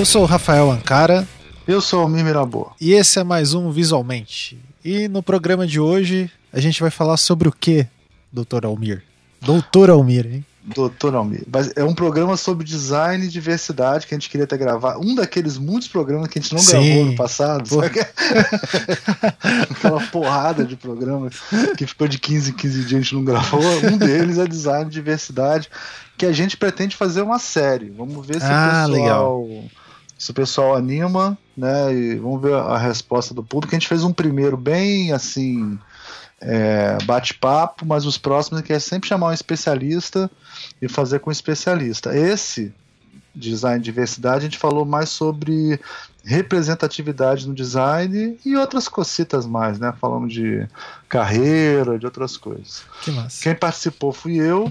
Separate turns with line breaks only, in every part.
Eu sou o Rafael Ancara.
Eu sou o Almir Mirabô.
E esse é mais um Visualmente. E no programa de hoje a gente vai falar sobre o que, doutor Almir? Doutor Almir, hein?
Doutor Almir. Mas é um programa sobre design e diversidade que a gente queria ter gravado. Um daqueles muitos programas que a gente não Sim. gravou no passado. Aquela porrada de programas que ficou de 15 em 15 dias a gente não gravou. Um deles é design e diversidade, que a gente pretende fazer uma série. Vamos ver se ah, o pessoal. Legal. Se o pessoal anima, né? E vamos ver a resposta do público. A gente fez um primeiro bem assim é, bate-papo, mas os próximos é sempre chamar um especialista e fazer com um especialista. Esse design de diversidade, a gente falou mais sobre representatividade no design e outras cositas mais, né? Falamos de carreira, de outras coisas.
Que.
Quem participou fui eu,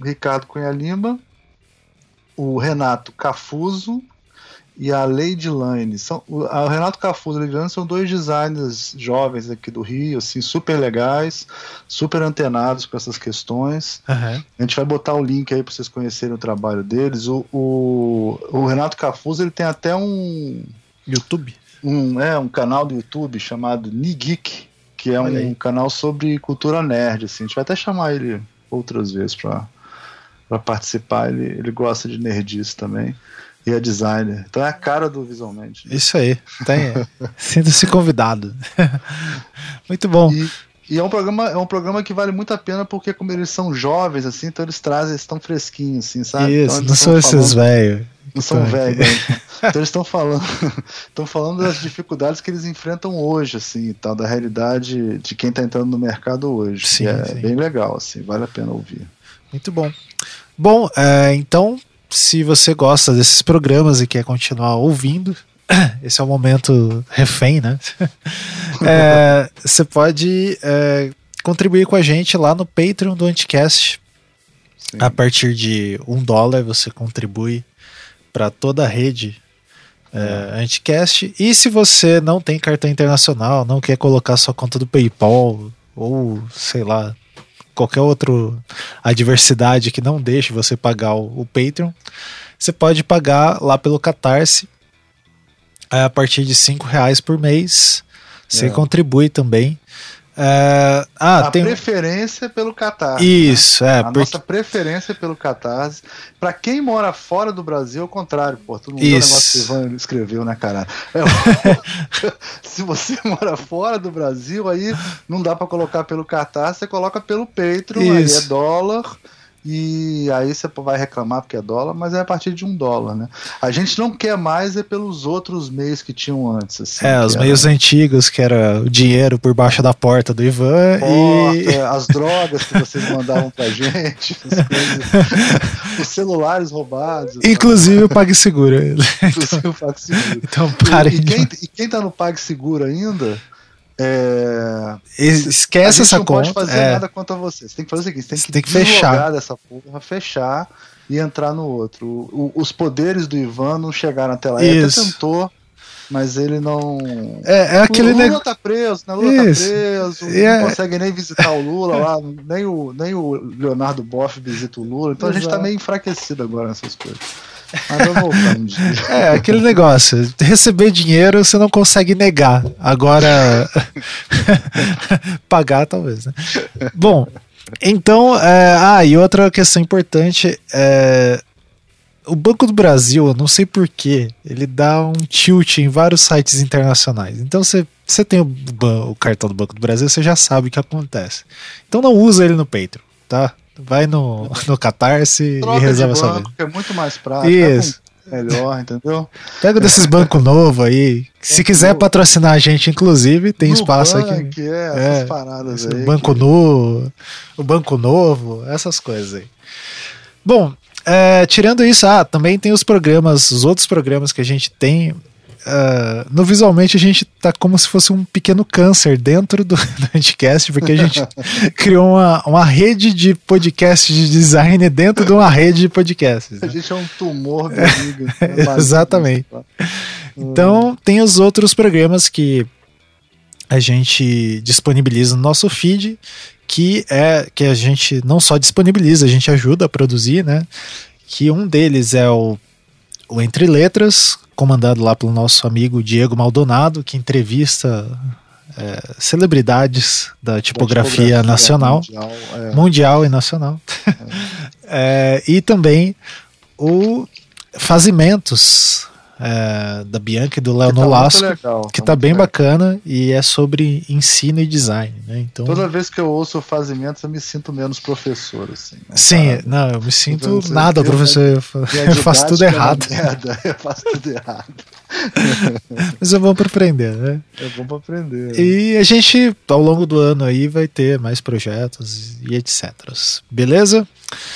Ricardo Cunha Lima, o Renato Cafuso, e a Lady Lane. São, o, a Renato Cafuso e a Lady Lane são dois designers jovens aqui do Rio, assim, super legais, super antenados com essas questões. Uhum. A gente vai botar o link aí para vocês conhecerem o trabalho deles. O, o, o, Renato Cafuso ele tem até um
YouTube,
um é um canal do YouTube chamado Nigeek, que é um canal sobre cultura nerd. Assim. A gente vai até chamar ele outras vezes para para participar. Ele, ele gosta de nerdice também e é designer. Então é a cara do Visualmente.
Né? Isso aí. Tem, Sinta-se convidado. muito bom.
E, e, é um programa é um programa que vale muito a pena porque como eles são jovens assim, então eles trazem, estão fresquinhos assim, sabe?
Isso,
então,
não são esses velhos.
Não são velhos. Né? Então eles estão falando, estão falando das dificuldades que eles enfrentam hoje, assim, tal, da realidade de quem está entrando no mercado hoje. Sim, é sim. bem legal, assim, vale a pena ouvir.
Muito bom. Bom, é, então se você gosta desses programas e quer continuar ouvindo, esse é o momento refém, né? é, você pode é, contribuir com a gente lá no Patreon do Anticast. Sim. A partir de um dólar você contribui para toda a rede é, Anticast. E se você não tem cartão internacional, não quer colocar sua conta do PayPal ou sei lá, qualquer outro adversidade que não deixe você pagar o, o Patreon, você pode pagar lá pelo Catarse é, a partir de cinco reais por mês. Você é. contribui também
é, ah, a tem... preferência pelo Catarse.
Né? Isso,
né?
é.
A porque... nossa preferência pelo Catarse. Para quem mora fora do Brasil, é o contrário, pô. Não viu o negócio que o Ivan escreveu, né, cara? É, se você mora fora do Brasil, aí não dá para colocar pelo Catarse, você coloca pelo Patreon, Isso. aí é dólar e aí você vai reclamar porque é dólar, mas é a partir de um dólar, né? A gente não quer mais é pelos outros meios que tinham antes. Assim,
é, os meios era... antigos, que era o dinheiro por baixo da porta do Ivan.
Porta, e... As drogas que vocês mandavam pra gente, os celulares roubados.
Inclusive o PagSeguro.
Inclusive o PagSeguro. Então, pare. E, e, quem, e quem tá no PagSeguro ainda é...
Esquece essa conta.
não pode fazer
é...
nada contra você. Você tem que fazer o seguinte: você tem que,
tem que fechar
dessa porra, fechar e entrar no outro. O, os poderes do Ivan não chegaram até lá. Ele até tentou, mas ele não.
É, é aquele
o Lula tá preso, né? Lula tá Isso. tá preso, é... não consegue nem visitar o Lula lá, nem o, nem o Leonardo Boff visita o Lula, então Exato. a gente tá meio enfraquecido agora nessas coisas.
É, aquele negócio. Receber dinheiro você não consegue negar. Agora, pagar talvez, né? Bom, então, é, ah, e outra questão importante é. O Banco do Brasil, não sei porquê, ele dá um tilt em vários sites internacionais. Então você, você tem o, o cartão do Banco do Brasil, você já sabe o que acontece. Então não usa ele no Patreon, tá? Vai no, no Catarse Troca e reserva banco, sua vida.
É muito mais prático.
Isso.
É melhor, entendeu?
Pega desses bancos novos aí. Se quiser patrocinar a gente, inclusive, tem no espaço
banco,
aqui.
É, essas é, paradas aí.
Banco que... Nu, o Banco Novo, essas coisas aí. Bom, é, tirando isso, ah, também tem os programas, os outros programas que a gente tem Uh, no visualmente a gente tá como se fosse um pequeno câncer dentro do, do podcast, porque a gente criou uma, uma rede de podcasts de design dentro de uma rede de podcasts.
Né? A gente é um tumor benigno.
É, exatamente. Então tem os outros programas que a gente disponibiliza no nosso feed, que é que a gente não só disponibiliza, a gente ajuda a produzir, né? Que um deles é o, o Entre Letras, comandado lá pelo nosso amigo Diego Maldonado, que entrevista é, celebridades da tipografia, da tipografia nacional, mundial, é. mundial, e nacional. É. e também o Fazimentos, é, da Bianca e do Léo tá Nolasco, legal, que tá, tá bem legal. bacana e é sobre ensino e design, né? Então
toda vez que eu ouço o Fazimentos eu me sinto menos professor, assim.
Né? Sim, não, eu me sinto nada, professor. Eu, eu faço tudo errado.
Merda, eu faço tudo errado.
Mas é bom para aprender, né?
É bom para aprender.
E a gente ao longo do ano aí vai ter mais projetos e etc. Beleza?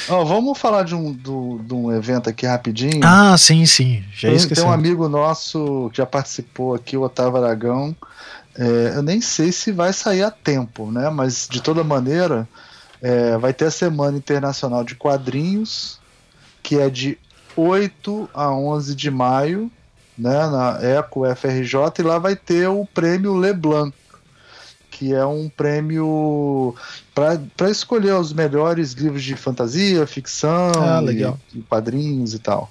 Oh, vamos falar de um, do, de um evento aqui rapidinho.
Ah, sim, sim. Já tem, esqueci.
Tem um amigo nosso que já participou aqui, o Otávio Aragão. É, eu nem sei se vai sair a tempo, né? Mas de toda maneira, é, vai ter a Semana Internacional de Quadrinhos, que é de 8 a 11 de maio, né? Na Eco FRJ, e lá vai ter o prêmio Leblanc que é um prêmio para escolher os melhores livros de fantasia, ficção,
ah, e,
e quadrinhos e tal.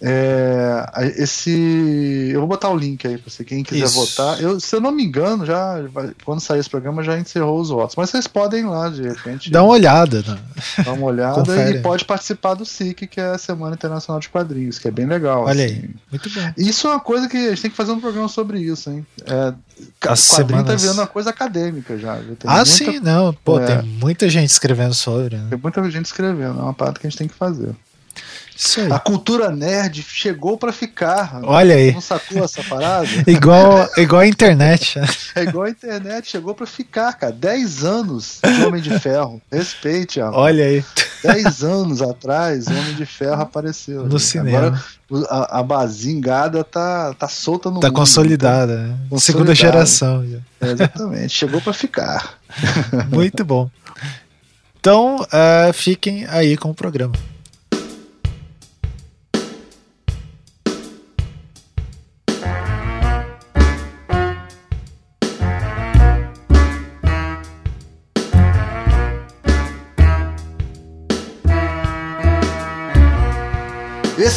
É, esse. Eu vou botar o link aí para você, quem quiser Isso. votar. Eu, se eu não me engano, já quando sair esse programa já encerrou os votos. Mas vocês podem ir lá, de repente.
Dá uma olhada. Né?
Dá uma olhada Confere. e pode participar do SIC, que é a Semana Internacional de Quadrinhos, que é bem legal.
Olha assim. aí, muito bom.
Isso é uma coisa que a gente tem que fazer um programa sobre isso, hein? É, As quadrinho tá semanas... tá virando uma coisa acadêmica já.
ah, muita... sim, não. Pô, é. tem muita gente escrevendo sobre. Né?
Tem muita gente escrevendo, é uma parte que a gente tem que fazer. A cultura nerd chegou para ficar.
Olha aí.
Não sacou essa parada?
igual, igual a internet.
é igual a internet, chegou para ficar, cara. 10 anos de Homem de Ferro. Respeite, amor.
Olha aí.
10 anos atrás, o Homem de Ferro apareceu.
No cinema.
Agora a, a bazingada tá, tá solta no
tá
mundo.
Consolidada, tá né? Consolidada. Segunda geração.
É, exatamente. Chegou para ficar.
Muito bom. Então, uh, fiquem aí com o programa.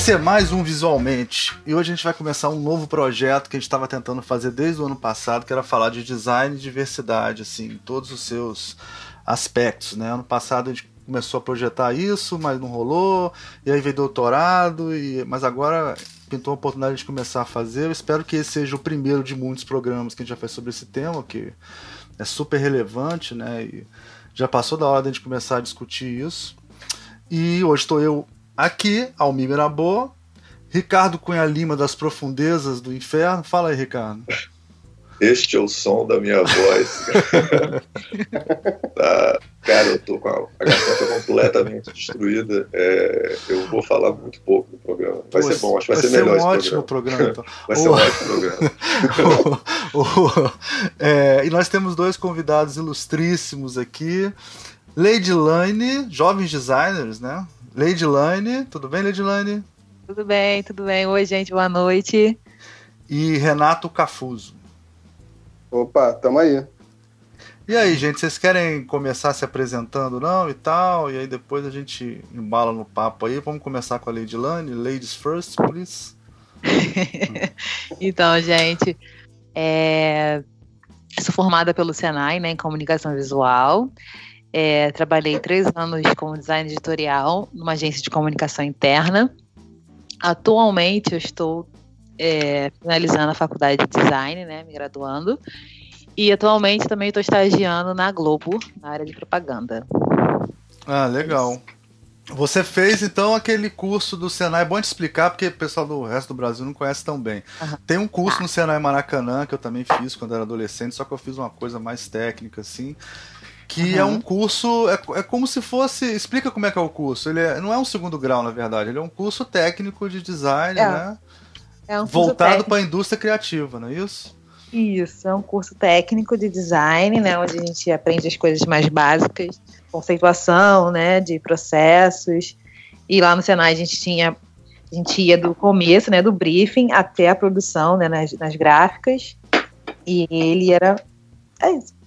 Esse é mais um Visualmente. E hoje a gente vai começar um novo projeto que a gente estava tentando fazer desde o ano passado, que era falar de design e diversidade, assim, todos os seus aspectos, né? Ano passado a gente começou a projetar isso, mas não rolou, e aí veio doutorado, e... mas agora pintou a oportunidade de começar a fazer. Eu espero que esse seja o primeiro de muitos programas que a gente já fez sobre esse tema, que é super relevante, né? E já passou da hora a gente começar a discutir isso. E hoje estou eu Aqui, Almir Mirabô, Ricardo Cunha Lima das profundezas do inferno. Fala aí, Ricardo.
Este é o som da minha voz. tá, cara, eu tô com a, a garganta completamente destruída. É, eu vou falar muito pouco no programa. Vai Pô, ser bom, acho que vai, vai ser, ser melhor.
Um ótimo programa. programa então.
vai ser um ótimo programa.
o, o, é, e nós temos dois convidados ilustríssimos aqui. Lady Lane, jovens designers, né? Lady Lane, tudo bem, Lady Lane?
Tudo bem, tudo bem. Oi, gente, boa noite.
E Renato Cafuso.
Opa, tamo aí.
E aí, gente, vocês querem começar se apresentando, não, e tal? E aí depois a gente embala no papo aí. Vamos começar com a Lady Lane. Ladies first, please.
então, gente, é... sou formada pelo Senai, né, em comunicação visual. É, trabalhei três anos como design editorial numa agência de comunicação interna. Atualmente eu estou é, finalizando a faculdade de design, né, me graduando. E atualmente também estou estagiando na Globo, na área de propaganda.
Ah, legal. Você fez então aquele curso do Senai, é bom te explicar porque o pessoal do resto do Brasil não conhece tão bem. Uhum. Tem um curso ah. no Senai Maracanã que eu também fiz quando era adolescente, só que eu fiz uma coisa mais técnica assim que uhum. é um curso, é, é como se fosse, explica como é que é o curso, ele é, não é um segundo grau na verdade, ele é um curso técnico de design, é. né? É um voltado para a indústria criativa, não é isso?
Isso, é um curso técnico de design, né, onde a gente aprende as coisas mais básicas, conceituação, né, de processos. E lá no Senai a gente tinha, a gente ia do começo, né, do briefing até a produção, né, nas, nas gráficas. E ele era é isso.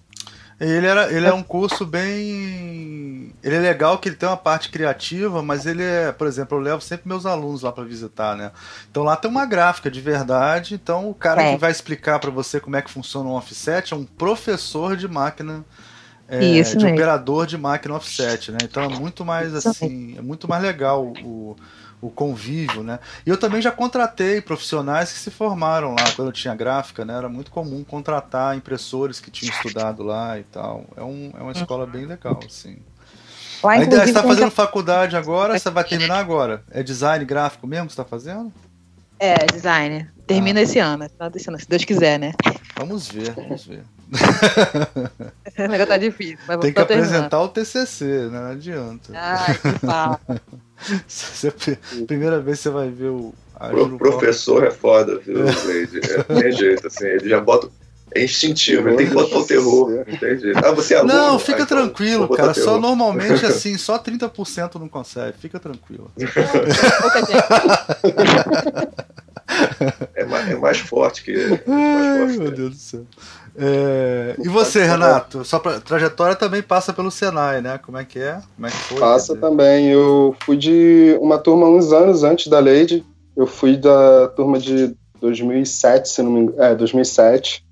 Ele, era, ele é um curso bem. Ele é legal que ele tem uma parte criativa, mas ele é, por exemplo, eu levo sempre meus alunos lá para visitar, né? Então lá tem uma gráfica de verdade. Então o cara é. que vai explicar para você como é que funciona um offset é um professor de máquina. É, de mesmo. operador de máquina offset, né? Então é muito mais assim, é muito mais legal o, o convívio, né? E eu também já contratei profissionais que se formaram lá quando eu tinha gráfica, né? Era muito comum contratar impressores que tinham estudado lá e tal. É, um, é uma escola bem legal, assim. Lá, Ainda você está fazendo faculdade agora, você vai terminar agora? É design gráfico mesmo que você está fazendo?
É, design. Termina ah. esse ano, se Deus quiser, né?
Vamos ver, vamos ver.
o negócio tá difícil. Mas
Tem que apresentar o TCC, né? Não adianta.
Ai, que pau.
primeira vez você vai ver o.
O professor é foda, viu, Leide? É, tem jeito, assim, ele já bota. É instintivo, ele tem que botar o terror. Entendi. Ah, você é aluno,
Não, fica ah, tranquilo, cara. Só normalmente assim, só 30% não consegue. Fica tranquilo.
é, mais, é mais forte que.
Mais forte, meu Deus do céu. É, e você, Renato? Sua trajetória também passa pelo Senai, né? Como é que é? Como é que foi?
Passa também. Eu fui de uma turma uns anos antes da Lady. Eu fui da turma de 2007, se não me engano. É, 2007.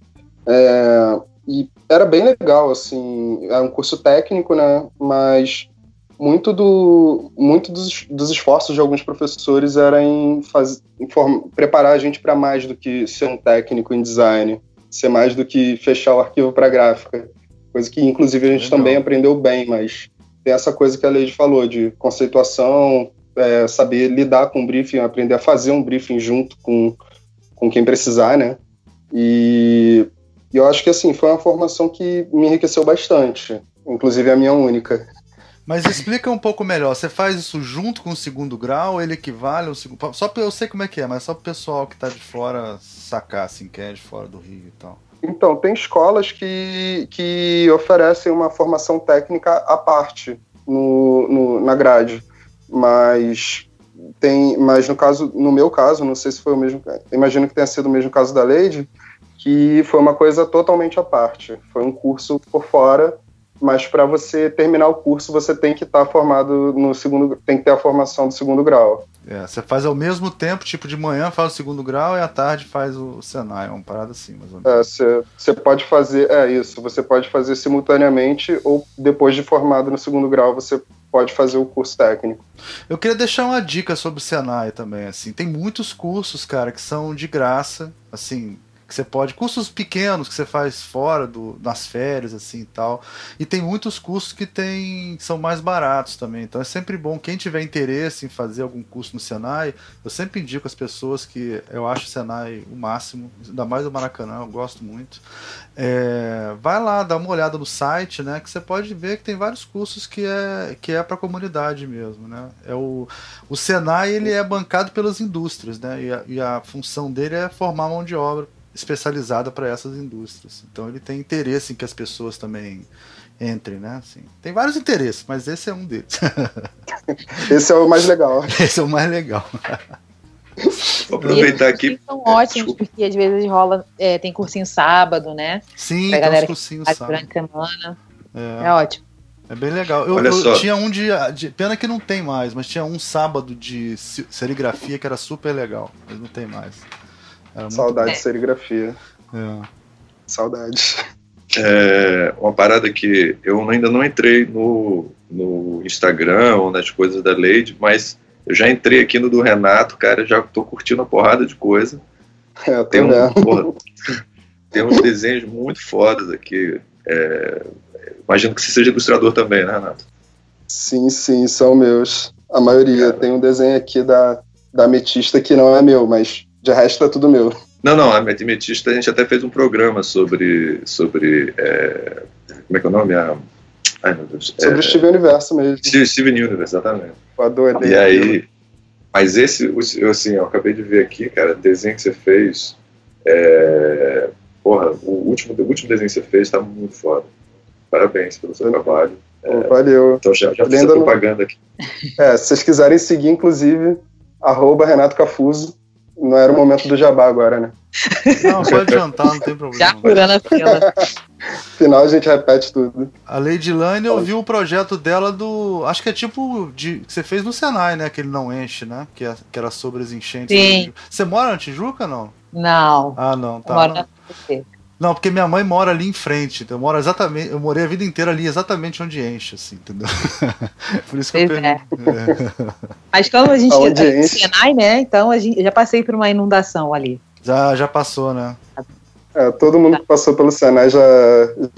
É, e era bem legal, assim. É um curso técnico, né? Mas muito, do, muito dos, dos esforços de alguns professores era em, faz, em form, preparar a gente para mais do que ser um técnico em design ser mais do que fechar o arquivo para gráfica. Coisa que, inclusive, a gente Legal. também aprendeu bem, mas tem essa coisa que a Leide falou, de conceituação, é, saber lidar com o briefing, aprender a fazer um briefing junto com, com quem precisar, né? E, e eu acho que, assim, foi uma formação que me enriqueceu bastante, inclusive a minha única.
Mas explica um pouco melhor. Você faz isso junto com o segundo grau? Ele equivale ao segundo. Só para eu sei como é que é, mas só o pessoal que está de fora sacar, assim, que é de fora do Rio e tal.
Então, tem escolas que, que oferecem uma formação técnica à parte no, no, na grade, mas tem, mas no caso, no meu caso, não sei se foi o mesmo, imagino que tenha sido o mesmo caso da Lady, que foi uma coisa totalmente à parte. Foi um curso por fora mas para você terminar o curso você tem que estar tá formado no segundo, tem que ter a formação do segundo grau.
É, você faz ao mesmo tempo, tipo de manhã faz o segundo grau e à tarde faz o Senai, é uma parada assim, mais ou
menos. É, você, você pode fazer, é isso, você pode fazer simultaneamente ou depois de formado no segundo grau você pode fazer o curso técnico.
Eu queria deixar uma dica sobre o Senai também, assim, tem muitos cursos, cara, que são de graça, assim, que você pode, cursos pequenos que você faz fora do, das férias, assim e tal. E tem muitos cursos que tem, são mais baratos também. Então é sempre bom, quem tiver interesse em fazer algum curso no Senai, eu sempre indico as pessoas que eu acho o Senai o máximo, ainda mais o Maracanã, eu gosto muito. É, vai lá, dá uma olhada no site, né? Que você pode ver que tem vários cursos que é, que é para a comunidade mesmo, né? É o, o Senai ele é bancado pelas indústrias, né? E a, e a função dele é formar mão de obra especializada para essas indústrias. Então ele tem interesse em que as pessoas também entrem, né? Assim, tem vários interesses, mas esse é um deles.
esse é o mais legal.
Esse é o mais legal.
Vou aproveitar aqui.
São ótimos, porque às vezes rola, é, tem cursinho sábado, né?
Sim, tem
galera
cursinho sábado.
Durante a semana. É. é ótimo.
É bem legal. Eu, eu tinha um de, de, Pena que não tem mais, mas tinha um sábado de serigrafia que era super legal, mas não tem mais.
Saudade de serigrafia. É. Saudade.
É, uma parada que eu ainda não entrei no, no Instagram ou nas coisas da Lady, mas eu já entrei aqui no do Renato, cara, já tô curtindo uma porrada de coisa.
É, tem, um, porra,
tem uns desenhos muito fodas aqui. É, imagino que você seja ilustrador também, né, Renato?
Sim, sim, são meus. A maioria. Cara. Tem um desenho aqui da, da Ametista que não é meu, mas de resto tá tudo meu.
Não, não, a Metista a gente até fez um programa sobre. sobre é, como é que é o nome? A,
ai, meu Deus. Sobre é, o Steven Universo mesmo.
Steven Universe, exatamente.
O adorei.
E aí. Mas esse, eu, assim, eu acabei de ver aqui, cara, o desenho que você fez. É, porra, o último, o último desenho que você fez tá muito foda. Parabéns pelo seu trabalho.
É, valeu.
Então já, já fiz a propaganda no... aqui.
É, se vocês quiserem seguir, inclusive, arroba Renato Cafuso não era o momento do jabá agora, né?
Não, pode adiantar, não tem problema.
Já curando a fila.
final a gente repete tudo.
A Lady Lane, eu vi o projeto dela do. Acho que é tipo de que você fez no Senai, né? Que ele não enche, né? Que, é, que era sobre as enchentes.
Sim.
Você mora na Tijuca não?
Não.
Ah, não, tá.
Mora
não. Não, porque minha mãe mora ali em frente. Então eu moro exatamente. Eu morei a vida inteira ali exatamente onde enche, assim, entendeu? Por isso que pois eu
é. é. Mas como a gente é Senai, né? Então a gente, eu já passei por uma inundação ali.
Já, já passou, né?
É, todo mundo que passou pelo Senai já,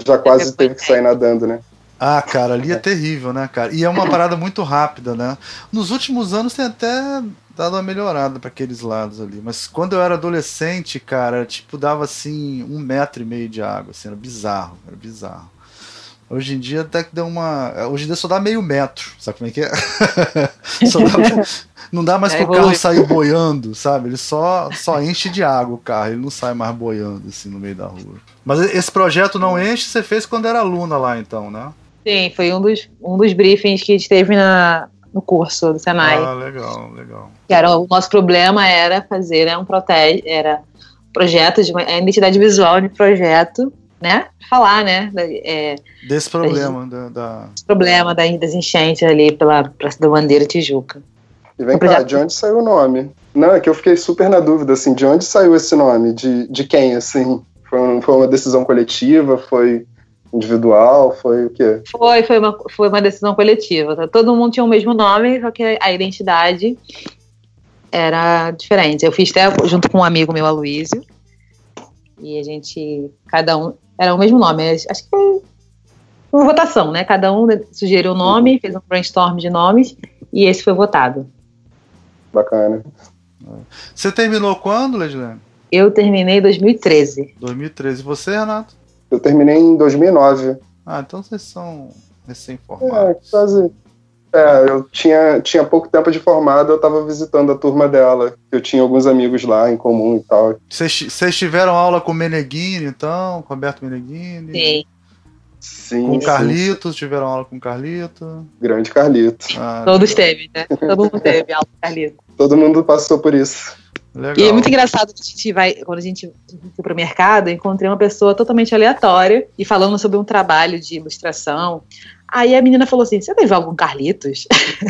já quase teve que sair nadando, né?
Ah, cara, ali é terrível, né, cara? E é uma parada muito rápida, né? Nos últimos anos tem até dado uma melhorada para aqueles lados ali. Mas quando eu era adolescente, cara, tipo, dava assim um metro e meio de água, assim, era bizarro, era bizarro. Hoje em dia até que deu uma. Hoje em dia só dá meio metro, sabe como é que é? dá... Não dá mais é, pro carro sair boiando, sabe? Ele só, só enche de água o carro, ele não sai mais boiando assim no meio da rua. Mas esse projeto não enche, você fez quando era aluna lá, então, né?
Sim, foi um dos, um dos briefings que a gente teve na, no curso do Senai.
Ah, legal, legal.
Que era, o nosso problema era fazer né, um protesto, era projeto de uma, identidade visual de projeto, né? Falar, né? É,
Desse problema da, da...
problema da, das enchentes ali pela Praça da Bandeira Tijuca.
E vem cá, de onde saiu o nome? Não, é que eu fiquei super na dúvida, assim, de onde saiu esse nome? De, de quem, assim? Foi, um, foi uma decisão coletiva? Foi individual? Foi o quê?
Foi, foi uma, foi uma decisão coletiva. Tá? Todo mundo tinha o mesmo nome, só que a identidade era diferente. Eu fiz até junto com um amigo meu, Aloysio, e a gente, cada um, era o mesmo nome. Acho que foi uma votação, né? Cada um sugeriu o nome, fez um brainstorm de nomes, e esse foi votado.
Bacana.
Você terminou quando, Ledilene?
Eu terminei em 2013.
2013. E você, Renato?
Eu terminei em 2009.
Ah, então vocês são recém-formados.
É, quase. É, eu tinha, tinha pouco tempo de formado, eu estava visitando a turma dela. Eu tinha alguns amigos lá em comum e tal.
Vocês tiveram aula com o Meneghini, então? Com Roberto Meneghini?
Sim.
Sim,
com o Carlito, sim. tiveram aula com o Carlito.
Grande Carlito.
Ah, Todos teve, né? Todo mundo teve aula com o Carlito.
Todo mundo passou por isso.
Legal. E é muito engraçado que a gente vai, quando a gente foi pro mercado, encontrei uma pessoa totalmente aleatória e falando sobre um trabalho de ilustração. Aí a menina falou assim: Você teve algum Carlitos?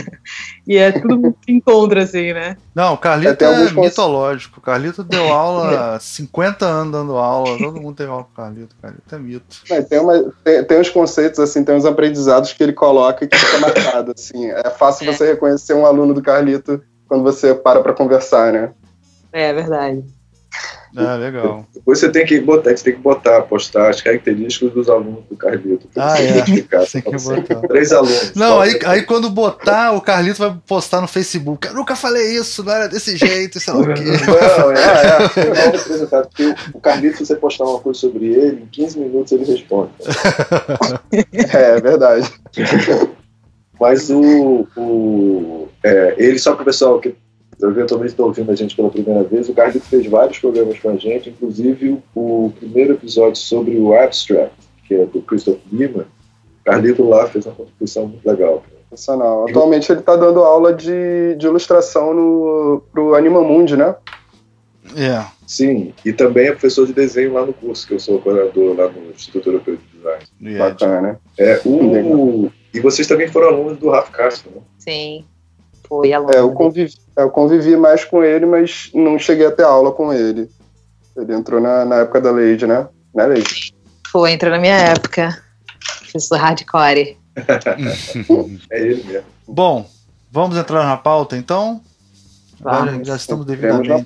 e é tudo muito que encontra, assim, né?
Não, o Carlito é, é mitológico. O Carlito deu aula, 50 anos dando aula, todo mundo teve aula com o Carlito. Carlito é mito.
É, tem, uma, tem, tem uns conceitos, assim, tem uns aprendizados que ele coloca que fica marcado, assim. É fácil é. você reconhecer um aluno do Carlito quando você para para conversar, né?
É verdade.
Ah, legal.
Depois você tem que botar, você tem que botar, postar as características dos alunos do Carlito.
Ah, é. Identificar. Tem que botar.
Três alunos.
Não, aí, aí quando botar, o Carlito vai postar no Facebook. Eu nunca falei isso, não era desse jeito, sei lá o quê.
Não, é, é. é porque o Carlito, se você postar uma coisa sobre ele, em 15 minutos ele responde.
É, é verdade.
Mas o. o é, ele, só para o pessoal que eventualmente estão ouvindo a gente pela primeira vez, o Carlito fez vários programas com a gente, inclusive o, o primeiro episódio sobre o Abstract, que é do Christoph Lima. O Carlito lá fez uma contribuição muito legal.
Sensacional. Atualmente ele está dando aula de, de ilustração no, pro Animamundi, né?
É.
Sim, e também é professor de desenho lá no curso, que eu sou coordenador lá no Instituto Europeu de Design.
Yeah, Bacana.
É, o, e vocês também foram alunos do Rafa Castro, né?
Sim foi
É, eu convivi, eu convivi mais com ele, mas não cheguei a ter aula com ele. Ele entrou na, na época da Lady, né? Né, Lady?
Foi, entrou na minha época. Professor hardcore.
é ele mesmo.
Bom, vamos entrar na pauta então? Vamos. já estamos devidamente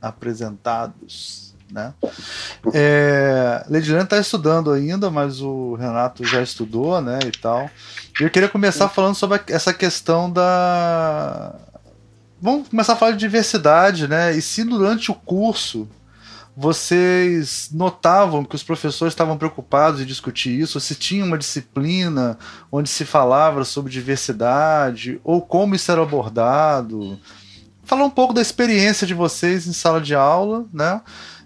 apresentados. Né? É, está estudando ainda, mas o Renato já estudou, né, e tal. E eu queria começar falando sobre essa questão da. Vamos começar a falar de diversidade, né? E se durante o curso vocês notavam que os professores estavam preocupados em discutir isso, se tinha uma disciplina onde se falava sobre diversidade, ou como isso era abordado. Falar um pouco da experiência de vocês em sala de aula, né?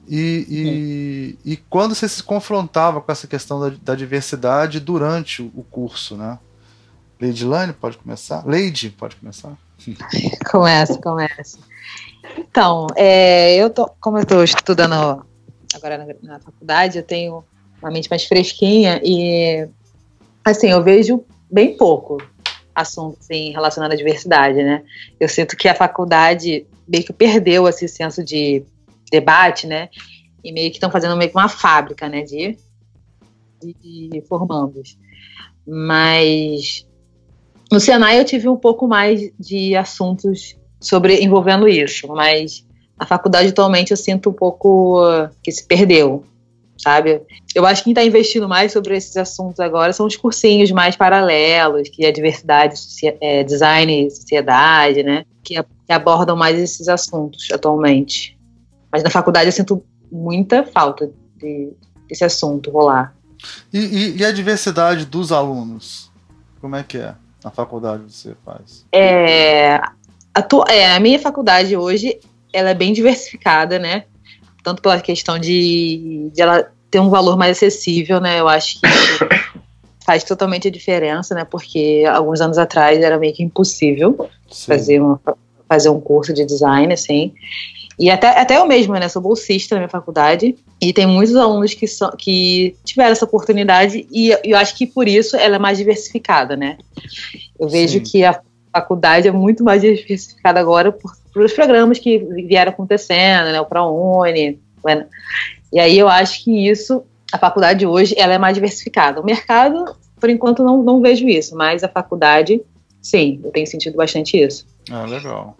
E, e, e quando você se confrontava com essa questão da, da diversidade durante o curso, né? Lady Lane, pode começar? Lady, pode começar?
começa, começa. Então, é, eu tô, como eu estou estudando agora na, na, faculdade, eu tenho uma mente mais fresquinha e assim, eu vejo bem pouco assuntos assim, relacionado à diversidade, né? Eu sinto que a faculdade meio que perdeu esse senso de debate, né? E meio que estão fazendo meio que uma fábrica, né? De, de formandos. Mas no Senai eu tive um pouco mais de assuntos sobre envolvendo isso, mas na faculdade atualmente eu sinto um pouco que se perdeu, sabe? Eu acho que quem está investindo mais sobre esses assuntos agora são os cursinhos mais paralelos, que é diversidade, é, design e sociedade, né? Que abordam mais esses assuntos atualmente. Mas na faculdade eu sinto muita falta de, desse assunto rolar.
E, e, e, a diversidade dos alunos? Como é que é na faculdade você faz?
É, a, tu, é, a minha faculdade hoje ela é bem diversificada, né? Tanto pela questão de, de ela ter um valor mais acessível, né? Eu acho que faz totalmente a diferença, né? Porque alguns anos atrás era meio que impossível fazer um, fazer um curso de design, assim. E até, até eu mesma, né? Sou bolsista na minha faculdade e tem muitos alunos que, são, que tiveram essa oportunidade e eu acho que por isso ela é mais diversificada, né? Eu vejo Sim. que a faculdade é muito mais diversificada agora por, por os programas que vieram acontecendo, né? O ProUni, né? E aí eu acho que isso, a faculdade hoje, ela é mais diversificada. O mercado, por enquanto, não, não vejo isso, mas a faculdade, sim, eu tenho sentido bastante isso.
Ah, legal.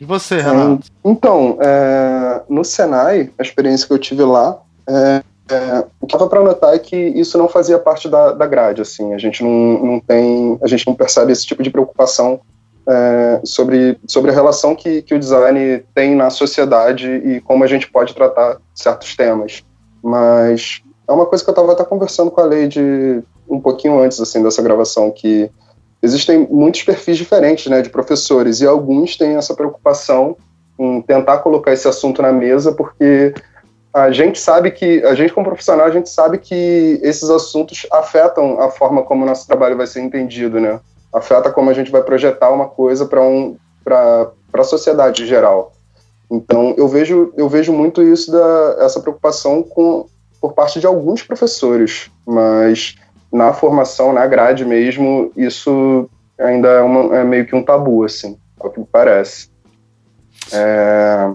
E você, Renato?
Então, é, no Senai, a experiência que eu tive lá, é, é, o que dava para notar é que isso não fazia parte da, da grade, assim, a gente não, não tem, a gente não percebe esse tipo de preocupação é, sobre, sobre a relação que, que o design tem na sociedade e como a gente pode tratar certos temas. Mas é uma coisa que eu estava até conversando com a Leide um pouquinho antes, assim, dessa gravação, que existem muitos perfis diferentes né, de professores e alguns têm essa preocupação em tentar colocar esse assunto na mesa porque a gente sabe que a gente como profissional a gente sabe que esses assuntos afetam a forma como o nosso trabalho vai ser entendido né? Afeta como a gente vai projetar uma coisa para um para a sociedade em geral. Então eu vejo eu vejo muito isso da essa preocupação com por parte de alguns professores mas na formação, na grade mesmo, isso ainda é, uma, é meio que um tabu, assim, é o que me parece. É...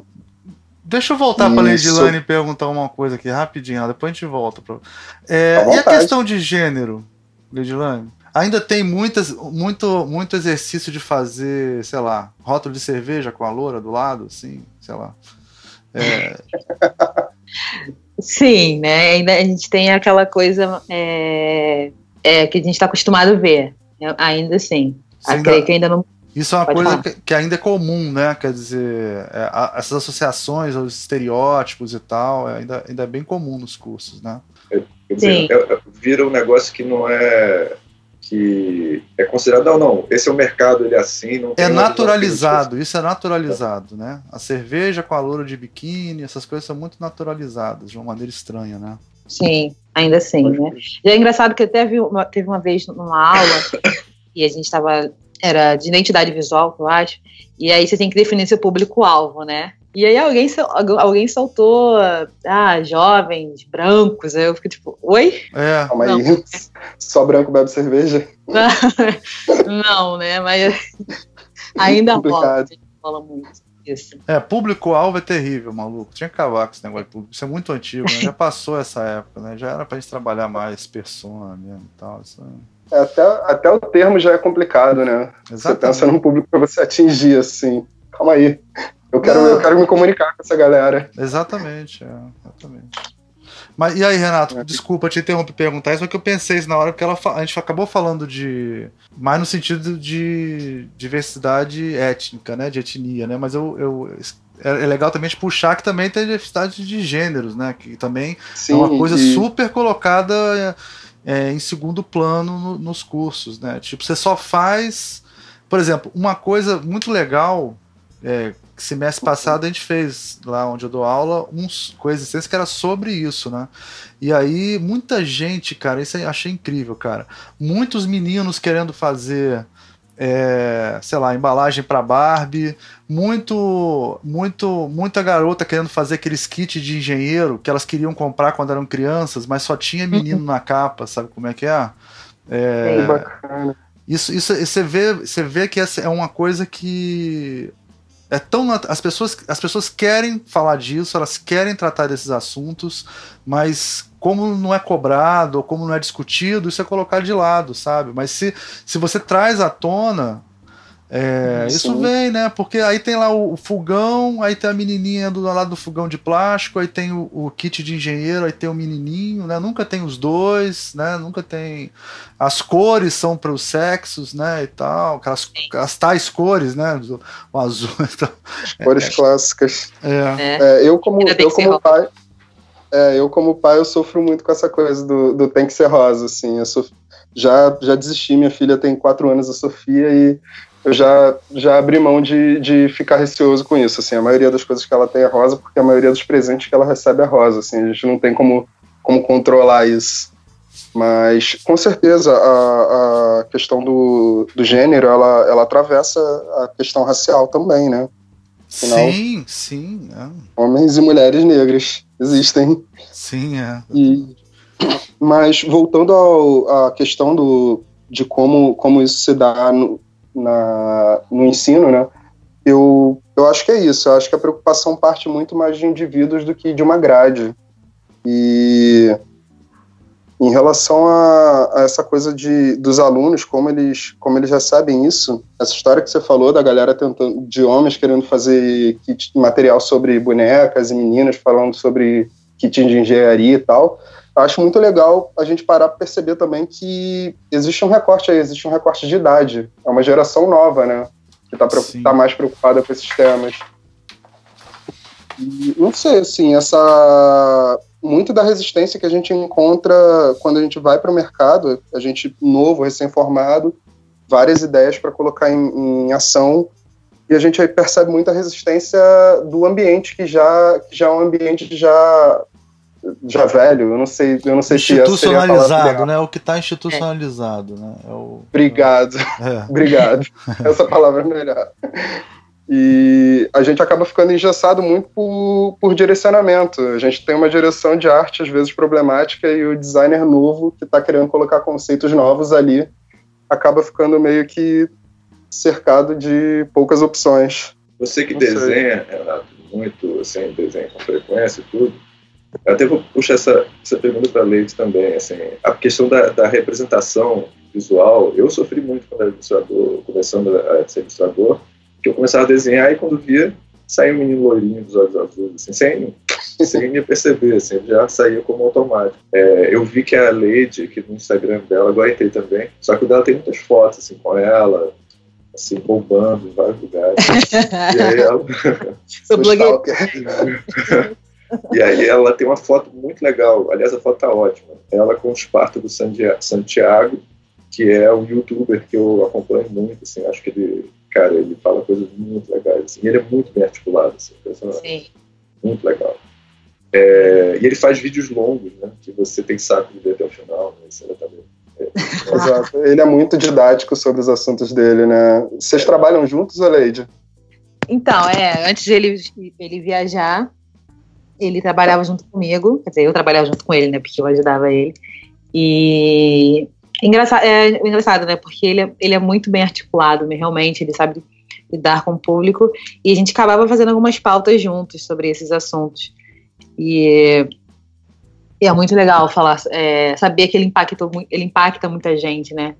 Deixa eu voltar para a Leidilane e perguntar uma coisa aqui rapidinho, depois a gente volta. Pra... É, e a questão de gênero, Leidilane? Ainda tem muitas, muito, muito exercício de fazer, sei lá, rótulo de cerveja com a loura do lado, assim, sei lá. É...
Sim, né? Ainda a gente tem aquela coisa é, é, que a gente está acostumado a ver. Ainda assim. Ainda, creio que ainda não.
Isso é uma coisa que, que, ainda é comum, né? Quer dizer, é, a, essas associações, os estereótipos e tal, é, ainda, ainda é bem comum nos cursos, né?
É, dizer, é, vira um negócio que não é que é considerado não, não, esse é o mercado, ele é assim, não
É naturalizado, isso é naturalizado, né? A cerveja com a loura de biquíni, essas coisas são muito naturalizadas de uma maneira estranha, né?
Sim, ainda assim, né? E é engraçado que teve uma, teve uma vez numa aula e a gente estava era de identidade visual, eu acho, e aí você tem que definir seu público-alvo, né? E aí alguém, alguém soltou, ah, jovens, brancos, aí eu fico tipo, oi?
É. Calma aí, só branco bebe cerveja?
Não, né, mas ainda rola, rola muito. Isso.
É, público-alvo é terrível, maluco. Tinha que acabar com esse negócio de público. Isso é muito antigo, né? Já passou essa época, né? Já era pra gente trabalhar mais persona mesmo e tal. Isso
é... até, até o termo já é complicado, né? Exatamente. Você pensa num público pra você atingir, assim. Calma aí. Eu quero, eu quero me comunicar com essa galera.
Exatamente, é, exatamente. Mas e aí, Renato, é. desculpa te interromper perguntar isso, é que eu pensei isso na hora, porque ela, a gente acabou falando de. mais no sentido de diversidade étnica, né? De etnia, né? Mas eu. eu é, é legal também de puxar que também tem diversidade de gêneros, né? Que também Sim, é uma coisa e... super colocada é, em segundo plano no, nos cursos, né? Tipo, você só faz. Por exemplo, uma coisa muito legal é, semestre passado a gente fez lá onde eu dou aula uns coexistência que era sobre isso, né? E aí muita gente, cara, isso aí achei incrível, cara. Muitos meninos querendo fazer é, sei lá, embalagem para Barbie, muito, muito, muita garota querendo fazer aqueles kits de engenheiro que elas queriam comprar quando eram crianças, mas só tinha menino na capa, sabe como é que é? É, é bacana. Isso, isso, você vê, você vê que essa é uma coisa que é tão as pessoas as pessoas querem falar disso, elas querem tratar desses assuntos, mas como não é cobrado ou como não é discutido, isso é colocado de lado, sabe? Mas se, se você traz à tona, é, isso vem, né? Porque aí tem lá o, o, fogão, aí tem a menininha do lado do fogão de plástico, aí tem o, o, kit de engenheiro, aí tem o menininho, né? Nunca tem os dois, né? Nunca tem. As cores são para os sexos, né? E tal, aquelas, as tais cores, né? O azul. Então,
cores é, clássicas. É. é. eu como, eu como pai. É, eu como pai, eu sofro muito com essa coisa do, do tem que ser rosa, assim. Eu sof... já, já desisti, minha filha tem quatro anos, a Sofia, e eu já, já abri mão de, de ficar receoso com isso, assim. A maioria das coisas que ela tem é rosa, porque a maioria dos presentes que ela recebe é rosa, assim. A gente não tem como, como controlar isso. Mas, com certeza, a, a questão do, do gênero, ela, ela atravessa a questão racial também, né?
Afinal, sim, sim. É.
Homens e mulheres negras existem.
Sim, é.
E, mas voltando à questão do, de como, como isso se dá no, na, no ensino, né? Eu, eu acho que é isso. Eu acho que a preocupação parte muito mais de indivíduos do que de uma grade. E em relação a, a, essa coisa de, dos alunos, como eles, como eles recebem isso, essa história que você falou da galera tentando, de homens querendo fazer kit, material sobre bonecas e meninas falando sobre kit de engenharia e tal, acho muito legal a gente parar para perceber também que existe um recorte aí, existe um recorte de idade. É uma geração nova, né? Que está tá mais preocupada com esses temas. E, não sei, assim, essa muito da resistência que a gente encontra quando a gente vai para o mercado, a gente novo, recém-formado, várias ideias para colocar em, em, ação e a gente aí percebe muita resistência do ambiente que já que já é um ambiente já já velho, eu não sei, eu não sei
institucionalizado, se né? O que está institucionalizado, é. né? É o...
Obrigado, é. obrigado. Essa palavra é melhor. E a gente acaba ficando engessado muito por, por direcionamento. A gente tem uma direção de arte, às vezes problemática, e o designer novo, que está querendo colocar conceitos novos ali, acaba ficando meio que cercado de poucas opções.
Você que Não desenha, Renato, muito assim, desenha com frequência e tudo, eu até vou puxar essa, essa pergunta para Leite também. Assim, a questão da, da, representação visual, eu sofri muito quando era ilustrador, começando a ser ilustrador, que eu começava a desenhar e quando via, saía um menino loirinho dos olhos azuis, assim, sem, sem me perceber, assim, já saía como automático. É, eu vi que a Lady, que no Instagram dela, agora entrei também, só que o dela tem muitas fotos, assim, com ela, assim, bombando em vários lugares. e aí ela...
Sou blogueira.
E aí ela tem uma foto muito legal, aliás a foto tá ótima. Ela com o Esparta do Santiago, que é um youtuber que eu acompanho muito, assim, acho que ele, cara, ele fala coisas muito legais, assim, e ele é muito bem articulado, assim, Sim. muito legal. É, e ele faz vídeos longos, né, que você tem saco de ver até o final, né, isso também.
É, Exato. Ele é muito didático sobre os assuntos dele, né? Vocês trabalham juntos, Aleide?
Então, é, antes de ele, ele viajar, ele trabalhava junto comigo, quer dizer, eu trabalhava junto com ele, né, porque eu ajudava ele. E engraçado, é engraçado, né, porque ele é, ele é muito bem articulado, né, realmente, ele sabe lidar com o público, e a gente acabava fazendo algumas pautas juntos sobre esses assuntos. E, e é muito legal falar, é, saber que ele impacta, ele impacta muita gente, né.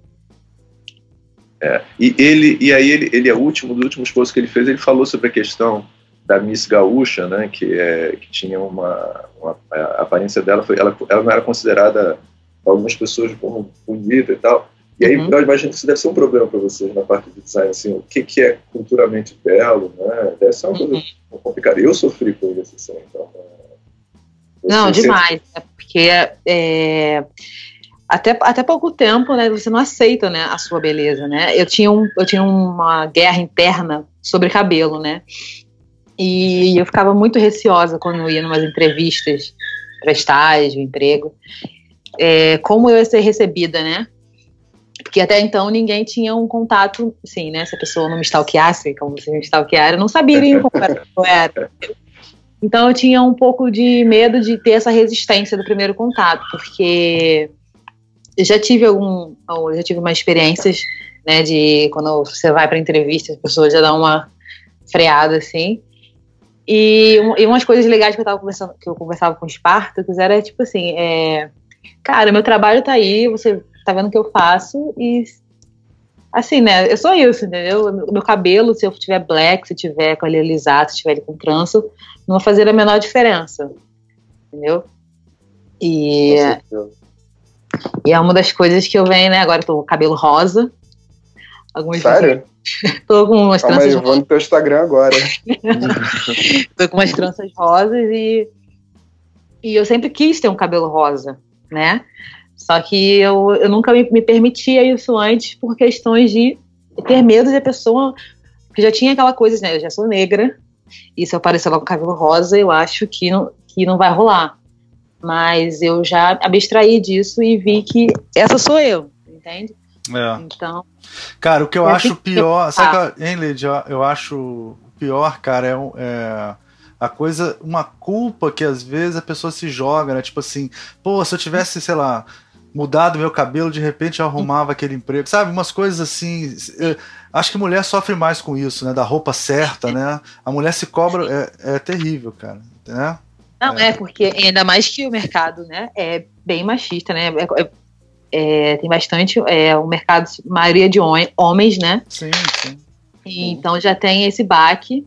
É, e ele e aí ele, ele é o último dos últimos posts que ele fez ele falou sobre a questão da Miss Gaúcha, né, que, é, que tinha uma, uma a aparência dela foi ela, ela não era considerada algumas pessoas como bonita e tal. E aí uhum. eu imagino que isso deve ser um problema para vocês na parte de design, assim, o que, que é culturalmente belo, né? Deve ser uma coisa uhum. complicada. Eu sofri com isso, assim, então. É,
não, demais, né? porque é, até, até pouco tempo, né, você não aceita, né, a sua beleza, né? Eu tinha, um, eu tinha uma guerra interna sobre cabelo, né? E eu ficava muito receosa quando ia em umas entrevistas para estágio, emprego, é, como eu ia ser recebida, né? Porque até então ninguém tinha um contato, assim, né? Se a pessoa não me stalkeasse, como se me stalkearam, eu não sabia como eu era. Então eu tinha um pouco de medo de ter essa resistência do primeiro contato, porque eu já tive algum, eu já tive umas experiências, né, de quando você vai para entrevista, as pessoas já dão uma freada assim. E, e umas coisas legais que eu tava conversando, que eu conversava com os Spartacus era tipo assim, é, cara, meu trabalho tá aí, você tá vendo o que eu faço e assim, né? Eu sou isso, entendeu? Meu cabelo, se eu tiver black, se tiver com ele alisado, se tiver ele com trança, não vai fazer a menor diferença, entendeu? E, e é uma das coisas que eu venho, né? Agora eu tô com cabelo rosa.
Algumas Sério?
tô com umas
Calma tranças aí, vou no teu Instagram agora.
tô com umas tranças rosas e e eu sempre quis ter um cabelo rosa, né? Só que eu, eu nunca me, me permitia isso antes por questões de ter medo de a pessoa. Porque já tinha aquela coisa, né? Eu já sou negra, e se eu aparecer lá com cabelo rosa, eu acho que não, que não vai rolar. Mas eu já abstraí disso e vi que essa sou eu, entende?
É. Então. Cara, o que eu acho pior. Sabe, que, hein, Lid, eu, eu acho pior, cara, é, é a coisa, uma culpa que às vezes a pessoa se joga, né? Tipo assim, pô, se eu tivesse, sei lá, mudado meu cabelo, de repente eu arrumava aquele emprego, sabe? Umas coisas assim. Acho que mulher sofre mais com isso, né? Da roupa certa, né? A mulher se cobra, é, é terrível, cara, né?
Não, é. é. porque ainda mais que o mercado, né, é bem machista, né? É, é, é tem bastante, é o mercado, maioria de homens, né?
Sim, sim.
E, então já tem esse baque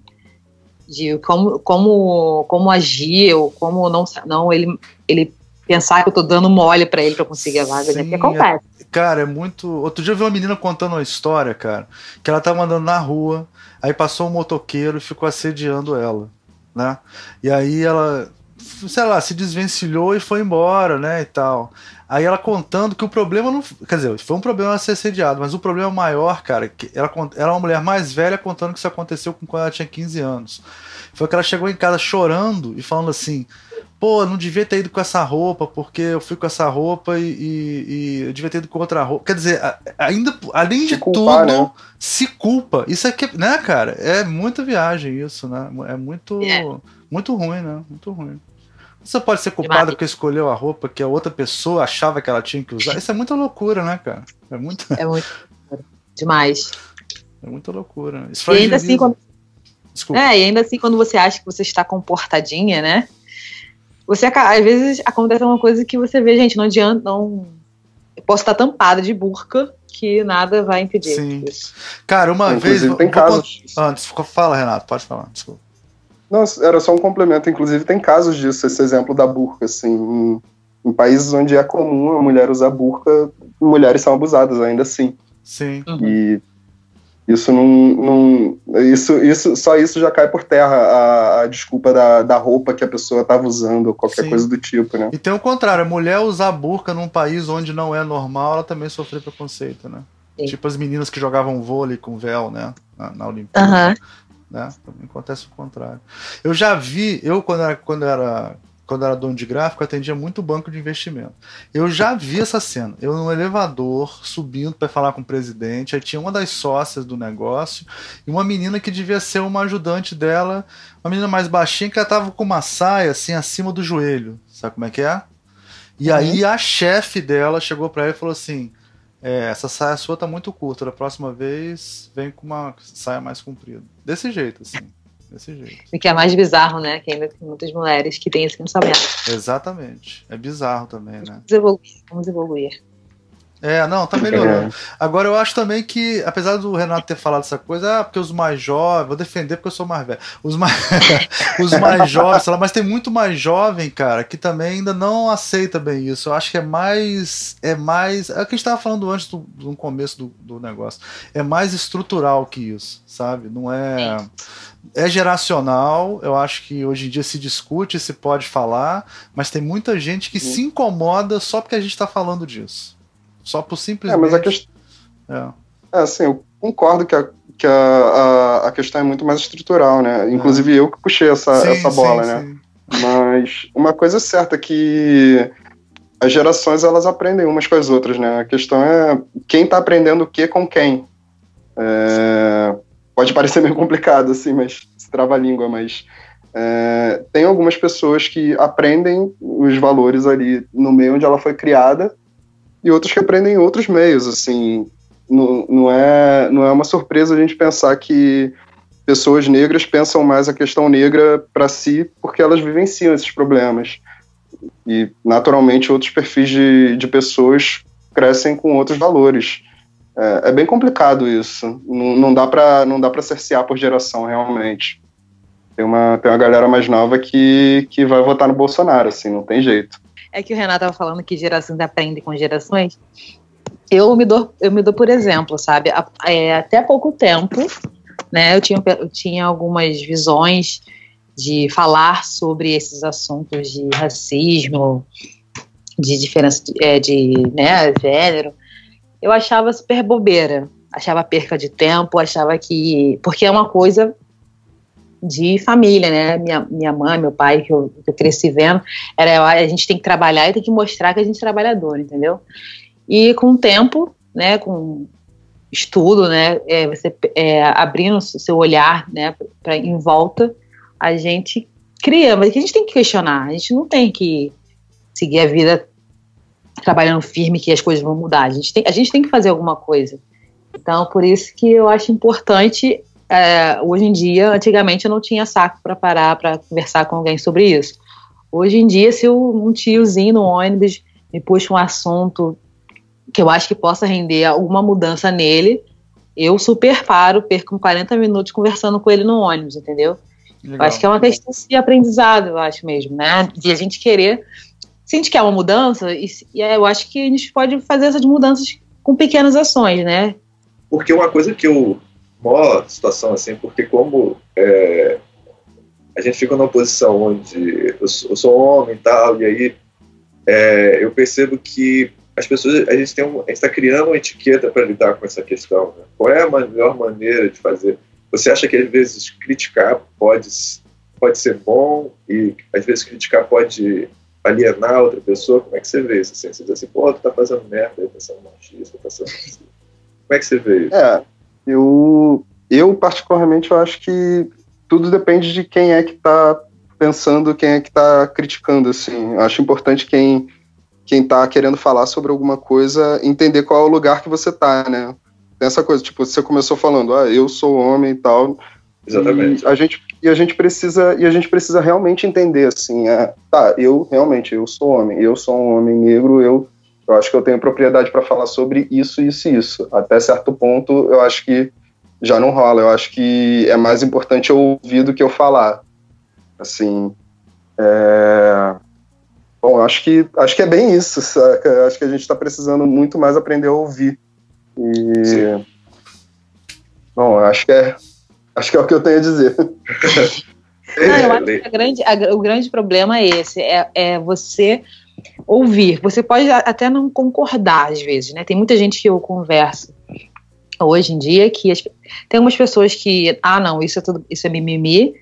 de como, como, como agir ou como não, não ele, ele pensar que eu tô dando mole para ele para conseguir a vaga, Sim, né? Que acontece.
É, cara, é muito. Outro dia eu vi uma menina contando uma história, cara, que ela tava andando na rua, aí passou um motoqueiro e ficou assediando ela, né? E aí ela, sei lá, se desvencilhou e foi embora, né? E tal. Aí ela contando que o problema não. Quer dizer, foi um problema ela ser assediado, mas o problema maior, cara, que ela, ela era uma mulher mais velha contando que isso aconteceu quando ela tinha 15 anos. Foi que ela chegou em casa chorando e falando assim: pô, não devia ter ido com essa roupa, porque eu fui com essa roupa e, e, e eu devia ter ido com outra roupa. Quer dizer, ainda, além se de culpar, tudo, né? se culpa. Isso aqui, né, cara? É muita viagem isso, né? É muito, é. muito ruim, né? Muito ruim. Você pode ser culpado porque escolheu a roupa que a outra pessoa achava que ela tinha que usar. Isso é muita loucura, né, cara? É muito.
É muito. Demais.
É muita loucura.
Isso e ainda assim, quando... Desculpa. É, e ainda assim, quando você acha que você está comportadinha, né? Você às vezes acontece uma coisa que você vê, gente, não adianta, não. Eu posso estar tampada de burca que nada vai impedir.
Sim. Isso. Cara, uma Inclusive, vez.
Tem casos.
Antes, fala, Renato, pode falar, desculpa.
Não, era só um complemento. Inclusive, tem casos disso, esse exemplo da burca, assim. Em, em países onde é comum a mulher usar burca, mulheres são abusadas ainda assim.
Sim.
E isso não, não isso, isso só isso já cai por terra a, a desculpa da, da roupa que a pessoa estava usando ou qualquer Sim. coisa do tipo, né?
E tem o contrário, a mulher usar burca num país onde não é normal, ela também sofre preconceito, né? Sim. Tipo as meninas que jogavam vôlei com véu, né? Na, na Olimpíada. Uhum. Né? Também acontece o contrário. Eu já vi, eu quando era, quando era quando era dono de gráfico, atendia muito banco de investimento. Eu já vi essa cena. Eu no elevador, subindo para falar com o presidente, aí tinha uma das sócias do negócio e uma menina que devia ser uma ajudante dela, uma menina mais baixinha que ela tava com uma saia assim acima do joelho. Sabe como é que é? E uhum. aí a chefe dela chegou para ela e falou assim: é, essa saia sua tá muito curta, da próxima vez vem com uma saia mais comprida. Desse jeito, assim. Desse jeito.
O que é mais bizarro, né? Que ainda tem muitas mulheres que têm esse pensamento.
Exatamente. É bizarro também, né?
Vamos evoluir. Vamos evoluir.
É, não, tá melhorando. É. Agora eu acho também que, apesar do Renato ter falado essa coisa, ah, porque os mais jovens, vou defender porque eu sou mais velho. Os mais, os mais jovens, sei lá, mas tem muito mais jovem, cara, que também ainda não aceita bem isso. Eu acho que é mais. É mais. É o que a gente tava falando antes do, no começo do, do negócio. É mais estrutural que isso, sabe? Não é. É geracional, eu acho que hoje em dia se discute, se pode falar, mas tem muita gente que se incomoda só porque a gente está falando disso. Só por simplesmente.
É, mas a questão. É. é, assim, eu concordo que a, que a, a, a, questão é muito mais estrutural, né? Inclusive é. eu que puxei essa, sim, essa bola, sim, né? Sim. Mas uma coisa é certa que as gerações elas aprendem umas com as outras, né? A questão é quem está aprendendo o que com quem. É, pode parecer meio complicado, assim, mas se trava a língua, mas é, tem algumas pessoas que aprendem os valores ali no meio onde ela foi criada e outros que aprendem em outros meios, assim. Não, não, é, não é uma surpresa a gente pensar que pessoas negras pensam mais a questão negra para si porque elas vivenciam esses problemas. E, naturalmente, outros perfis de, de pessoas crescem com outros valores. É, é bem complicado isso. Não, não dá para cercear por geração realmente. Tem uma tem uma galera mais nova que, que vai votar no Bolsonaro, assim, não tem jeito.
É que o Renato estava falando que gerações aprendem com gerações. Eu me dou eu me dou por exemplo, sabe? É, até pouco tempo, né? Eu tinha eu tinha algumas visões de falar sobre esses assuntos de racismo, de diferença de, é, de né, gênero eu achava super bobeira. Achava perca de tempo, achava que. Porque é uma coisa de família, né? Minha, minha mãe, meu pai, que eu, que eu cresci vendo, era a gente tem que trabalhar e tem que mostrar que a gente é trabalhador, entendeu? E com o tempo, né, com estudo, né, é, você é, abrindo seu olhar, né, para em volta, a gente cria, mas a gente tem que questionar, a gente não tem que seguir a vida trabalhando firme que as coisas vão mudar. A gente tem, a gente tem que fazer alguma coisa. Então, por isso que eu acho importante. É, hoje em dia, antigamente eu não tinha saco para parar para conversar com alguém sobre isso. Hoje em dia, se um tiozinho no ônibus me puxa um assunto que eu acho que possa render alguma mudança nele, eu super paro, perco 40 minutos conversando com ele no ônibus, entendeu? Legal. Eu acho que é uma questão de aprendizado, eu acho mesmo, né? De a gente querer se a gente quer uma mudança, e, e eu acho que a gente pode fazer essas mudanças com pequenas ações, né?
Porque uma coisa que eu. Maior situação assim, porque como é, a gente fica numa posição onde eu sou, eu sou homem e tal, e aí é, eu percebo que as pessoas, a gente um, está criando uma etiqueta para lidar com essa questão. Né? Qual é a melhor maneira de fazer? Você acha que às vezes criticar pode, pode ser bom e às vezes criticar pode alienar outra pessoa, como é que você vê isso? Assim, você diz assim, pô, tu tá fazendo merda, tá sendo machista, tá sendo. Como é que você vê isso?
É, eu, eu particularmente eu acho que tudo depende de quem é que tá pensando, quem é que tá criticando, assim. Eu acho importante quem quem tá querendo falar sobre alguma coisa entender qual é o lugar que você tá, né? Tem essa coisa, tipo, você começou falando, ah, eu sou homem e tal,
Exatamente.
E a gente, e a gente precisa e a gente precisa realmente entender assim, é, tá, eu realmente eu sou homem, eu sou um homem negro, eu eu acho que eu tenho propriedade para falar sobre isso, isso e isso. Até certo ponto, eu acho que já não rola. Eu acho que é mais importante eu ouvir do que eu falar. Assim, é... bom, acho que acho que é bem isso. Saca? Acho que a gente está precisando muito mais aprender a ouvir. E Sim. bom, acho que é Acho que é o que eu tenho a dizer.
Não, eu acho que grande, a, o grande problema é esse, é, é, você ouvir. Você pode até não concordar às vezes, né? Tem muita gente que eu converso hoje em dia que as, tem algumas pessoas que, ah, não, isso é tudo, isso é mimimi,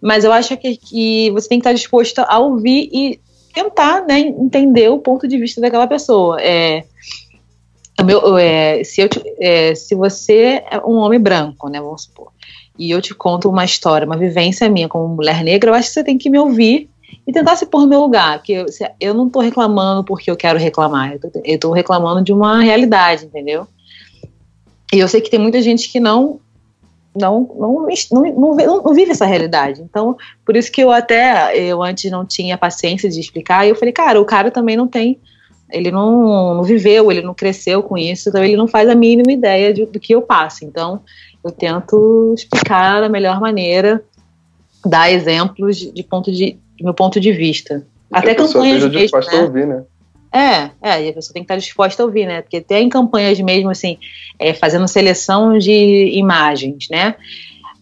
mas eu acho que, que você tem que estar disposto a ouvir e tentar, né, entender o ponto de vista daquela pessoa. É, meu, é, se, eu, é, se você é um homem branco, né, vamos supor, e eu te conto uma história, uma vivência minha como mulher negra, eu acho que você tem que me ouvir e tentar se pôr no meu lugar. Que eu, eu não estou reclamando porque eu quero reclamar, eu estou reclamando de uma realidade, entendeu? E eu sei que tem muita gente que não não não, não, não, não, vive essa realidade. Então, por isso que eu até, eu antes não tinha paciência de explicar, e eu falei, cara, o cara também não tem, ele não, não viveu, ele não cresceu com isso, então ele não faz a mínima ideia de, do que eu passo. Então, eu tento explicar da melhor maneira, dar exemplos de, de ponto de, de meu ponto de vista.
E Até campanhas mesmo, disposta né? a ouvir, né?
É, é, e a pessoa tem que estar disposta a ouvir, né? Porque tem campanhas mesmo assim, é, fazendo seleção de imagens, né?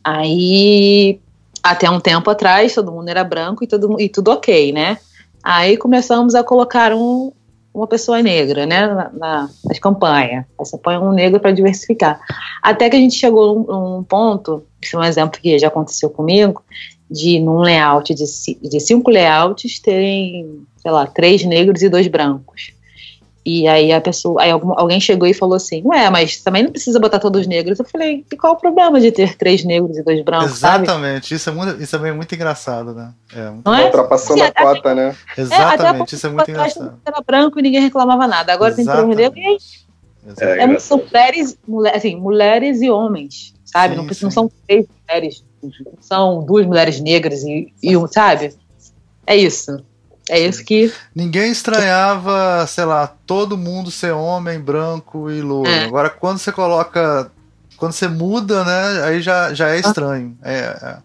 Aí, até um tempo atrás, todo mundo era branco e, todo, e tudo ok, né? Aí começamos a colocar um, uma pessoa negra, né, na, na, nas campanhas. você põe um negro para diversificar. Até que a gente chegou num, num ponto, isso é um exemplo que já aconteceu comigo, de num layout de, de cinco layouts terem sei lá, três negros e dois brancos. E aí a pessoa, aí algum, alguém chegou e falou assim, ué, mas também não precisa botar todos os negros. Eu falei, e qual o problema de ter três negros e dois brancos?
Exatamente, sabe? isso é muito, isso é muito engraçado, né?
É, muito não é? Ultrapassando a cota, né?
Exatamente, é, isso é muito engraçado.
Era branco e ninguém reclamava nada. Agora Exatamente. tem três negros e é, é, são mulheres, mulher, assim, mulheres e homens, sabe? Sim, não, não são três mulheres, são duas mulheres negras e, e um, sabe? É isso. É isso que.
Ninguém estranhava, sei lá, todo mundo ser homem, branco e louro. É. Agora, quando você coloca. Quando você muda, né? Aí já, já é estranho. É, é,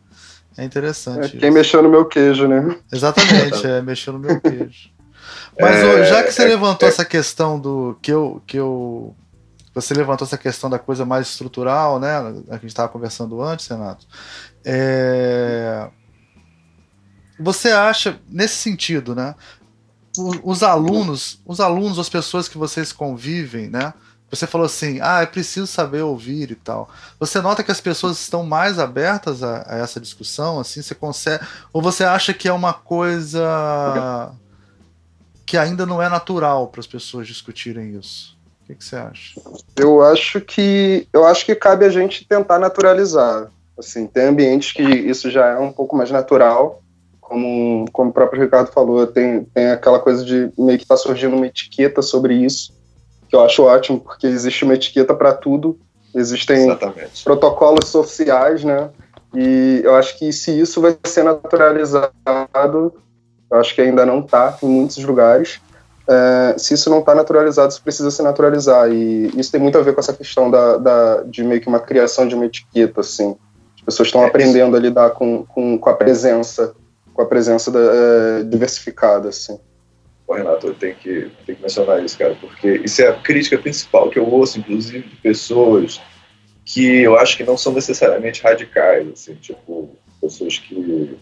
é interessante.
É quem mexeu no meu queijo, né?
Exatamente, é, mexeu no meu queijo. Mas é, já que você é, levantou é. essa questão do. que eu. Que eu você levantou essa questão da coisa mais estrutural, né? A que a gente estava conversando antes, Renato. É, você acha, nesse sentido, né? Os alunos, os alunos, as pessoas que vocês convivem, né? Você falou assim, ah, é preciso saber ouvir e tal. Você nota que as pessoas estão mais abertas a, a essa discussão, assim, você consegue, ou você acha que é uma coisa que ainda não é natural para as pessoas discutirem isso? O que, que, você acha?
Eu acho que eu acho que cabe a gente tentar naturalizar. Assim, tem ambientes que isso já é um pouco mais natural como, como o próprio Ricardo falou, tem, tem aquela coisa de meio que tá surgindo uma etiqueta sobre isso, que eu acho ótimo, porque existe uma etiqueta para tudo, existem Exatamente. protocolos sociais, né? E eu acho que se isso vai ser naturalizado, eu acho que ainda não está em muitos lugares. É, se isso não está naturalizado, isso precisa se naturalizar. E isso tem muito a ver com essa questão da, da de meio que uma criação de uma etiqueta, assim. As pessoas estão é, aprendendo a lidar com, com, com a presença com a presença da, é, diversificada, assim.
Pô, Renato, eu tenho que, tenho que mencionar isso, cara, porque isso é a crítica principal que eu ouço, inclusive, de pessoas que eu acho que não são necessariamente radicais, assim, tipo, pessoas que.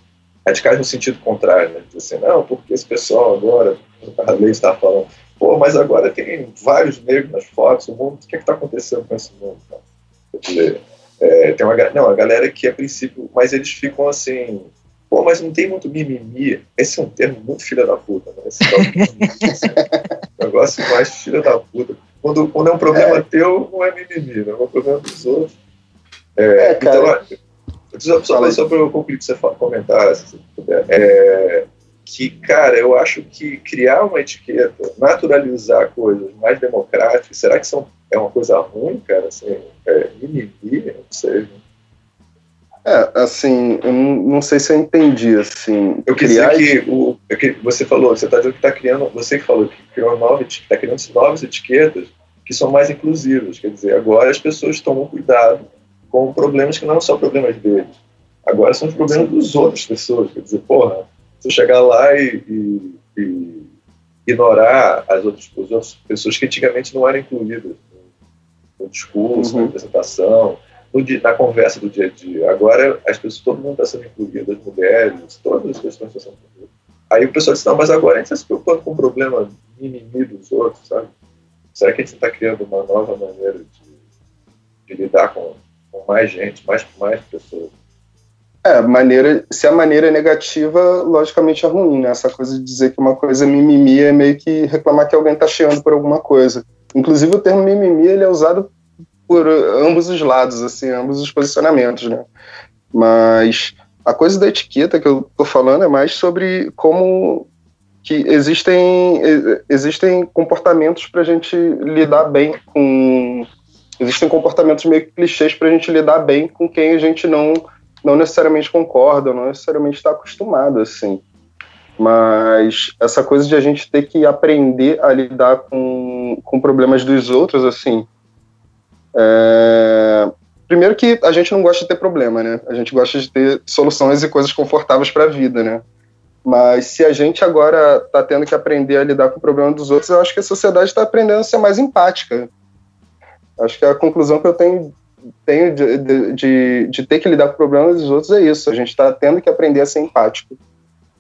radicais no sentido contrário, né? Dizer assim, não, porque esse pessoal agora, a lei está falando, pô, mas agora tem vários negros nas fotos, o mundo, o que é está acontecendo com esse mundo? Cara? Quer dizer, é, tem uma, não, a galera que a princípio, mas eles ficam assim, Pô, mas não tem muito mimimi. Esse é um termo muito filha da puta, né? Esse é negócio mais filha da puta. Quando, quando é um problema é. teu, não é mimimi, né? é um problema dos outros. É, é cara. Então, só, só, para eu concluir que você comentar, se puder. É, que, cara, eu acho que criar uma etiqueta, naturalizar coisas mais democráticas, será que são, é uma coisa ruim, cara? Assim, é, mimimi, não sei. Né?
É, assim, eu não, não, sei se eu entendi, assim.
Eu criar... dizer que, o, é que você falou, você está dizendo que está criando, você que falou que criou nova, está criando novas etiquetas que são mais inclusivas, quer dizer, agora as pessoas tomam cuidado com problemas que não são problemas deles, agora são os problemas dos outras pessoas, quer dizer, porra, você chegar lá e, e, e ignorar as outras, as outras pessoas que antigamente não eram incluídas no, discurso, uhum. na apresentação, no, na conversa do dia a dia. Agora, as pessoas, todo mundo está sendo incluído, as mulheres, todas as questões estão sendo incluídas. Aí o pessoal diz, não, mas agora a gente está se preocupando com o problema mimimi dos outros, sabe? Será que a gente está criando uma nova maneira de, de lidar com, com, mais gente, mais, mais pessoas?
É, maneira, se a maneira é negativa, logicamente é ruim, né? Essa coisa de dizer que uma coisa é mimimi é meio que reclamar que alguém está cheando por alguma coisa. Inclusive o termo mimimi ele é usado por ambos os lados, assim, ambos os posicionamentos, né? Mas a coisa da etiqueta que eu tô falando é mais sobre como que existem existem comportamentos para a gente lidar bem com existem comportamentos meio clichês para a gente lidar bem com quem a gente não não necessariamente concorda, não necessariamente está acostumado assim. Mas essa coisa de a gente ter que aprender a lidar com, com problemas dos outros, assim, é... Primeiro que a gente não gosta de ter problema, né? A gente gosta de ter soluções e coisas confortáveis para a vida, né? Mas se a gente agora está tendo que aprender a lidar com o problema dos outros, eu acho que a sociedade está aprendendo a ser mais empática. Acho que a conclusão que eu tenho, tenho de, de, de, ter que lidar com o problema dos outros é isso. A gente está tendo que aprender a ser empático,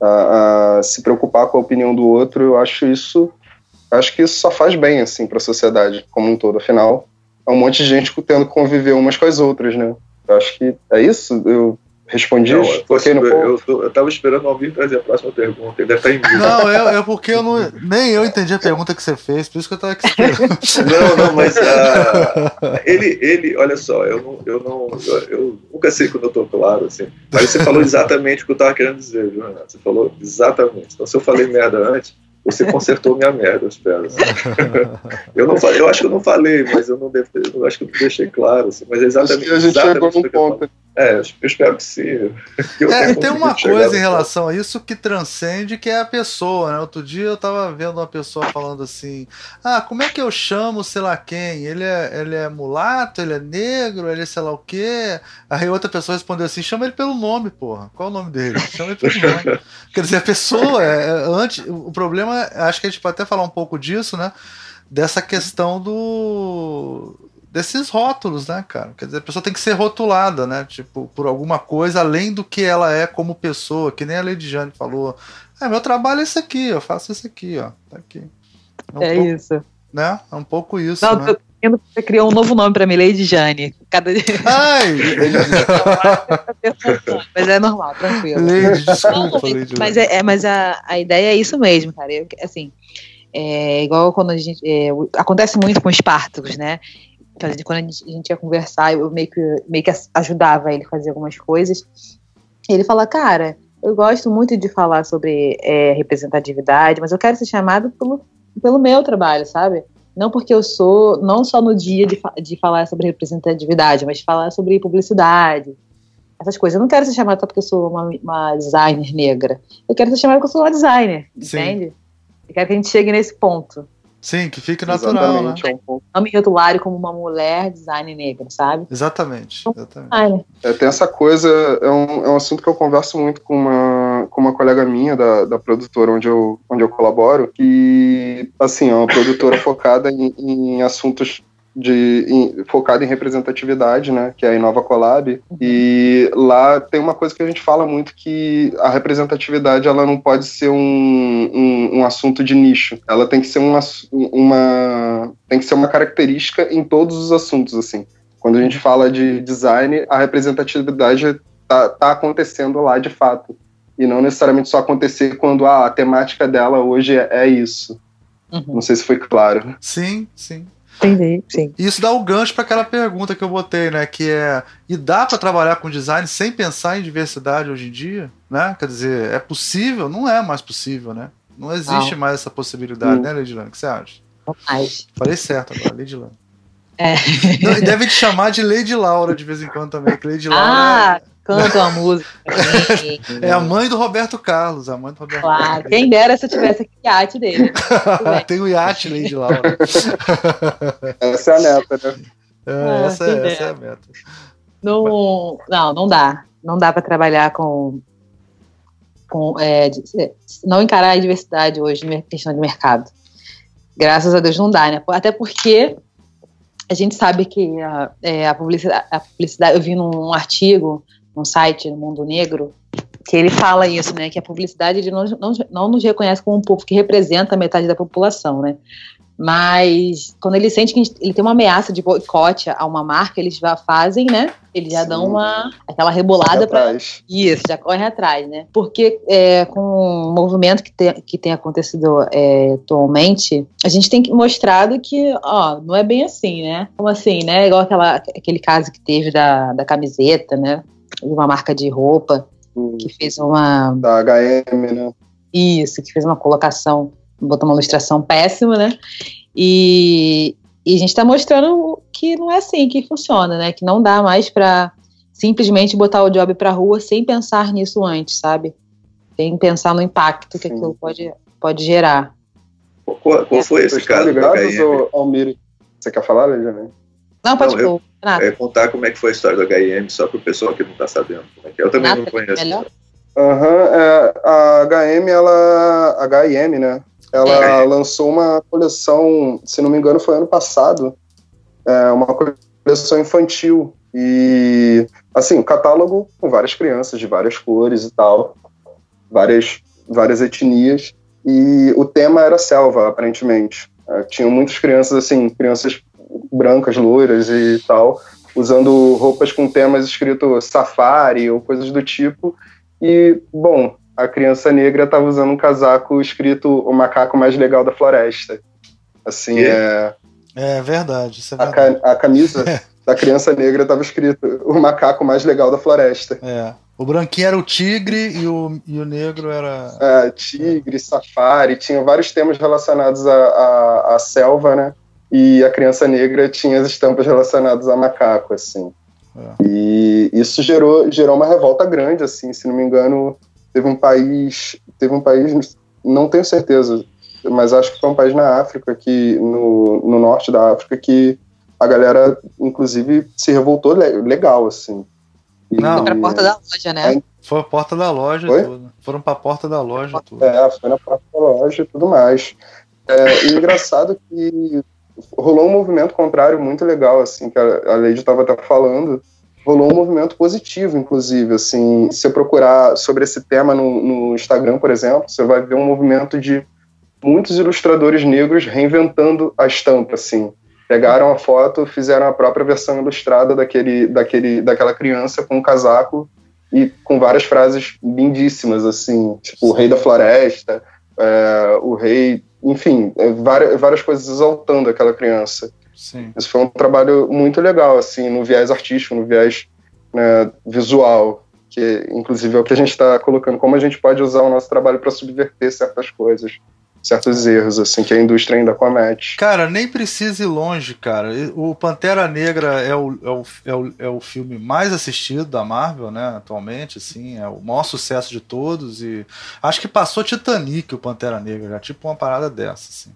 a, a, se preocupar com a opinião do outro. Eu acho isso, acho que isso só faz bem assim para a sociedade como um todo. Afinal, é um monte de gente tendo que conviver umas com as outras, né? Eu acho que é isso. Eu, Respondi?
Não, eu, eu, eu, eu tava esperando Alvin trazer a próxima pergunta. Ele deve estar em mim.
Não, é, é porque eu não, nem eu entendi a pergunta que você fez, por isso que eu tava aqui esperando.
Não, não, mas uh, ele, ele, olha só, eu não, eu não, eu nunca sei quando eu tô claro, assim. Mas você falou exatamente o que eu tava querendo dizer, viu, Renato? Você falou exatamente. Então, se eu falei merda antes, você consertou minha merda, eu espero. eu, não falei, eu acho que eu não falei, mas eu não devo ter, eu acho que eu deixei claro. Assim, mas é exatamente,
a gente
exatamente
chegou no ponto.
É, eu espero que sim.
Que é, tem uma coisa em relação a isso que transcende, que é a pessoa, né? Outro dia eu tava vendo uma pessoa falando assim: Ah, como é que eu chamo sei lá quem? Ele é, ele é mulato, ele é negro, ele é sei lá o quê? Aí outra pessoa respondeu assim: chama ele pelo nome, porra. Qual é o nome dele? Chama ele pelo nome. Quer dizer, a pessoa, é, é, antes, o problema, acho que a gente pode até falar um pouco disso, né? Dessa questão do desses rótulos, né, cara? Quer dizer, a pessoa tem que ser rotulada, né? Tipo, por alguma coisa além do que ela é como pessoa, que nem a Lady Jane falou. É, meu trabalho é esse aqui, eu faço isso aqui, ó. Tá aqui.
É, um é pouco, isso.
Né? É um pouco isso.
Não,
né?
Você criou um novo nome pra mim, Lady Jane. Cada dia.
Ai!
mas é normal, tranquilo.
Lady, desculpa, Não, Lady
mas, é, é, mas a, a ideia é isso mesmo, cara. Eu, assim, é igual quando a gente. É, acontece muito com os partos, né? Então, quando a gente, a gente ia conversar, eu meio que, meio que ajudava ele a fazer algumas coisas. Ele fala, cara, eu gosto muito de falar sobre é, representatividade, mas eu quero ser chamado pelo, pelo meu trabalho, sabe? Não porque eu sou, não só no dia de, de falar sobre representatividade, mas falar sobre publicidade, essas coisas. Eu não quero ser chamada só porque eu sou uma, uma designer negra. Eu quero ser chamada porque eu sou uma designer, Sim. entende? Eu quero que a gente chegue nesse ponto.
Sim, que fique natural, né?
É um Não me como uma mulher design negra, sabe?
Exatamente. exatamente.
É, tem essa coisa, é um, é um assunto que eu converso muito com uma, com uma colega minha da, da produtora onde eu, onde eu colaboro, que, assim, é uma produtora focada em, em assuntos de, em, focado em representatividade, né, que é a Inova Collab, e lá tem uma coisa que a gente fala muito que a representatividade ela não pode ser um, um, um assunto de nicho, ela tem que ser uma, uma tem que ser uma característica em todos os assuntos, assim. Quando a gente fala de design, a representatividade tá, tá acontecendo lá de fato, e não necessariamente só acontecer quando ah, a temática dela hoje é, é isso. Uhum. Não sei se foi claro.
Sim, sim.
Entendi, sim.
Isso dá o gancho para aquela pergunta que eu botei, né? Que é: e dá para trabalhar com design sem pensar em diversidade hoje em dia? Né? Quer dizer, é possível? Não é mais possível, né? Não existe não. mais essa possibilidade, hum. né, Leidilane? O que você acha?
Não mais.
Falei certo agora, Leidilane.
É.
Não, e deve te chamar de Lady Laura de vez em quando também, que Lady Laura.
Ah, é... canta uma música.
é a mãe do Roberto Carlos, a mãe do Roberto
claro,
Carlos.
Quem dera se eu tivesse aqui iate dele.
Tem o iate Lady Laura.
essa é a meta, né?
É, ah, essa, é, essa é a meta.
Não, não, não dá. Não dá para trabalhar com. com é, não encarar a diversidade hoje na questão de mercado. Graças a Deus não dá, né? Até porque a gente sabe que a, é, a, publicidade, a publicidade, eu vi num artigo, num site no Mundo Negro, que ele fala isso, né, que a publicidade não, não, não nos reconhece como um povo que representa metade da população, né, mas quando ele sente que ele tem uma ameaça de boicote a uma marca, eles já fazem, né? Eles já Sim. dão uma aquela rebolada para isso, já corre atrás, né? Porque é, com o movimento que tem, que tem acontecido é, atualmente, a gente tem mostrado que, ó, não é bem assim, né? Como assim, né? Igual aquela, aquele caso que teve da, da camiseta, né? De uma marca de roupa hum. que fez uma
da HM, né?
Isso, que fez uma colocação botou uma ilustração péssima, né? E, e a gente está mostrando que não é assim que funciona, né? Que não dá mais para simplesmente botar o job para rua sem pensar nisso antes, sabe? Sem pensar no impacto que Sim. aquilo pode, pode gerar.
Qual, qual foi esse caso
ligados, do Almir? Você quer falar, Legiane?
Não, pode não, eu,
é, contar como é que foi a história do HM, só para o pessoal que não está sabendo como é que é. Eu também não conheço.
Aham, uhum, é, a HM, ela. HM, né? Ela lançou uma coleção, se não me engano, foi ano passado, é, uma coleção infantil. E, assim, um catálogo com várias crianças de várias cores e tal, várias, várias etnias. E o tema era selva, aparentemente. É, tinham muitas crianças, assim, crianças brancas, loiras e tal, usando roupas com temas escrito safari ou coisas do tipo. E, bom, a criança negra estava usando um casaco escrito o macaco mais legal da floresta. Assim, é.
É verdade, isso é
verdade. A, a camisa da criança negra estava escrito o macaco mais legal da floresta.
É. O branquinho era o tigre e o, e o negro era.
É, tigre, safari, tinha vários temas relacionados à, à, à selva, né? E a criança negra tinha as estampas relacionadas a macaco, assim. É. E isso gerou, gerou uma revolta grande, assim, se não me engano, teve um país, teve um país, não tenho certeza, mas acho que foi um país na África, que, no, no norte da África, que a galera, inclusive, se revoltou legal, assim.
E, não, foi pra porta da loja, né?
Foi a porta da loja foi? tudo. Foram pra porta da loja tudo.
É, foi na porta da loja e tudo mais. É, e engraçado que rolou um movimento contrário muito legal, assim, que a, a Lady estava até falando, rolou um movimento positivo, inclusive, assim, se você procurar sobre esse tema no, no Instagram, por exemplo, você vai ver um movimento de muitos ilustradores negros reinventando a estampa, assim, pegaram a foto, fizeram a própria versão ilustrada daquele, daquele, daquela criança com um casaco e com várias frases lindíssimas, assim, tipo o rei da floresta, é, o rei enfim, é, várias, várias coisas exaltando aquela criança. Sim. Isso foi um trabalho muito legal, assim, no viés artístico, no viés né, visual, que inclusive é o que a gente está colocando, como a gente pode usar o nosso trabalho para subverter certas coisas certos erros assim que a indústria ainda comete.
Cara, nem precisa ir longe, cara. O Pantera Negra é o, é o, é o, é o filme mais assistido da Marvel, né, atualmente, assim, é o maior sucesso de todos e acho que passou Titanic o Pantera Negra, já tipo uma parada dessa, assim.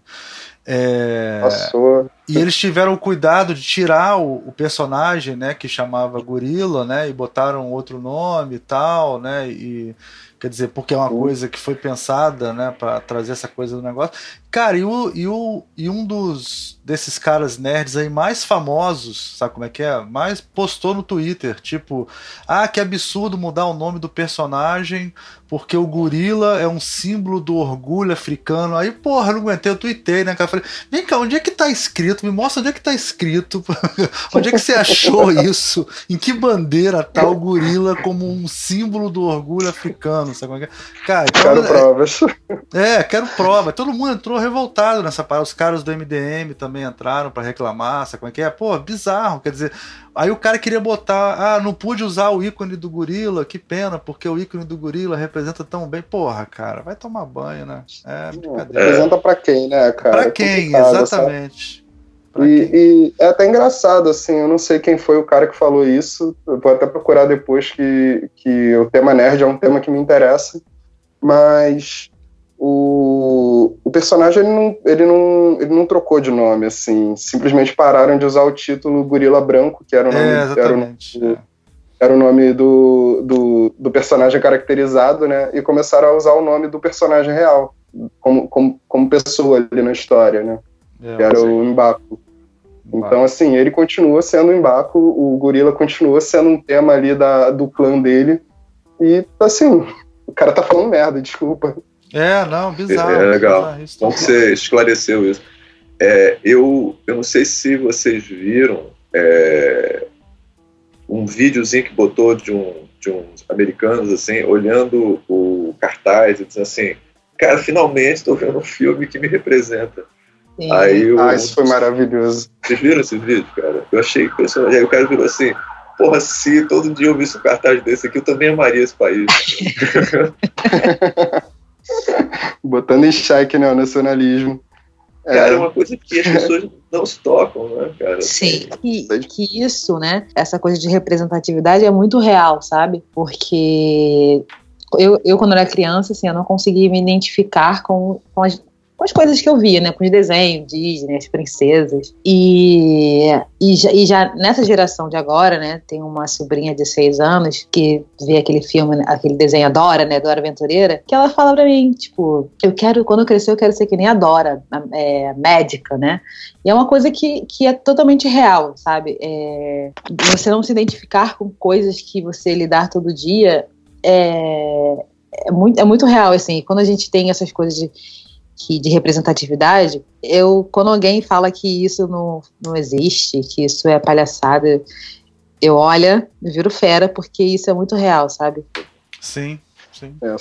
É... Passou. E eles tiveram o cuidado de tirar o, o, personagem, né, que chamava Gorila, né, e botaram outro nome e tal, né, e Quer dizer, porque é uma coisa que foi pensada, né, para trazer essa coisa do negócio. Cara, e, o, e, o, e um dos desses caras nerds aí mais famosos, sabe como é que é? Mais postou no Twitter, tipo, ah, que absurdo mudar o nome do personagem porque o gorila é um símbolo do orgulho africano. Aí, porra, não aguentei, eu tuitei, né, cara? Falei, vem cá, onde é que tá escrito? Me mostra onde é que tá escrito. onde é que você achou isso? Em que bandeira tá o gorila como um símbolo do orgulho africano? Sabe como é que é? Cara,
então, quero é, provas.
É, quero prova. Todo mundo entrou revoltado nessa parada. Os caras do MDM também entraram para reclamar, sabe como é que é? Pô, bizarro. Quer dizer, aí o cara queria botar, ah, não pude usar o ícone do gorila, que pena, porque o ícone do gorila representa tão bem. Porra, cara, vai tomar banho, né? É
brincadeira. Representa pra quem, né, cara?
Pra é quem, exatamente.
E, e, é até engraçado, assim, eu não sei quem foi o cara que falou isso, eu vou até procurar depois que, que o tema nerd é um tema que me interessa, mas o, o personagem ele não, ele, não, ele não trocou de nome, assim, simplesmente pararam de usar o título Gorila Branco, que era o nome, é, era o nome, é. era o nome do, do, do, personagem caracterizado, né? E começaram a usar o nome do personagem real, como, como, como pessoa ali na história, né? É, que era o Mbaku. Então, assim, ele continua sendo o Mbaku, o gorila continua sendo um tema ali da, do clã dele. E, assim, o cara tá falando merda, desculpa.
É, não, bizarro.
É, legal. Bizarro, Bom que você esclareceu isso. É, eu, eu não sei se vocês viram é, um videozinho que botou de, um, de uns americanos assim, olhando o cartaz e dizendo assim, cara, finalmente estou vendo um filme que me representa.
Sim. Aí eu, ah, isso foi maravilhoso.
Vocês viram esse vídeo, cara? Eu achei que aí o cara virou assim, porra, se todo dia eu visse um cartaz desse aqui, eu também amaria esse país.
Botando em xeque né, o nacionalismo.
Cara, é uma coisa que as pessoas não se tocam, né, cara?
Sim, que, que isso, né? Essa coisa de representatividade é muito real, sabe? Porque eu, eu, quando era criança, assim, eu não conseguia me identificar com, com as, com as coisas que eu via, né? Com os desenhos, Disney, as princesas. E, e, já, e já nessa geração de agora, né? Tem uma sobrinha de seis anos que vê aquele filme, aquele desenho a Dora, né? Dora Aventureira, que ela fala pra mim, tipo, eu quero, quando eu crescer, eu quero ser que nem a Dora, é, médica, né? E é uma coisa que, que é totalmente real, sabe? É, você não se identificar com coisas que você lidar todo dia é, é, muito, é muito real, assim. Quando a gente tem essas coisas de que de representatividade, eu quando alguém fala que isso não, não existe, que isso é palhaçada, eu olha, viro fera, porque isso é muito real, sabe?
Sim, sim.
É,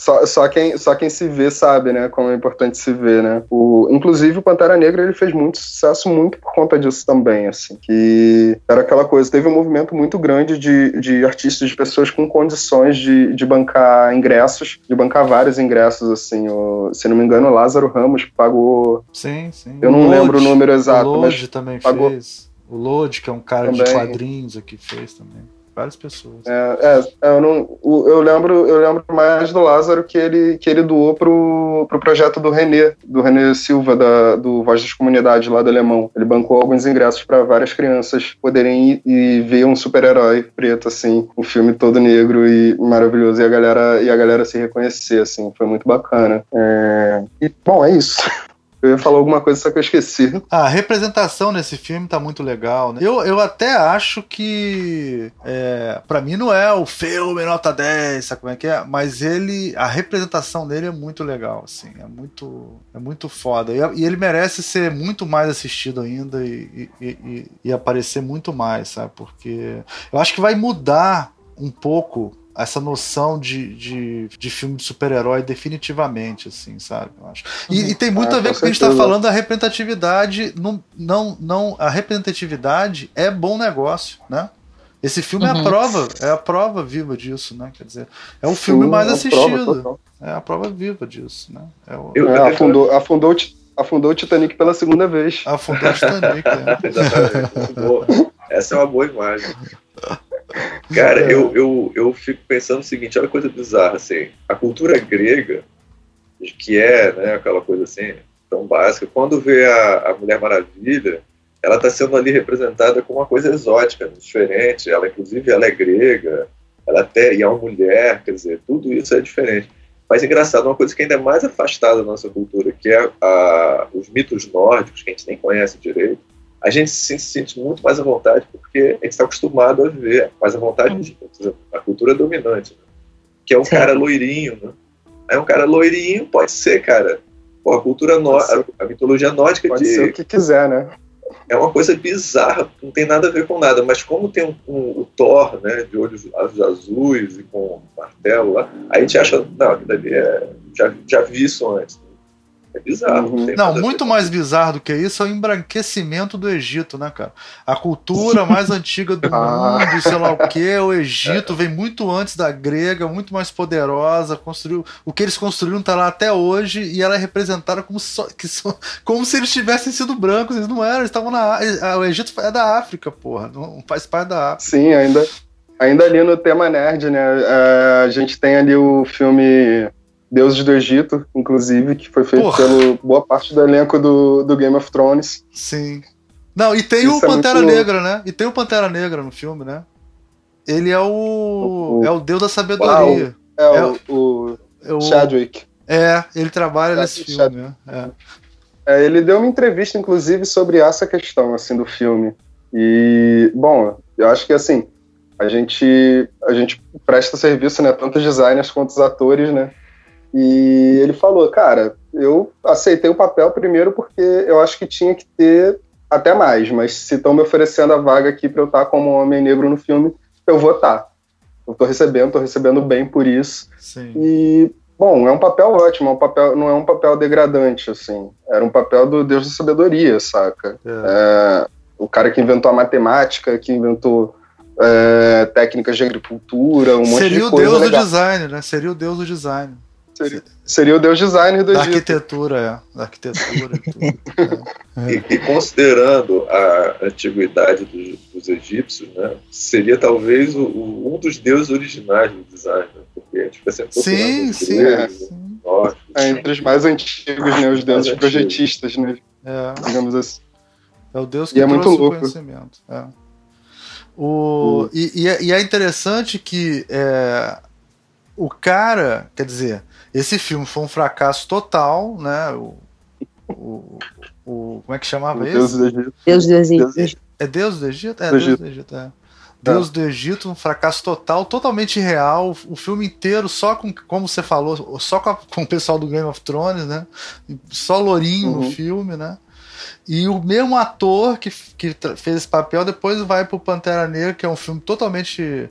só, só, quem, só quem se vê sabe, né? Como é importante se ver, né? O, inclusive o Pantera Negra ele fez muito sucesso muito por conta disso também, assim. Que era aquela coisa, teve um movimento muito grande de, de artistas, de pessoas com condições de, de bancar ingressos, de bancar vários ingressos, assim. O, se não me engano, o Lázaro Ramos pagou.
Sim, sim.
Eu não lembro o número exato.
O
Lodge
também pagou, fez. O Lodge, que é um cara também. de quadrinhos aqui, fez também várias pessoas.
É, é, eu, não, eu, lembro, eu lembro mais do Lázaro que ele, que ele doou pro, pro projeto do René, do René Silva, da, do Voz das Comunidades lá do Alemão. Ele bancou alguns ingressos para várias crianças poderem ir e ver um super-herói preto, assim, um filme todo negro e maravilhoso, e a galera, e a galera se reconhecer, assim, foi muito bacana. É, e, bom, é isso. Eu ia falar alguma coisa, só que eu esqueci.
A representação nesse filme tá muito legal, né? Eu, eu até acho que. É, para mim não é o filme nota 10, sabe como é que é? Mas ele. A representação dele é muito legal, assim. É muito. É muito foda. E, e ele merece ser muito mais assistido ainda e, e, e, e aparecer muito mais, sabe? Porque eu acho que vai mudar um pouco essa noção de, de, de filme de super-herói definitivamente, assim, sabe? Eu acho. E, uhum. e tem muito ah, a ver com o que a gente está falando da representatividade. Não, não, não, a representatividade é bom negócio, né? Esse filme uhum. é a uhum. prova, é a prova viva disso, né? Quer dizer, é o Sim, filme mais é assistido. É a prova viva disso, né?
É o... Eu, é, afundou, afundou, afundou o Titanic pela segunda vez.
Afundou o Titanic, é.
Exatamente. Essa é uma boa imagem. Cara, é. eu, eu, eu fico pensando o seguinte, olha coisa bizarra, assim, a cultura grega, que é né, aquela coisa assim, tão básica, quando vê a, a Mulher Maravilha, ela está sendo ali representada como uma coisa exótica, diferente, ela inclusive ela é grega, ela até e é uma mulher, quer dizer, tudo isso é diferente. Mas engraçado, uma coisa que ainda é mais afastada da nossa cultura, que é a, os mitos nórdicos, que a gente nem conhece direito, a gente se sente muito mais à vontade porque a gente está acostumado a viver mais à vontade, uhum. a cultura dominante, né? que é um cara loirinho, né? É um cara loirinho, pode ser, cara. Pô, a cultura nórdica, a mitologia nórdica
pode
de...
ser o que quiser, né?
É uma coisa bizarra, não tem nada a ver com nada, mas como tem um, um, o Thor, né, de olhos azuis e com um martelo lá, aí a gente acha, não, aquilo ali é, já, já vi isso antes. Né? É bizarro.
Uhum. Não, muito mais bizarro do que isso é o embranquecimento do Egito, né, cara? A cultura mais antiga do ah. mundo, sei lá o que, o Egito vem muito antes da grega, muito mais poderosa, construiu o que eles construíram tá lá até hoje e ela é representada como, so, que so, como se eles tivessem sido brancos, eles não eram, eles estavam na o Egito é da África, porra, não faz parte da África.
Sim, ainda ainda ali no tema nerd, né? É, a gente tem ali o filme Deuses do Egito, inclusive, que foi feito Porra. pelo boa parte do elenco do, do Game of Thrones.
Sim. Não, e tem Isso o é Pantera Negra, né? E tem o Pantera Negra no filme, né? Ele é o. o... É o deus da sabedoria.
Ah, é, é, o, o, é o Chadwick.
É, ele trabalha nesse filme. Né? É.
É, ele deu uma entrevista, inclusive, sobre essa questão assim do filme. E, bom, eu acho que assim, a gente, a gente presta serviço, né? Tanto os designers quanto os atores, né? E ele falou, cara, eu aceitei o papel primeiro porque eu acho que tinha que ter até mais, mas se estão me oferecendo a vaga aqui para eu estar tá como homem negro no filme, eu vou estar. Tá. Eu tô recebendo, tô recebendo bem por isso.
Sim.
E bom, é um papel ótimo, é um papel, não é um papel degradante, assim. Era um papel do Deus da sabedoria, saca? É. É, o cara que inventou a matemática, que inventou é, técnicas de agricultura, um monte
Seria
de coisa.
Seria o Deus
legal.
do design, né? Seria o Deus do design.
Seria, seria o deus designer do
da Egito. arquitetura, é. Da arquitetura.
é. e, e, considerando a antiguidade dos, dos egípcios, né, seria talvez o, o, um dos deuses originais do design, né, porque a gente
pensa Sim, sim.
Gregos, é. é. entre os mais antigos, né, os deuses projetistas, né,
é.
digamos assim.
É o deus que e é muito louco. conhecimento. É. O, o... E, e, é, e, é, interessante que é, o cara, quer dizer, esse filme foi um fracasso total, né? O, o, o como é que chamava isso?
Deus do Egito. Deus do Egito.
É Deus do Egito? É, Deus do Egito, é. Deus do Egito, um fracasso total, totalmente real. O filme inteiro, só com, como você falou, só com, a, com o pessoal do Game of Thrones, né? Só lourinho uhum. no filme, né? E o mesmo ator que, que fez esse papel depois vai pro Pantera Negra, que é um filme totalmente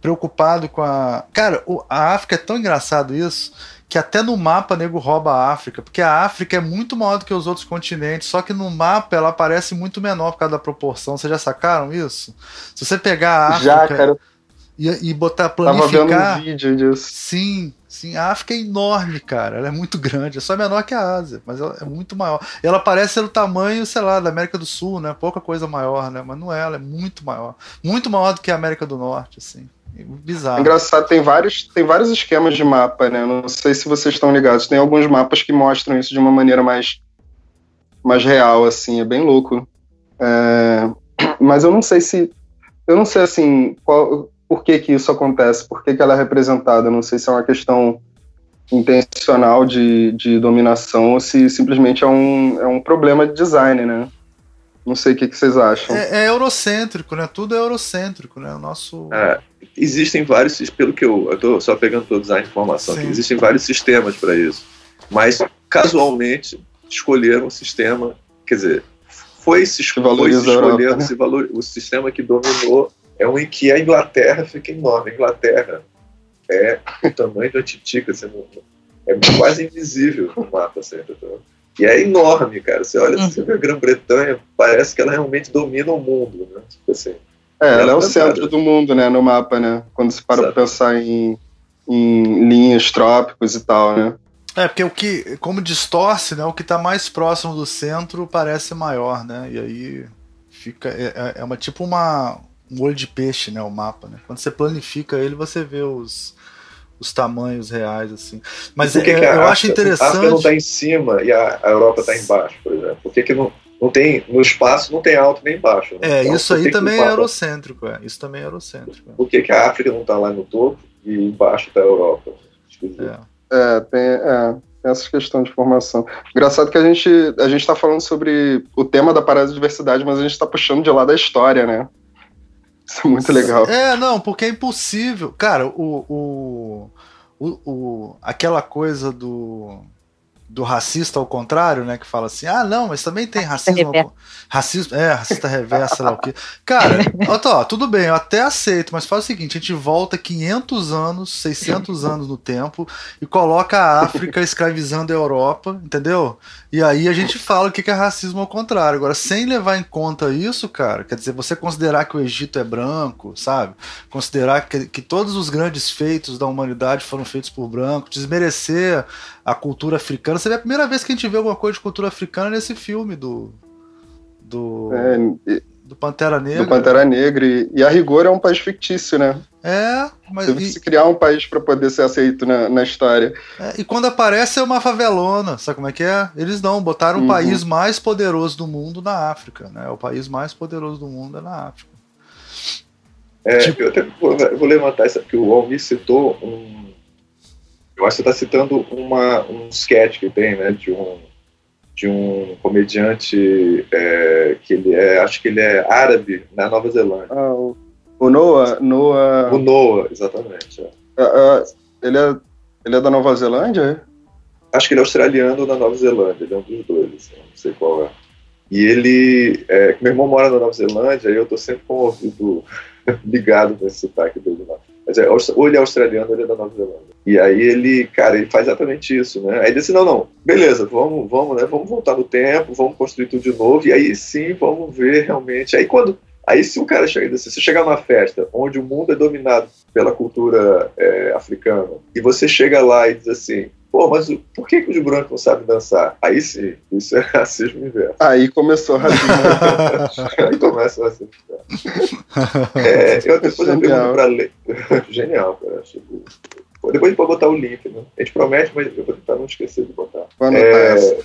preocupado com a. Cara, a África é tão engraçado isso que até no mapa nego rouba a África, porque a África é muito maior do que os outros continentes, só que no mapa ela parece muito menor por causa da proporção. Vocês já sacaram isso? Se você pegar a África já, cara. E, e botar planificar.
Tava vendo um vídeo disso.
Sim, sim. A África é enorme, cara. Ela é muito grande. É só menor que a Ásia, mas ela é muito maior. E ela parece ser o tamanho, sei lá, da América do Sul, né? Pouca coisa maior, né? Mas não é, ela é muito maior. Muito maior do que a América do Norte, assim. Bizarro.
Engraçado, tem vários, tem vários esquemas de mapa, né? Não sei se vocês estão ligados. Tem alguns mapas que mostram isso de uma maneira mais, mais real, assim, é bem louco. É, mas eu não sei se. Eu não sei assim qual, por que, que isso acontece, por que, que ela é representada. Não sei se é uma questão intencional de, de dominação ou se simplesmente é um, é um problema de design, né? Não sei o que, que vocês acham.
É, é, eurocêntrico, né? Tudo é eurocêntrico, né? O nosso.
É, existem vários, pelo que eu, eu tô só pegando todos a informação aqui, existem vários sistemas para isso. Mas casualmente escolheram um sistema, quer dizer, foi se, foi se escolhendo né? valor, o sistema que dominou é um em que a Inglaterra fica enorme. A Inglaterra é o tamanho da Titica, assim, é quase invisível no mapa, assim, e é enorme, cara. Você olha, uhum. você vê a Grã-Bretanha, parece que ela realmente domina o mundo, né? Tipo assim.
É, ela, ela é o centro do mundo, né, no mapa, né? Quando se para pra pensar em, em linhas trópicos e tal, né?
É, porque o que, como distorce, né, o que está mais próximo do centro parece maior, né? E aí fica é, é, é uma tipo uma um olho de peixe, né, o mapa, né? Quando você planifica ele, você vê os os tamanhos reais, assim. Mas é, eu acho interessante. A
África não está em cima e a, a Europa está embaixo, por exemplo. Por que, que não, não tem. No espaço não tem alto nem baixo. Né?
É, então, isso aí também é eurocêntrico, é. Isso também é eurocêntrico.
É. Por que, que a África não está lá no topo e embaixo está a Europa?
É. é, tem. É essa questão de formação. Engraçado que a gente a gente está falando sobre o tema da parada de diversidade, mas a gente está puxando de lá da história, né? Isso é muito legal.
É, não, porque é impossível. Cara, o, o, o, o aquela coisa do do racista ao contrário, né? Que fala assim, ah, não, mas também tem racismo. Racismo, é, racista reverso, sei lá o quê. Cara, ó, tudo bem, eu até aceito, mas faz o seguinte: a gente volta 500 anos, 600 anos no tempo e coloca a África escravizando a Europa, entendeu? E aí a gente fala o que é racismo ao contrário. Agora, sem levar em conta isso, cara, quer dizer, você considerar que o Egito é branco, sabe? Considerar que, que todos os grandes feitos da humanidade foram feitos por branco, desmerecer a cultura africana. Você vê a primeira vez que a gente vê alguma coisa de cultura africana nesse filme do. Do. É, do Pantera Negra.
Do Pantera Negra. E, e, a rigor é um país fictício, né?
É,
mas. Teve e, se criar um país para poder ser aceito na, na história.
É, e quando aparece é uma favelona, sabe como é que é? Eles não, botaram uhum. o país mais poderoso do mundo na África, né? O país mais poderoso do mundo é na África.
É, tipo... eu até vou, vou levantar isso, porque o Almir citou um eu acho que você está citando uma, um sketch que tem, né, de um, de um comediante é, que ele é, acho que ele é árabe na Nova Zelândia.
Ah, o, o Noah, Noah...
O Noah, exatamente. É.
É, é. ele, é, ele é da Nova Zelândia?
Acho que ele é australiano ou da Nova Zelândia, ele é um dos dois, assim, não sei qual é. E ele, é, meu irmão mora na Nova Zelândia e eu tô sempre com o ouvido ligado nesse sotaque dele lá. Mas é, ou ele é australiano ou ele é da Nova Zelândia. E aí ele, cara, ele faz exatamente isso, né? Aí ele disse, não, não, beleza, vamos, vamos, né? Vamos voltar no tempo, vamos construir tudo de novo, e aí sim vamos ver realmente. Aí quando. Aí se o cara chega, se você chegar numa festa onde o mundo é dominado pela cultura é, africana, e você chega lá e diz assim, Pô, mas por que, que os brancos não sabem dançar? Aí sim, isso é racismo inverso.
Aí começou o racismo
Aí começa o racismo É, eu depois eu pergunto pra ler. Genial, cara. Tipo, depois a gente pode botar o link, né? A gente promete, mas eu vou tentar não esquecer de botar.
Vou anotar é, essa.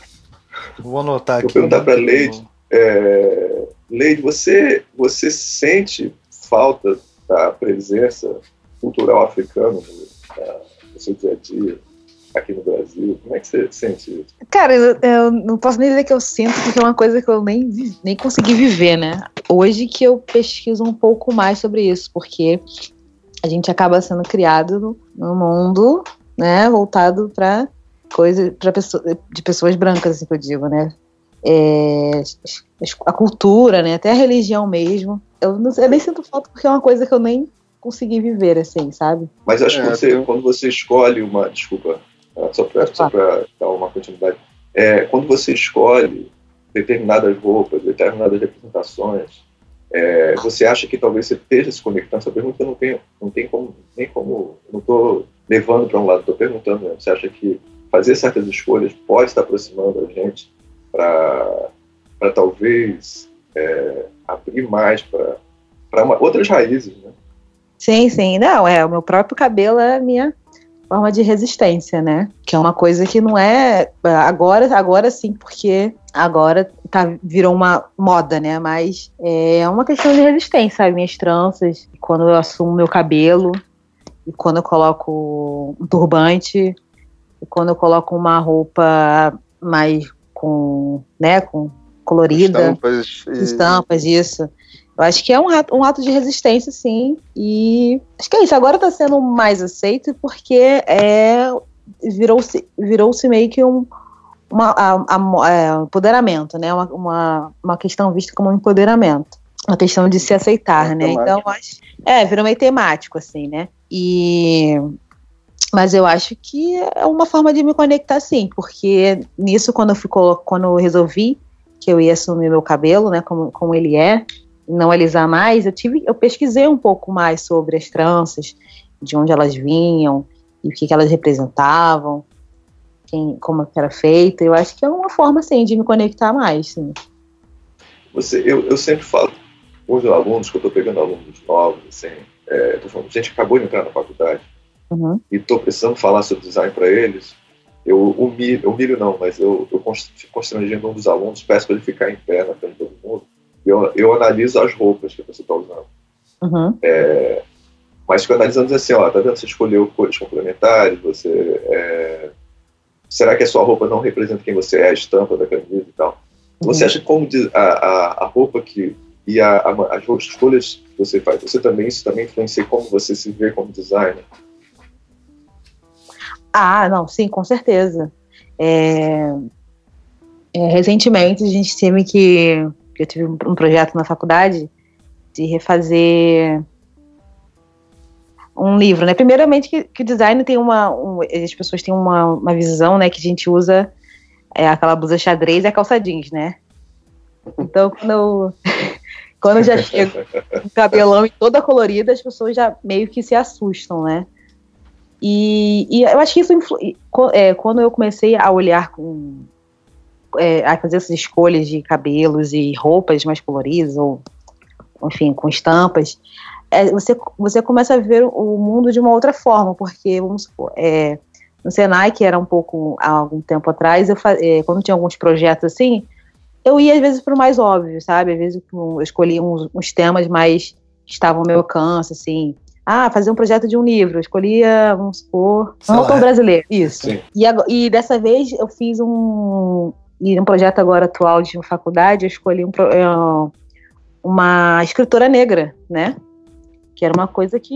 Vou anotar aqui.
Vou perguntar pra Leide. É, Leide, você, você sente falta da presença cultural africana no, no seu dia a dia? aqui no Brasil? Como é que você sente isso?
Cara, eu, eu, não posso nem dizer que eu sinto, porque é uma coisa que eu nem, nem consegui viver, né? Hoje que eu pesquiso um pouco mais sobre isso, porque a gente acaba sendo criado no, no mundo, né, voltado para coisa para pessoa, de pessoas brancas, assim que eu digo, né? é, a cultura, né? Até a religião mesmo. Eu, não, eu nem sinto falta porque é uma coisa que eu nem consegui viver, assim, sabe?
Mas acho que é, você, quando você escolhe uma. Desculpa, ah, só para só dar uma continuidade. É, quando você escolhe determinadas roupas, determinadas representações, é, você acha que talvez você esteja se conectando? Essa pergunta não tem, não tem como, nem como. Não estou levando para um lado, estou perguntando mesmo. Você acha que fazer certas escolhas pode estar aproximando a gente para talvez é, abrir mais para outras raízes, né?
Sim, sim. Não, é, o meu próprio cabelo é a minha forma de resistência, né? Que é uma coisa que não é agora, agora sim, porque agora tá, virou uma moda, né? Mas é uma questão de resistência, sabe? Minhas tranças, quando eu assumo meu cabelo, e quando eu coloco um turbante, e quando eu coloco uma roupa mais com, né, com colorida, estampas, estampas isso. Eu acho que é um ato, um ato de resistência, sim. E acho que é isso. Agora está sendo mais aceito porque é, virou-se virou meio que um uma, a, a, é, empoderamento, né? Uma, uma, uma questão vista como um empoderamento. Uma questão de se aceitar, é né? Temático. Então, acho, é, virou meio temático, assim, né? E mas eu acho que é uma forma de me conectar sim, porque nisso quando eu fico, quando eu resolvi que eu ia assumir meu cabelo, né, como, como ele é, não alisar mais, eu tive, eu pesquisei um pouco mais sobre as tranças, de onde elas vinham e o que, que elas representavam, quem, como era feita. Eu acho que é uma forma, assim, de me conectar mais, sim.
Você, eu, eu sempre falo com os alunos, que eu estou pegando alunos novos, assim, é, tô falando, gente acabou de entrar na faculdade uhum. e estou precisando falar sobre design para eles, eu humilho, humilho não, mas eu, eu fico constrangendo um dos alunos, peço para ele ficar em pé na frente de todo mundo, eu, eu analiso as roupas que você está usando. Uhum. É, mas fico analisando assim, ó, tá vendo? Você escolheu cores complementares, você. É, será que a sua roupa não representa quem você é, a estampa da camisa e tal? Uhum. Você acha como a, a, a roupa que. e a, a, as escolhas que você faz, você também, isso também influencia como você se vê como designer?
Ah, não, sim, com certeza. É, é, recentemente a gente teve que eu tive um projeto na faculdade de refazer um livro, né? Primeiramente que, que o design tem uma, um, as pessoas têm uma, uma visão, né, que a gente usa é, aquela blusa xadrez e a calça jeans, né? Então quando eu, quando eu já chego com cabelão e toda colorida, as pessoas já meio que se assustam, né? E, e eu acho que isso é, quando eu comecei a olhar com é, a fazer essas escolhas de cabelos e roupas mais coloridas, ou enfim, com estampas, é, você, você começa a ver o mundo de uma outra forma, porque, vamos supor, é, no Senai, que era um pouco há algum tempo atrás, eu, é, quando tinha alguns projetos assim, eu ia às vezes para o mais óbvio, sabe? Às vezes eu escolhia uns, uns temas mais que estavam ao meu alcance, assim, ah, fazer um projeto de um livro. Eu escolhia, vamos supor, um autor brasileiro. Isso. E, e, dessa vez eu fiz um, e um projeto agora atual de faculdade, eu escolhi um, é, uma escritora negra, né? Que era uma coisa que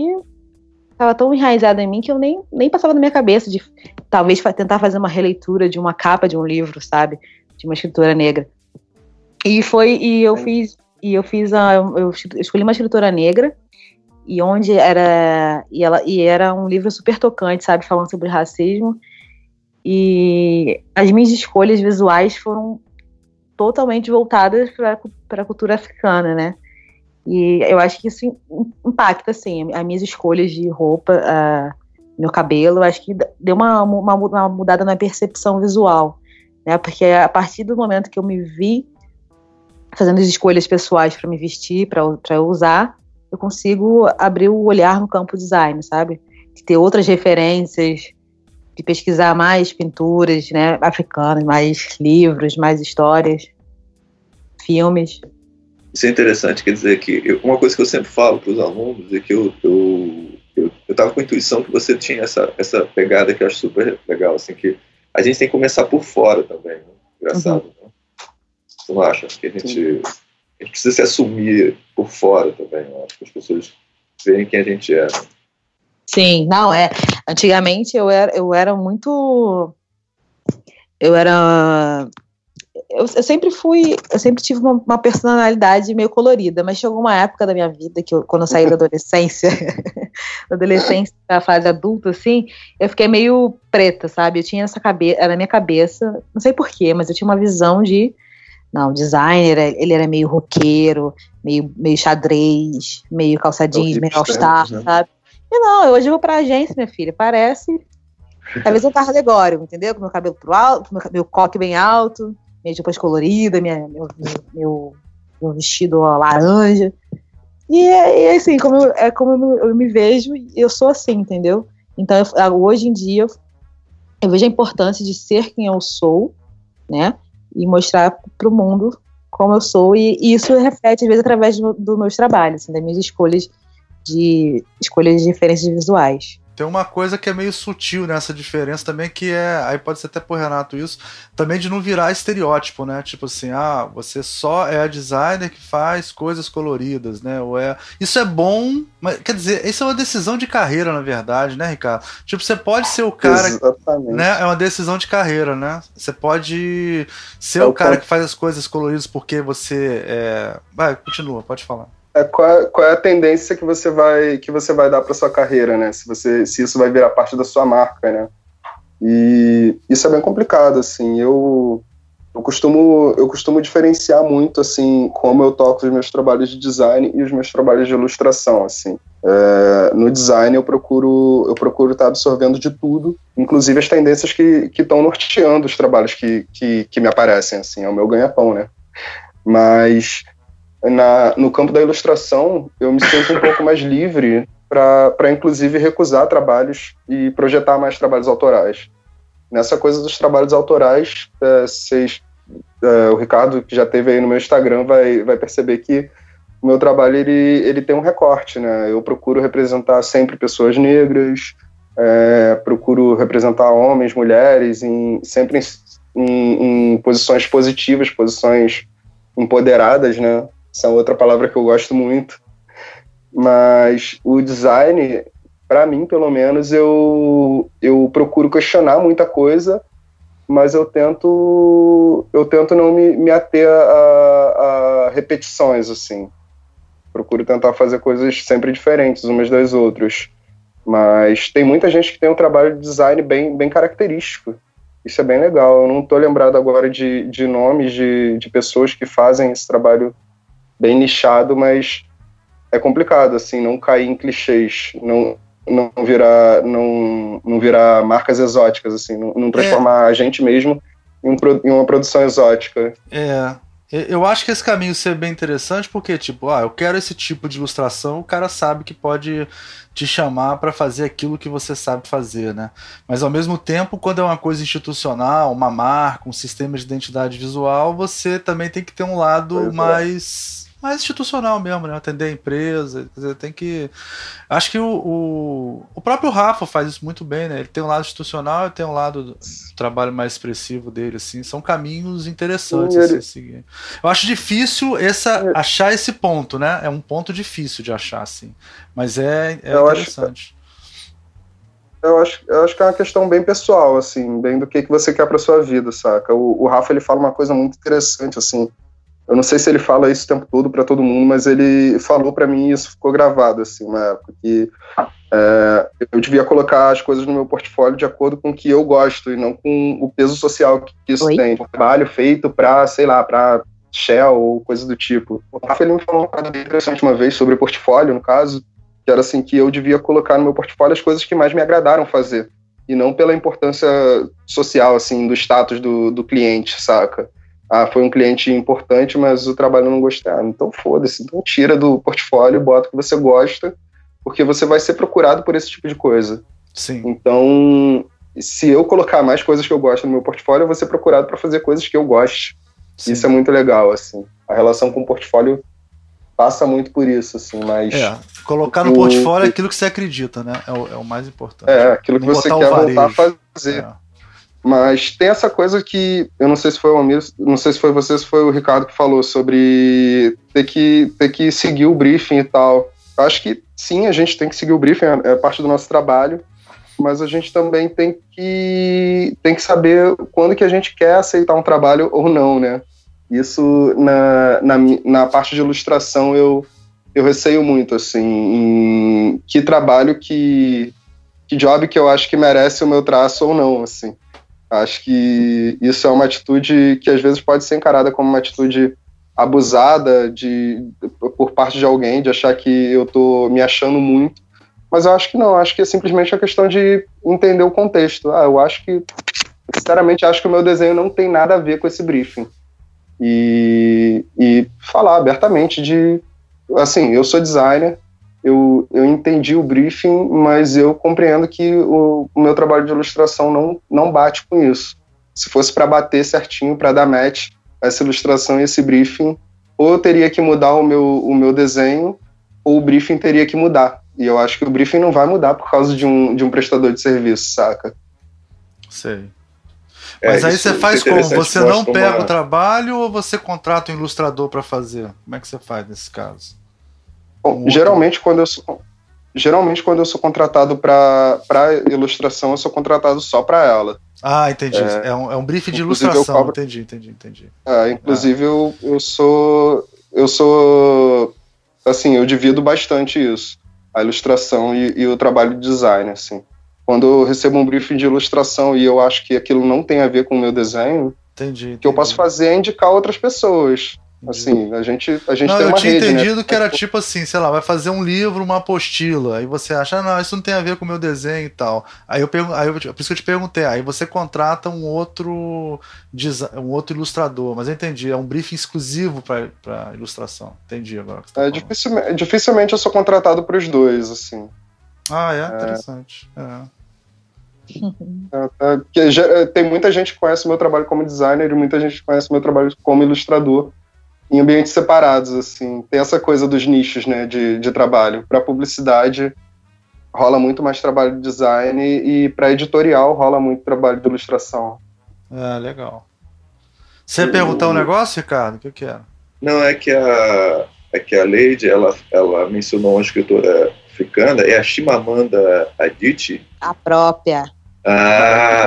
estava tão enraizada em mim que eu nem, nem passava na minha cabeça de talvez tentar fazer uma releitura de uma capa de um livro, sabe? De uma escritora negra. E foi, e eu fiz, e eu fiz a, eu escolhi uma escritora negra e onde era e ela e era um livro super tocante, sabe, falando sobre racismo e as minhas escolhas visuais foram totalmente voltadas para a cultura africana, né? E eu acho que isso impacta, assim, as minhas escolhas de roupa, meu cabelo, eu acho que deu uma, uma, uma, mudada na percepção visual, né? Porque a partir do momento que eu me vi fazendo as escolhas pessoais para me vestir, para usar, eu consigo abrir o olhar no campo design, sabe? De ter outras referências, de pesquisar mais pinturas né, africanas, mais livros, mais histórias, filmes.
Isso é interessante, quer dizer que eu, uma coisa que eu sempre falo para os alunos é que eu eu eu estava com a intuição que você tinha essa essa pegada que eu acho super legal, assim que a gente tem que começar por fora também, né? engraçado. Uhum. Né? Você não acha que a gente, a gente precisa se assumir por fora também, né? acho que as pessoas veem quem a gente é. Né?
Sim, não, é. Antigamente eu era, eu era muito. Eu era. eu, eu, sempre fui, eu sempre tive uma, uma, personalidade meio colorida, mas chegou uma época da minha vida que eu, quando eu saí da adolescência, da adolescência a fase adulta, assim, eu fiquei meio preta, sabe? Eu tinha essa cabeça, na minha cabeça, não sei porquê, mas eu tinha uma visão de, não, o designer, ele era meio roqueiro, meio, meio xadrez, meio calçadinho, meio all-star, né? sabe? E não, hoje eu vou pra agência, minha filha, parece Talvez um carro alegórico, entendeu? Com meu cabelo pro alto, meu, meu coque bem alto, minha depois colorida, minha, meu, meu, meu vestido laranja. E é, é, assim, como eu, é como eu, eu me vejo, eu sou assim, entendeu? Então, eu, hoje em dia, eu vejo a importância de ser quem eu sou, né? E mostrar para o mundo como eu sou. E, e, isso reflete, às vezes, através dos do meus trabalhos, assim, das minhas escolhas de escolhas de referências visuais.
Tem uma coisa que é meio sutil nessa diferença também, que é. Aí pode ser até por Renato isso, também de não virar estereótipo, né? Tipo assim, ah, você só é a designer que faz coisas coloridas, né? Ou é. Isso é bom, mas quer dizer, isso é uma decisão de carreira, na verdade, né, Ricardo? Tipo, você pode ser o cara. Exatamente. Né? É uma decisão de carreira, né? Você pode ser é o cara que faz as coisas coloridas porque você é. Vai, continua, pode falar
é, qual, é, qual, é a tendência que você vai que você vai dar para sua carreira, né? Se você se isso vai virar parte da sua marca, né? E isso é bem complicado, assim. Eu eu costumo eu costumo diferenciar muito assim como eu toco os meus trabalhos de design e os meus trabalhos de ilustração, assim. É, no design eu procuro eu procuro estar tá absorvendo de tudo, inclusive as tendências que estão norteando os trabalhos que, que que me aparecem, assim. É o meu ganha-pão, né? Mas na, no campo da ilustração, eu me sinto um pouco mais livre para, inclusive, recusar trabalhos e projetar mais trabalhos autorais. Nessa coisa dos trabalhos autorais, é, é, o Ricardo, que já teve aí no meu Instagram, vai, vai perceber que o meu trabalho ele, ele tem um recorte. Né? Eu procuro representar sempre pessoas negras, é, procuro representar homens, mulheres, em, sempre em, em, em posições positivas, posições empoderadas, né? Essa é outra palavra que eu gosto muito. Mas o design, para mim, pelo menos, eu, eu procuro questionar muita coisa, mas eu tento eu tento não me, me ater a, a repetições, assim. Procuro tentar fazer coisas sempre diferentes umas das outras. Mas tem muita gente que tem um trabalho de design bem, bem característico. Isso é bem legal. Eu não estou lembrado agora de, de nomes de, de pessoas que fazem esse trabalho bem nichado, mas é complicado, assim, não cair em clichês, não, não virar não, não virar marcas exóticas, assim, não, não transformar é. a gente mesmo em, um, em, uma produção exótica.
É. Eu acho que esse caminho ser bem interessante porque, tipo, ah, eu quero esse tipo de ilustração, o cara sabe que pode te chamar para fazer aquilo que você sabe fazer, né? Mas ao mesmo tempo, quando é uma coisa institucional, uma marca, um sistema de identidade visual, você também tem que ter um lado é. mais. É mais institucional mesmo, né? Atender a empresa. Quer dizer, tem que. Acho que o, o, o, próprio Rafa faz isso muito bem, né? Ele tem um lado institucional e tem um lado do trabalho mais expressivo dele, assim. São caminhos interessantes Sim, ele... a seguir. Eu acho difícil essa, é. achar esse ponto, né? É um ponto difícil de achar, assim. Mas é, é interessante.
Acho... Eu acho, eu acho que é uma questão bem pessoal, assim, bem do que, que você quer para sua vida, saca? O, o Rafa ele fala uma coisa muito interessante, assim, eu não sei se ele fala isso o tempo todo para todo mundo, mas ele falou para mim e isso ficou gravado, assim, uma época que é, eu devia colocar as coisas no meu portfólio de acordo com o que eu gosto e não com o peso social que isso Oi? tem. Um trabalho feito para, sei lá, para Shell ou coisa do tipo. O Rafa ele me falou uma coisa bem interessante uma vez sobre portfólio, no caso, que era assim que eu devia colocar no meu portfólio as coisas que mais me agradaram fazer e não pela importância social, assim, do status do, do cliente, saca? Ah, foi um cliente importante, mas o trabalho não gostei. Ah, então foda-se, então tira do portfólio, bota o que você gosta, porque você vai ser procurado por esse tipo de coisa.
Sim.
Então, se eu colocar mais coisas que eu gosto no meu portfólio, eu vou ser procurado para fazer coisas que eu gosto. Sim. Isso é muito legal, assim. A relação com o portfólio passa muito por isso, assim, mas...
É, colocar no o, portfólio é aquilo que você acredita, né? É o, é o mais importante.
É, aquilo que você quer voltar a fazer. É. Mas tem essa coisa que eu não sei se foi o Amir, não sei se foi você, se foi o Ricardo que falou sobre ter que, ter que seguir o briefing e tal. Eu acho que sim, a gente tem que seguir o briefing, é, é parte do nosso trabalho, mas a gente também tem que, tem que saber quando que a gente quer aceitar um trabalho ou não, né? Isso na, na, na parte de ilustração eu, eu receio muito, assim, que trabalho que, que job que eu acho que merece o meu traço ou não, assim. Acho que isso é uma atitude que às vezes pode ser encarada como uma atitude abusada de, por parte de alguém, de achar que eu tô me achando muito. Mas eu acho que não, acho que é simplesmente a questão de entender o contexto. Ah, eu acho que, sinceramente, acho que o meu desenho não tem nada a ver com esse briefing. E, e falar abertamente de, assim, eu sou designer, eu, eu entendi o briefing, mas eu compreendo que o, o meu trabalho de ilustração não, não bate com isso. Se fosse para bater certinho, para dar match, essa ilustração e esse briefing, ou eu teria que mudar o meu, o meu desenho, ou o briefing teria que mudar. E eu acho que o briefing não vai mudar por causa de um, de um prestador de serviço, saca?
Sei. É, Mas aí você faz como? Você não pega uma... o trabalho ou você contrata um ilustrador para fazer? Como é que você faz nesse caso?
Bom, geralmente quando eu sou geralmente quando eu sou contratado para ilustração, eu sou contratado só para ela.
Ah, entendi. É, é, um, é um briefing de ilustração. Cobro... Entendi, entendi, entendi.
É, inclusive, ah. eu, eu sou. Eu sou. Assim, eu divido bastante isso. A ilustração e, e o trabalho de design, assim. Quando eu recebo um briefing de ilustração e eu acho que aquilo não tem a ver com o meu desenho,
entendi, entendi.
o que eu posso fazer é indicar outras pessoas. Assim, a gente, a gente
não,
tem uma
eu tinha
rede,
né? entendido
né?
que era tipo assim, sei lá, vai fazer um livro, uma apostila, aí você acha, ah, não, isso não tem a ver com o meu desenho e tal. Aí eu pergunto, aí eu, por isso que eu te perguntei, aí você contrata um outro um outro ilustrador, mas eu entendi, é um briefing exclusivo para ilustração. Entendi agora.
Tá é, dificilmente, dificilmente eu sou contratado para os dois, assim.
Ah, é, é. interessante. É.
É, é, tem muita gente que conhece o meu trabalho como designer e muita gente que conhece o meu trabalho como ilustrador em ambientes separados, assim. Tem essa coisa dos nichos, né, de, de trabalho. Para publicidade rola muito mais trabalho de design e para editorial rola muito trabalho de ilustração.
Ah, legal. Você ia perguntar um negócio, Ricardo? O que, que era?
Não, é que a, é que a Lady, ela, ela mencionou uma escritora africana, é a Chimamanda Adichie.
A própria.
Ah!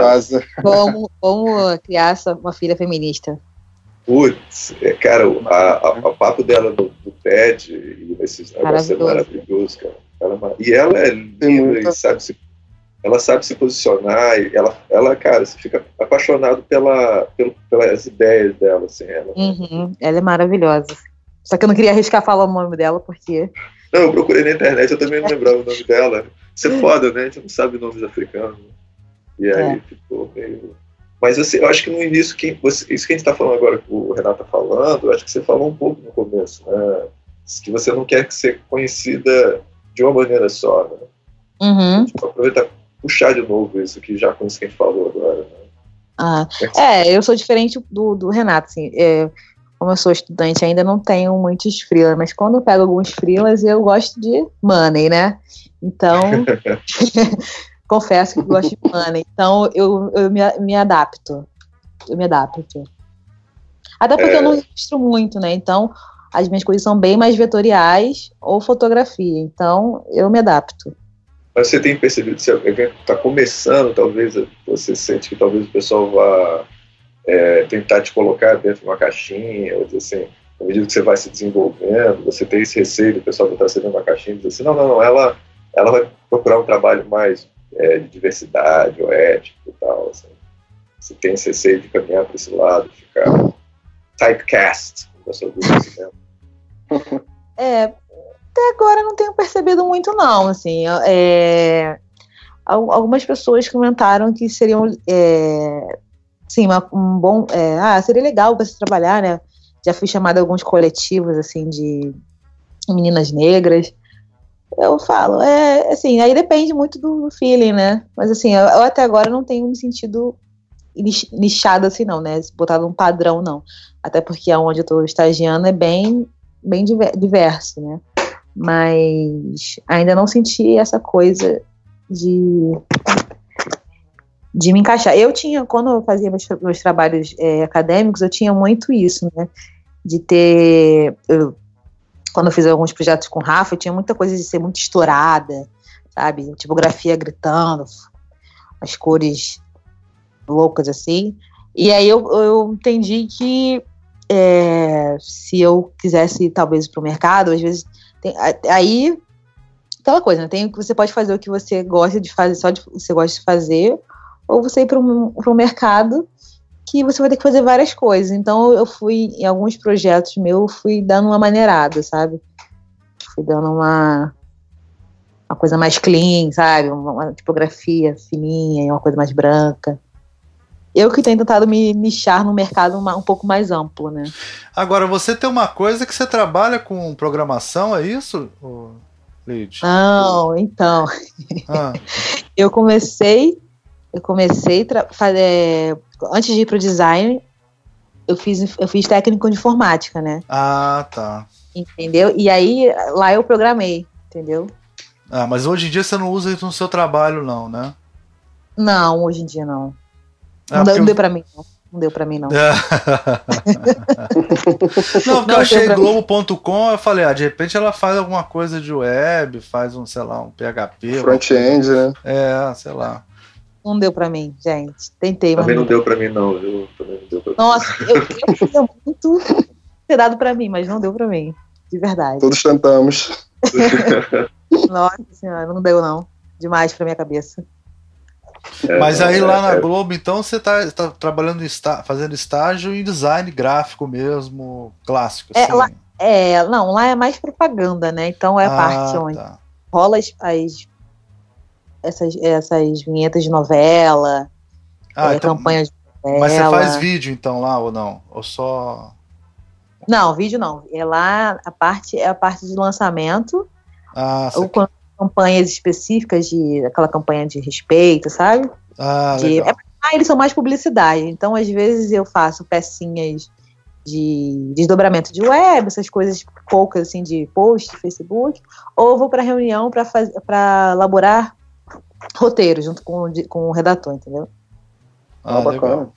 Como, como criar uma filha feminista.
Putz, é, cara, o a, papo dela no, no TED e nesses negócios é maravilhoso, cara. Ela, é e ela é linda e sabe se, ela sabe se posicionar e ela, ela cara, você fica apaixonado pela, pelo, pelas ideias dela, assim. Ela,
uhum, ela é maravilhosa. Só que eu não queria arriscar falar o nome dela, porque...
Não, eu procurei na internet, eu também não lembrava o nome dela. Isso é foda, né? A gente não sabe nomes africanos. E aí é. ficou meio mas assim, eu acho que no início, você, isso que a gente está falando agora, que o Renato está falando, eu acho que você falou um pouco no começo, né? Que você não quer ser conhecida de uma maneira só, né?
Uhum.
Tipo, aproveitar puxar de novo isso que já com isso que a gente falou agora, né?
Ah, é, eu sou diferente do, do Renato, assim, é, como eu sou estudante ainda não tenho muitos freelas, mas quando eu pego alguns freelas eu gosto de money, né? Então confesso que gosto de money. Então eu, eu me, me adapto. Eu me adapto. Até porque é. eu não registro muito, né? Então as minhas coisas são bem mais vetoriais ou fotografia. Então eu me adapto.
Mas você tem percebido, se o evento está começando, talvez você sente que talvez o pessoal vá é, tentar te colocar dentro de uma caixinha, ou dizer assim, à medida que você vai se desenvolvendo, você tem esse receio do pessoal botar você dentro de uma caixinha e dizer assim, não, não, não, ela, ela vai procurar um trabalho mais é, de diversidade ou ético e tal. Assim. Você tem receio de caminhar para esse lado, ficar typecast sua vida. Assim,
é, até agora não tenho percebido muito não, assim, é, algumas pessoas comentaram que seriam, é, sim, uma, um bom, é, ah, seria legal para se trabalhar, né, já fui chamada a alguns coletivos, assim, de meninas negras, eu falo, é assim, aí depende muito do feeling, né? Mas assim, eu, eu até agora não tenho me sentido nichado assim, não, né? Botado um padrão, não. Até porque aonde eu estou estagiando é bem, bem diverso, né? Mas ainda não senti essa coisa de de me encaixar. Eu tinha, quando eu fazia meus, meus trabalhos é, acadêmicos, eu tinha muito isso, né? De ter. Eu quando eu fiz alguns projetos com o Rafa, tinha muita coisa de ser muito estourada, sabe? Tipografia gritando, as cores loucas assim. E aí eu, eu entendi que é, se eu quisesse talvez para o mercado, às vezes tem, aí aquela coisa, né? Tem, você pode fazer o que você gosta de fazer, só de, você gosta de fazer, ou você ir para um mercado que você vai ter que fazer várias coisas. Então eu fui em alguns projetos meus, fui dando uma maneirada, sabe? Fui dando uma uma coisa mais clean, sabe? Uma, uma tipografia fininha, uma coisa mais branca. Eu que tenho tentado me nichar no mercado uma, um pouco mais amplo, né?
Agora, você tem uma coisa que você trabalha com programação, é isso,
Lid? Não, então. Ah. eu comecei, eu comecei fazer, antes de ir para o design, eu fiz, eu fiz técnico de informática, né?
Ah, tá.
Entendeu? E aí lá eu programei, entendeu?
Ah, mas hoje em dia você não usa isso no seu trabalho, não, né?
Não, hoje em dia não. É, não, não deu pra mim, não. Não deu pra mim, não. É.
não, porque não eu achei Globo.com, eu falei, ah, de repente ela faz alguma coisa de web, faz um, sei lá, um PHP.
Front-end, né?
É, sei lá.
Não deu pra mim, gente. Tentei,
mas. Também não deu pra mim, não, viu? Também não deu pra
Nossa, eu, eu queria muito ter dado pra mim, mas não deu pra mim. De verdade.
Todos tentamos.
Nossa senhora, não deu, não. Demais pra minha cabeça.
É, Mas aí lá na é. Globo, então, você está tá trabalhando, está, fazendo estágio em design gráfico mesmo, clássico.
É, assim. lá, é, não, lá é mais propaganda, né? Então é a ah, parte onde tá. rola as, as, essas, essas vinhetas de novela,
ah, é, então, campanha de novela. Mas você faz vídeo então lá ou não? Ou só.
Não, vídeo não. É lá a parte é a parte de lançamento. Ah, ou quando campanhas específicas de aquela campanha de respeito, sabe?
Ah, de,
é, ah, eles são mais publicidade. Então, às vezes, eu faço pecinhas de desdobramento de web, essas coisas poucas assim de post, Facebook, ou vou para reunião para elaborar roteiro junto com, com o redator, entendeu?
Ah, ah bacana.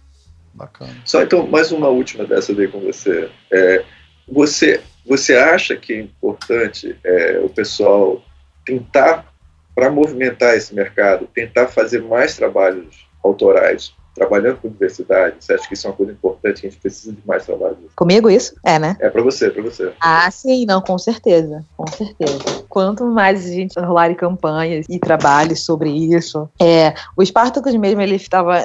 bacana.
Só então, mais uma última dessa daí com você. É, você, você acha que é importante é, o pessoal tentar, para movimentar esse mercado, tentar fazer mais trabalhos autorais trabalhando com diversidade, você acha que isso é uma coisa importante, que a gente precisa de mais trabalho?
Comigo isso? É, né?
É para você, para você.
Ah, sim, não, com certeza, com certeza. Quanto mais a gente rolar campanhas e trabalhos sobre isso, é, o Spartacus mesmo, ele estava,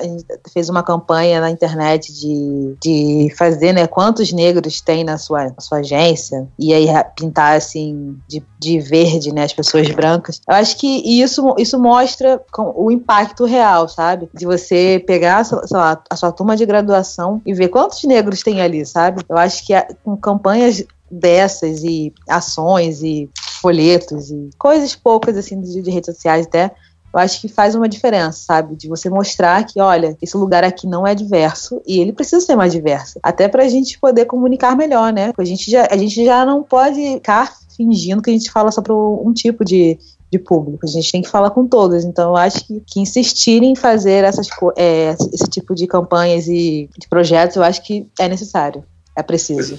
fez uma campanha na internet de, de fazer, né, quantos negros tem na sua, na sua agência, e aí pintar, assim, de, de verde, né, as pessoas brancas. Eu acho que isso, isso mostra o impacto real, sabe? De você pegar sei lá, a sua turma de graduação e ver quantos negros tem ali, sabe? Eu acho que com campanhas dessas e ações e folhetos e coisas poucas assim de, de redes sociais até eu acho que faz uma diferença, sabe? De você mostrar que, olha, esse lugar aqui não é diverso e ele precisa ser mais diverso. Até pra gente poder comunicar melhor, né? A gente já, a gente já não pode ficar fingindo que a gente fala só para um tipo de, de público. A gente tem que falar com todos. Então, eu acho que, que insistir em fazer essas, é, esse tipo de campanhas e de projetos, eu acho que é necessário, é preciso.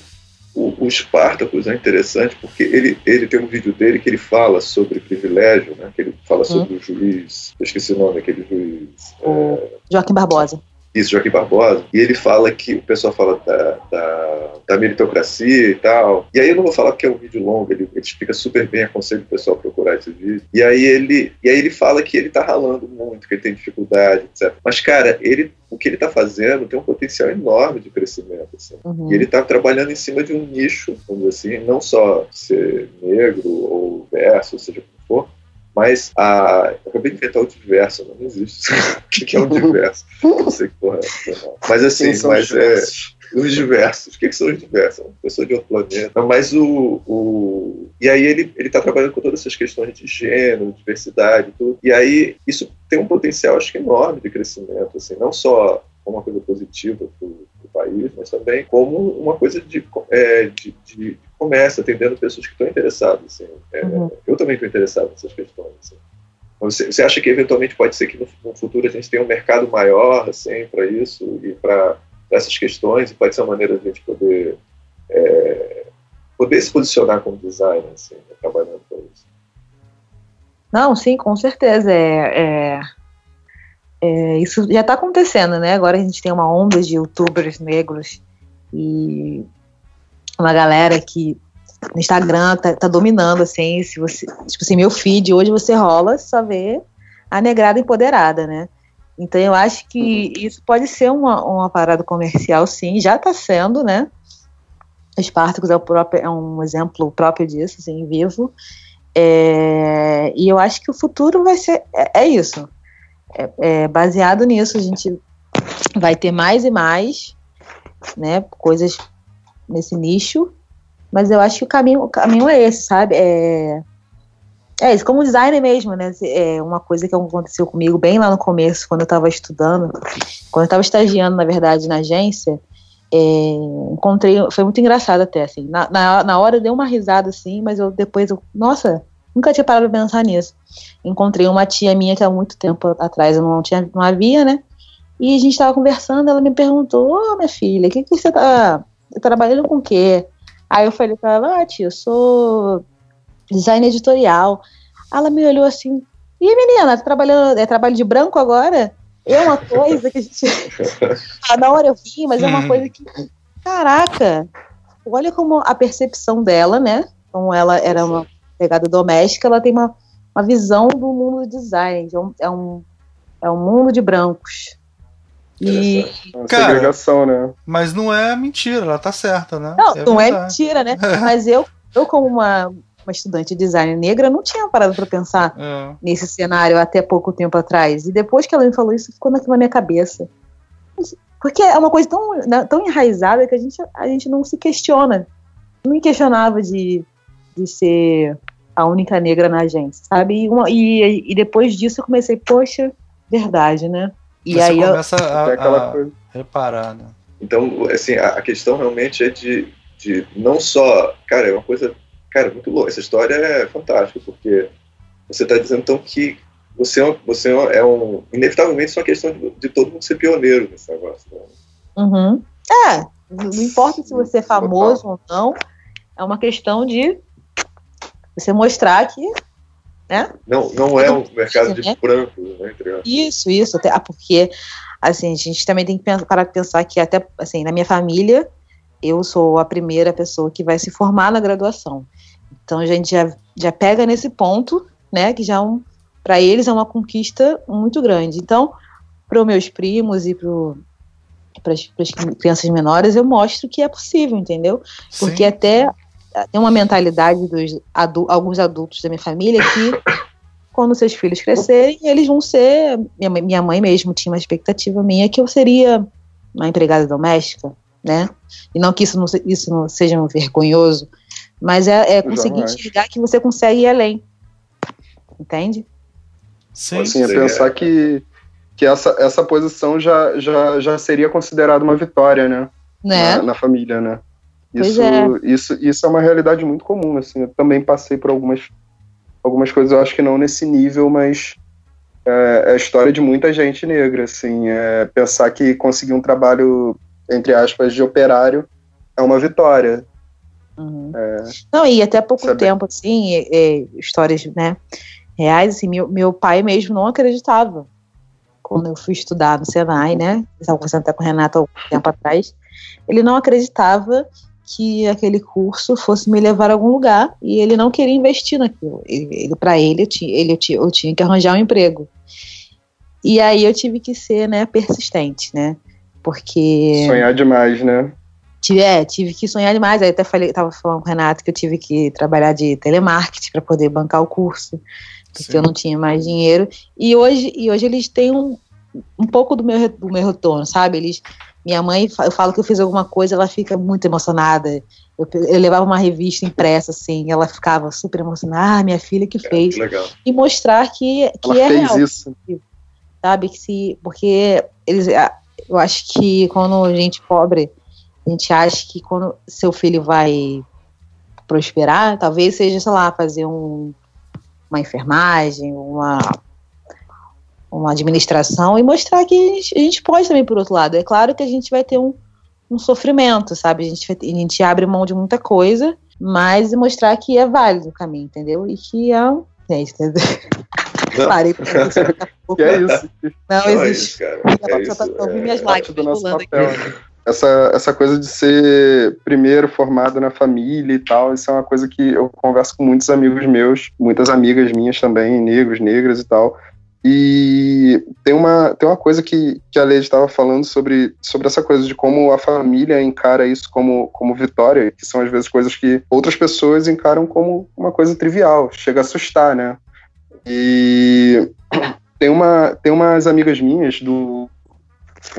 O, o Spartacus é interessante porque ele, ele tem um vídeo dele que ele fala sobre privilégio, né? que ele fala sobre hum. o juiz, eu esqueci o nome, aquele juiz.
O é... Joaquim Barbosa.
Isso, Joaquim Barbosa. E ele fala que o pessoal fala da, da, da, meritocracia e tal. E aí eu não vou falar que é um vídeo longo, ele, ele explica super bem, aconselho o pessoal a procurar esse vídeo. E aí ele, e aí ele fala que ele tá ralando muito, que ele tem dificuldade, etc. Mas, cara, ele o que ele está fazendo tem um potencial enorme de crescimento. Assim. Uhum. E ele está trabalhando em cima de um nicho, vamos dizer assim, não só ser negro ou verso, ou seja como for, mas a. Eu acabei de inventar o diverso, não existe. o que é um diverso? Não sei que porra é. Mas assim, mas é. Os diversos. O que, que são os diversos? Uma pessoa de outro planeta. Mas o. o... E aí ele está trabalhando com todas essas questões de gênero, diversidade e tudo. E aí isso tem um potencial, acho que, enorme de crescimento, assim, não só como uma coisa positiva para o país, mas também como uma coisa de, é, de, de comércio, atendendo pessoas que estão interessadas. Assim. É, uhum. Eu também estou interessado nessas questões. Assim. Você, você, acha que eventualmente pode ser que no, no futuro a gente tenha um mercado maior assim, para isso e para essas questões e pode ser uma maneira de a gente poder, é, poder se posicionar como designer, assim, né, trabalhando com isso?
Não, sim, com certeza. É, é é, isso já está acontecendo, né? Agora a gente tem uma onda de youtubers negros e uma galera que no Instagram tá, tá, dominando, assim, se você, tipo assim, meu feed, hoje você rola, só vê a negrada empoderada, né? Então eu acho que isso pode ser uma, uma parada comercial, sim, já está sendo, né? Spartacus é, próprio, é, um exemplo próprio disso, assim, vivo. É, e eu acho que o futuro vai ser, é, é isso. É, é, baseado nisso, a gente vai ter mais e mais, né, coisas nesse nicho, mas eu acho que o caminho, o caminho é esse, sabe? É, é isso, como designer mesmo, né? É uma coisa que aconteceu comigo bem lá no começo, quando eu estava estudando, quando eu estava estagiando, na verdade, na agência, é, encontrei, foi muito engraçado até, assim, na, na, na hora deu uma risada, assim, mas eu depois, eu, nossa, nunca tinha parado de pensar nisso. Encontrei uma tia minha que há muito tempo atrás eu não, tinha, não havia, né? E a gente estava conversando, ela me perguntou, ô oh, minha filha, o que, que você tá trabalhando com o quê? Aí eu falei pra ela, ah, tia, eu sou design editorial. Ela me olhou assim, e menina, tá trabalhando, é trabalho de branco agora? É uma coisa que a gente. ah, na hora eu vi, mas é uma uhum. coisa que. Caraca! Olha como a percepção dela, né? Como ela era uma pegada doméstica, ela tem uma, uma visão do mundo do design. É um, é um, é um mundo de brancos.
E. Cara, segregação, né?
Mas não é mentira, ela tá certa, né?
Não, é não é mentira, né? mas eu, eu, como uma, uma estudante de design negra, não tinha parado para pensar é. nesse cenário até pouco tempo atrás. E depois que ela me falou isso, ficou na minha cabeça. Porque é uma coisa tão, né, tão enraizada que a gente, a gente não se questiona. Não me questionava de, de ser a única negra na agência, sabe? E, uma, e, e depois disso eu comecei, poxa, verdade, né?
E Você aí começa eu, a, a reparar, né?
Então, assim, a, a questão realmente é de, de não só, cara, é uma coisa, cara, muito louca. Essa história é fantástica, porque você está dizendo então que você é, um, você é um, inevitavelmente isso é uma questão de, de todo mundo ser pioneiro nesse negócio. Né?
Uhum. É, não importa se você é famoso ou não, é uma questão de você mostrar que né?
Não, não é um mercado de né? brancos, né?
Isso, isso, até, ah, porque assim, a gente também tem que parar de pensar que até assim, na minha família, eu sou a primeira pessoa que vai se formar na graduação. Então a gente já, já pega nesse ponto, né, que já um, para eles é uma conquista muito grande. Então, para os meus primos e para as crianças menores, eu mostro que é possível, entendeu? Porque Sim. até tem uma mentalidade dos adu alguns adultos da minha família que quando seus filhos crescerem, eles vão ser. Minha, minha mãe mesmo tinha uma expectativa minha que eu seria uma empregada doméstica, né? E não que isso não, isso não seja um vergonhoso, mas é, é conseguir enxergar que você consegue ir além. Entende?
Sim. Assim, é pensar que, que essa, essa posição já, já, já seria considerada uma vitória, né?
né?
Na, na família, né? Isso, é. isso, isso é uma realidade muito comum, assim. Eu também passei por algumas, algumas coisas, eu acho que não nesse nível, mas é, é a história de muita gente negra, assim. É, pensar que conseguir um trabalho, entre aspas, de operário é uma vitória.
Uhum. É, não, e até pouco sabe? tempo, assim, histórias, né, reais, assim, meu, meu pai mesmo não acreditava quando eu fui estudar no Senai, né, estava conversando até com o Renato há um tempo atrás, ele não acreditava que aquele curso fosse me levar a algum lugar e ele não queria investir naquilo. Ele, ele para ele, eu tinha, ele eu, tinha, eu tinha que arranjar um emprego. E aí eu tive que ser, né, persistente, né? Porque
sonhar demais, né?
Tive, é, tive que sonhar demais. Aí até falei, tava falando com o Renato que eu tive que trabalhar de telemarketing para poder bancar o curso, porque Sim. eu não tinha mais dinheiro. E hoje, e hoje eles têm um, um pouco do meu, do meu retorno, sabe? Eles minha mãe, eu falo que eu fiz alguma coisa, ela fica muito emocionada. Eu, eu levava uma revista impressa, assim, ela ficava super emocionada. Ah, minha filha que fez.
É, que
e mostrar que, que ela é fez real. Isso. Sabe? Que se, porque eles, eu acho que quando a gente pobre, a gente acha que quando seu filho vai prosperar, talvez seja, sei lá, fazer um, uma enfermagem, uma uma administração e mostrar que a gente, a gente, pode também por outro lado. É claro que a gente vai ter um, um sofrimento, sabe? A gente, a gente abre mão de muita coisa, mas mostrar que é válido o caminho, entendeu? E que é um. É, Parei pra pensar.
que é isso.
Não,
Não, é
existe.
isso, cara. É
tá
é-
minhas
do
lágrimas
nosso
pulando
papel.
aqui.
né? Essa, essa coisa de ser primeiro formado na família e tal, isso é uma coisa que eu converso com muitos amigos meus, muitas amigas minhas também, negros, negras e tal. E tem uma, tem uma coisa que, que a Leide estava falando sobre, sobre essa coisa de como a família encara isso como, como vitória, que são às vezes coisas que outras pessoas encaram como uma coisa trivial, chega a assustar, né? E tem, uma, tem umas amigas minhas do.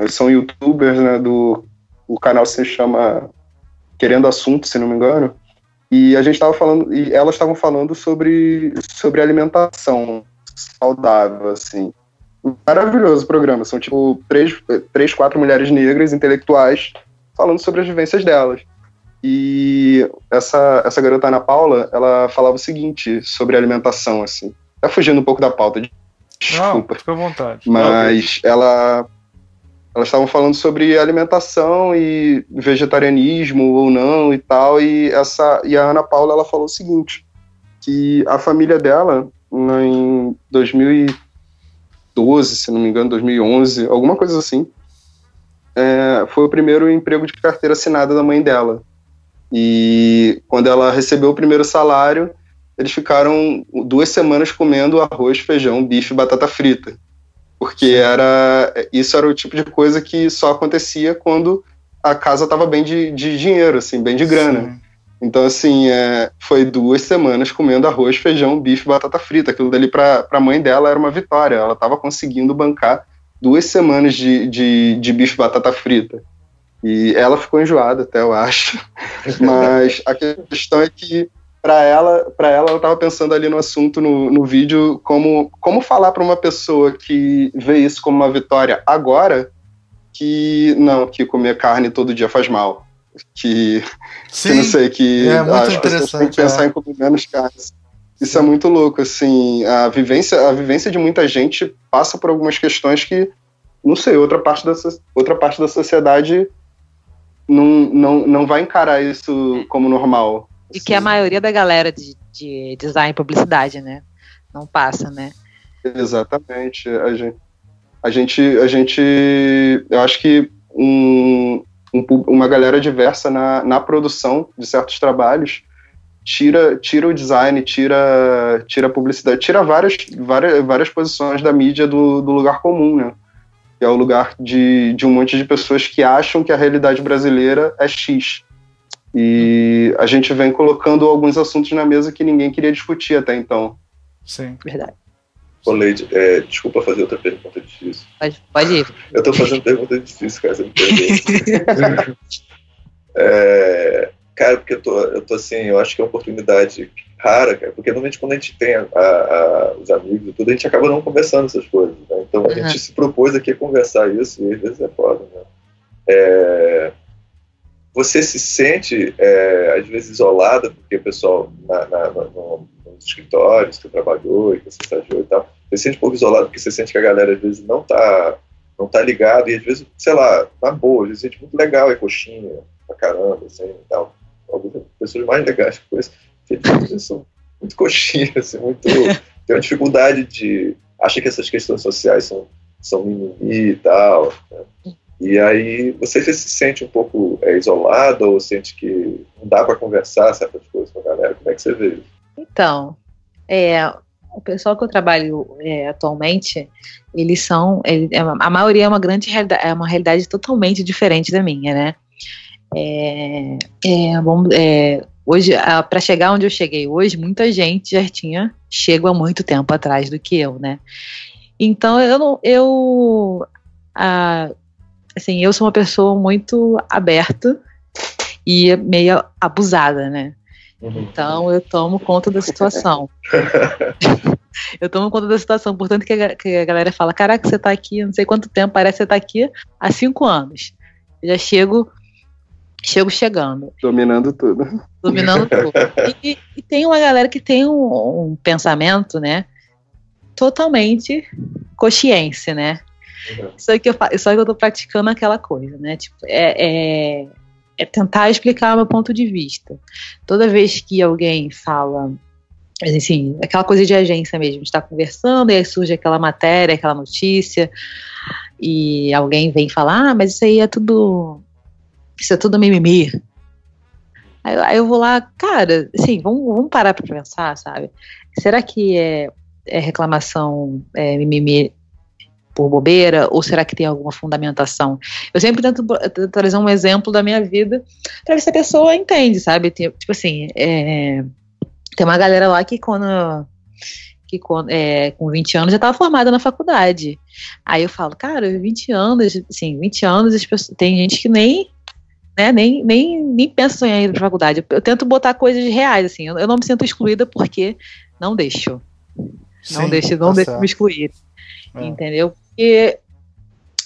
São youtubers, né? Do, o canal se chama Querendo Assunto, se não me engano. E a gente estava falando, e elas estavam falando sobre, sobre alimentação saudável, assim. Maravilhoso o programa. São tipo três, três, quatro mulheres negras intelectuais falando sobre as vivências delas. E essa, essa garota Ana Paula, ela falava o seguinte sobre alimentação, assim. Tá fugindo um pouco da pauta,
Não,
desculpa.
fica à vontade.
Mas ela. Elas estavam falando sobre alimentação e vegetarianismo ou não e tal. E, essa, e a Ana Paula ela falou o seguinte: que a família dela, em 2012, se não me engano, 2011, alguma coisa assim, é, foi o primeiro emprego de carteira assinada da mãe dela. E quando ela recebeu o primeiro salário, eles ficaram duas semanas comendo arroz, feijão, bife e batata frita. Porque era isso era o tipo de coisa que só acontecia quando a casa estava bem de, de dinheiro, assim, bem de grana.
Sim.
Então, assim, é, foi duas semanas comendo arroz, feijão, bife e batata frita. Aquilo dali para a mãe dela era uma vitória. Ela estava conseguindo bancar duas semanas de, de, de bife e batata frita. E ela ficou enjoada até, eu acho. Mas a questão é que para ela, para ela, eu estava pensando ali no assunto no, no vídeo como como falar para uma pessoa que vê isso como uma vitória agora que não, que comer carne todo dia faz mal, que, que não sei que
é muito
as pessoas têm que pensar
é.
em comer menos carne. Isso é muito louco, assim, a vivência, a vivência de muita gente passa por algumas questões que, não sei, outra parte da, outra parte da sociedade não, não, não vai encarar isso como normal.
E que a maioria da galera de, de design e publicidade, né? Não passa, né?
Exatamente. A gente, a gente, a gente eu acho que um, um uma galera diversa na, na produção de certos trabalhos tira, tira o design, tira, tira a publicidade, tira várias, várias, várias posições da mídia do, do lugar comum, né? Que é o lugar de, de um monte de pessoas que acham que a realidade brasileira é X. E a gente vem colocando alguns assuntos na mesa que ninguém queria discutir até então.
Sim.
Verdade.
Leide, é, desculpa fazer outra pergunta difícil.
Pode, pode ir.
Eu tô fazendo pergunta difícil, cara, você me perdoa. É, cara, porque eu tô, eu tô assim, eu acho que é uma oportunidade rara, cara, porque normalmente quando a gente tem a- a- os amigos e tudo, a gente acaba não conversando essas coisas, né? Então a
Uhum.
gente se propôs aqui a conversar isso e às vezes é foda, né? É, você se sente, é, às vezes, isolada, porque o pessoal na, na, na- no- nos escritórios que você trabalhou e que você estagiou e tal, você se sente um pouco isolado porque você sente que a galera às vezes não tá, não tá ligada e às vezes, sei lá, na boa, às vezes gente muito legal, é coxinha, pra caramba, assim, e tal. Algumas pessoas mais legais que infelizmente, são muito coxinha, assim, muito, tem uma dificuldade de, acha que essas questões sociais são, são mimimi e tal, né? E aí você se sente um pouco é, isolado ou sente que não dá para conversar certas coisas com a galera? Como é que você vê isso?
Então, é, o pessoal que eu trabalho é, atualmente, eles são, é a maioria é uma grande realidade, é uma realidade totalmente diferente da minha, né? É, é, bom, é, hoje, para chegar onde eu cheguei hoje, muita gente já tinha chego há muito tempo atrás do que eu, né? Então eu não, eu, assim, eu sou uma pessoa muito aberta e meio abusada, né? Então eu tomo conta da situação. eu tomo conta da situação. Portanto, que a, que a galera fala: Caraca, você tá aqui, não sei quanto tempo, parece que você tá aqui há cinco anos. Eu já chego, chego chegando,
Dominando tudo.
dominando tudo. E, e tem uma galera que tem um, um pensamento, né? Totalmente coxiense, né? Só que eu, só que eu tô praticando aquela coisa, né? Tipo, é, é, é tentar explicar o meu ponto de vista. Toda vez que alguém fala Mas, enfim, aquela coisa de agência mesmo, estar conversando, e aí surge aquela matéria, aquela notícia, e alguém vem falar, ah, mas isso aí é tudo. Isso é tudo mimimi. Aí, aí eu vou lá, cara, assim, vamos, vamos parar para pensar, sabe? Será que é, é reclamação é, mimimi por bobeira ou será que tem alguma fundamentação? Eu sempre tento, tento trazer um exemplo da minha vida para ver se a pessoa entende, sabe? Tipo assim, é, tem uma galera lá que quando que é, com 20 anos já estava formada na faculdade. Aí eu falo, cara, 20 anos, assim, 20 anos, pessoas, tem gente que nem, né, nem, nem, nem pensa em ir para faculdade. Eu, eu, tento botar coisas reais, assim, eu, eu, não me sinto excluída porque não deixo. Não Sim, deixo, não tá deixo me excluir. É. Entendeu? Porque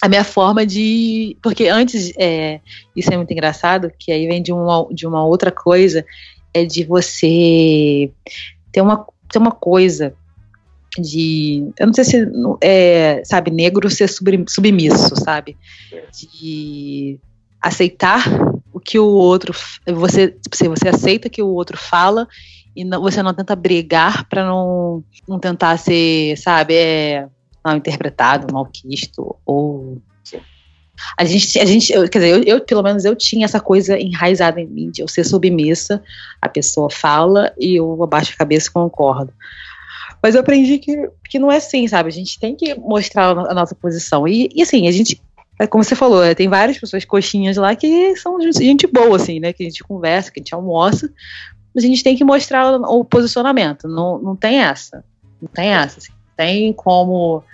a minha forma de. Porque antes, é, isso é muito engraçado, que aí vem de uma, de uma outra coisa, é de você ter uma, ter uma coisa de. Eu não sei se. É, sabe, negro ser submisso, sabe? De aceitar o que o outro. Você, você aceita que o outro fala e não, você não tenta brigar para não, não tentar ser, sabe, é, mal interpretado, malquisto ou a gente, a gente eu, quer dizer, eu, eu, pelo menos eu tinha essa coisa enraizada em mim, de eu ser submissa, a pessoa fala e eu abaixo a cabeça e concordo. Mas eu aprendi que, que não é assim, sabe? A gente tem que mostrar a nossa posição. E, e assim, a gente, é como você falou, é, tem várias pessoas coxinhas lá que são gente boa, assim, né? Que a gente conversa, que a gente almoça, mas a gente tem que mostrar o, o posicionamento. Não, não tem essa. Não tem essa. Assim. Tem como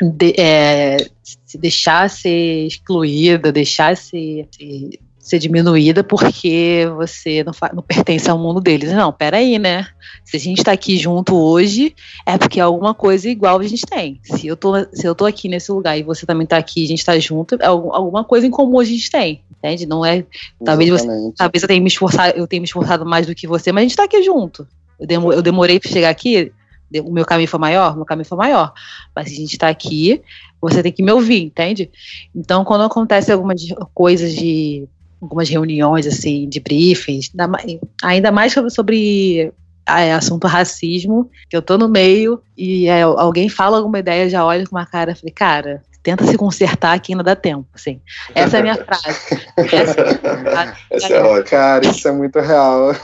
de, é, se deixar ser excluída, deixar ser, ser, ser diminuída porque você não, não, pertence ao mundo deles. Não, peraí, né? Se a gente está aqui junto hoje, é porque alguma coisa igual a gente tem. Se eu tô, se eu tô aqui nesse lugar e você também está aqui, a gente está junto, é alguma coisa em comum a gente tem. Entende? Não é. Talvez, você, talvez eu tenha me esforçado, eu tenha me esforçado mais do que você, mas a gente está aqui junto. Eu, eu demorei para chegar aqui, o meu caminho foi maior, meu caminho foi maior. Mas a gente está aqui, você tem que me ouvir, entende? Então, quando acontece algumas coisas de algumas reuniões assim de briefings, ainda mais sobre é, assunto racismo, que eu tô no meio e é, alguém fala alguma ideia, já olho com uma cara, falei, cara, tenta se consertar que ainda dá tempo, assim. Essa é a minha frase. Essa,
é Essa é Cara, isso é muito real.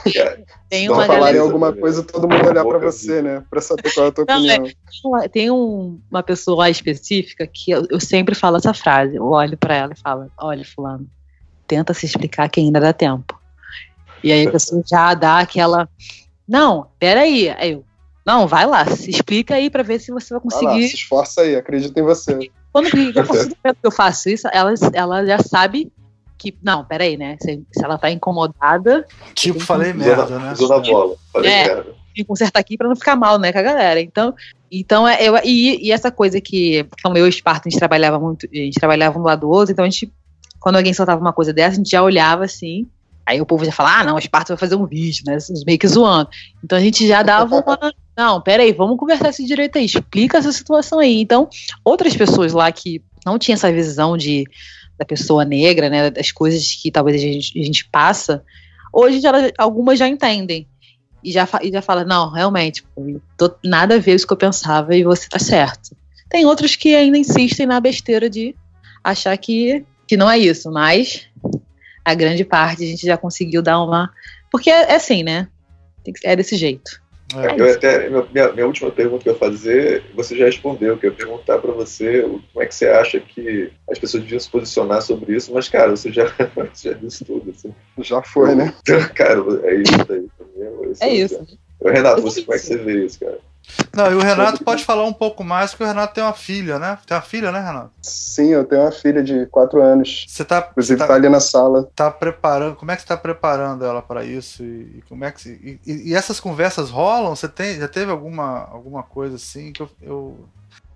Tem uma falarem alguma coisa, todo mundo olhar para você, né? Para saber qual é a tua Não, opinião.
É, tem um, uma pessoa específica que eu, eu sempre falo essa frase. Eu olho para ela e falo: olha, fulano, tenta se explicar que ainda dá tempo. E aí a pessoa já dá aquela. Não, peraí. Aí eu, não, vai lá, se explica aí para ver se você vai conseguir. Vai lá,
se esforça aí, acredita em você.
Quando eu faço isso, ela, ela já sabe que. Não, peraí, né? Se, se ela tá incomodada.
Tipo, falei merda, né?
Usou na bola. Falei
é, merda. E consertar aqui pra não ficar mal, né, com a galera. Então, então é, eu, e, e essa coisa que, como eu e o Esparta, a gente trabalhava muito, a gente trabalhava um do lado do outro, então a gente, quando alguém soltava uma coisa dessa, a gente já olhava assim, Aí o povo já fala, ah, não, o Esparta vai fazer um vídeo, né? Meio que zoando. Então a gente já dava uma. Não, peraí, vamos conversar esse direito aí, explica essa situação aí. Então, outras pessoas lá que não tinham essa visão de, da pessoa negra, né? Das coisas que talvez a gente, a gente passa, hoje já, algumas já entendem. E já, e já fala, não, realmente, tô, nada a ver isso que eu pensava e você tá certo. Tem outros que ainda insistem na besteira de achar que, que não é isso, mas a grande parte a gente já conseguiu dar uma. Porque é, é assim, né? É desse jeito.
É. Eu até, minha, minha, última pergunta que eu ia fazer, você já respondeu, que eu ia perguntar para você como é que você acha que as pessoas deviam se posicionar sobre isso, mas, cara, você já, você já disse tudo. Assim.
Já foi, né?
Cara, é isso aí.
É, é isso.
Renato, você, como é que você vê isso, cara?
Não, e o Renato pode falar um pouco mais, porque o Renato tem uma filha, né? Tem uma filha, né, Renato?
Sim, eu tenho uma filha de 4 anos.
Você tá.
Inclusive,
tá,
tá, ali na sala.
Tá preparando. Como é que você tá preparando ela para isso? E, e, como é que. E, e, essas conversas rolam? Você tem, já teve alguma, alguma coisa assim que eu, eu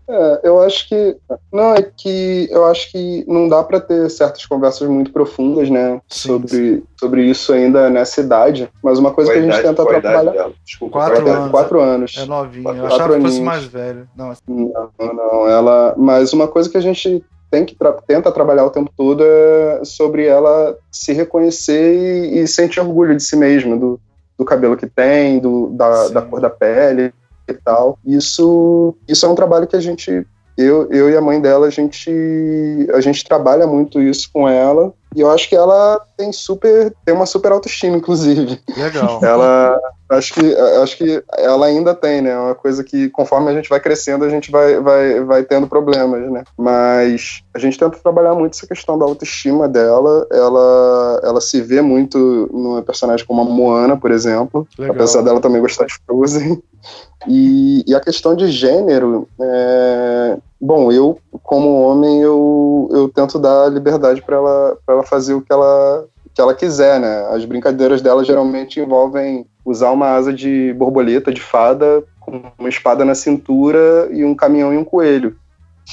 é, eu acho que. Não, é que eu acho que não dá para ter certas conversas muito profundas, né? Sim, sobre, sim. sobre isso ainda nessa idade. Mas uma coisa qual que a gente idade, tenta trabalhar.
Desculpa, quatro, anos, quatro anos. É novinha. Quatro, eu achava que fosse mais velho. Não,
não, não, ela. Mas uma coisa que a gente tem que tra tenta trabalhar o tempo todo é sobre ela se reconhecer e, e sentir orgulho de si mesma, do, do cabelo que tem, do, da, da cor da pele e tal. Isso, isso é um trabalho que a gente eu, eu e a mãe dela, a gente, a gente trabalha muito isso com ela. E eu acho que ela tem super tem uma super autoestima, inclusive.
Legal.
Ela acho que acho que ela ainda tem, né? Uma coisa que conforme a gente vai crescendo, a gente vai, vai, vai tendo problemas, né? Mas a gente tenta trabalhar muito essa questão da autoestima dela. Ela ela se vê muito numa personagem como a Moana, por exemplo. Legal. Apesar dela também gostar de Frozen. E, e, a questão de gênero, é, bom, eu como homem eu, eu tento dar liberdade para ela para ela fazer o que ela que ela quiser, né? As brincadeiras dela geralmente envolvem usar uma asa de borboleta de fada com uma espada na cintura e um caminhão e um coelho.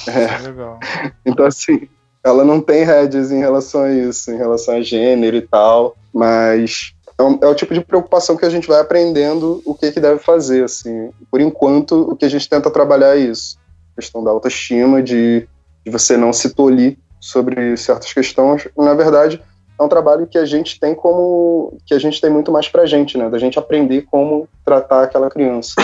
É. Legal.
Então assim, ela não tem rédeas em relação a isso, em relação a gênero e tal, mas é, um, é, o tipo de preocupação que a gente vai aprendendo o que, que deve fazer, assim. Por enquanto, o que a gente tenta trabalhar é isso. A questão da autoestima, de, de você não se tolir sobre certas questões. Na verdade, é um trabalho que a gente tem como que a gente tem muito mais pra gente, né? Da gente aprender como tratar aquela criança.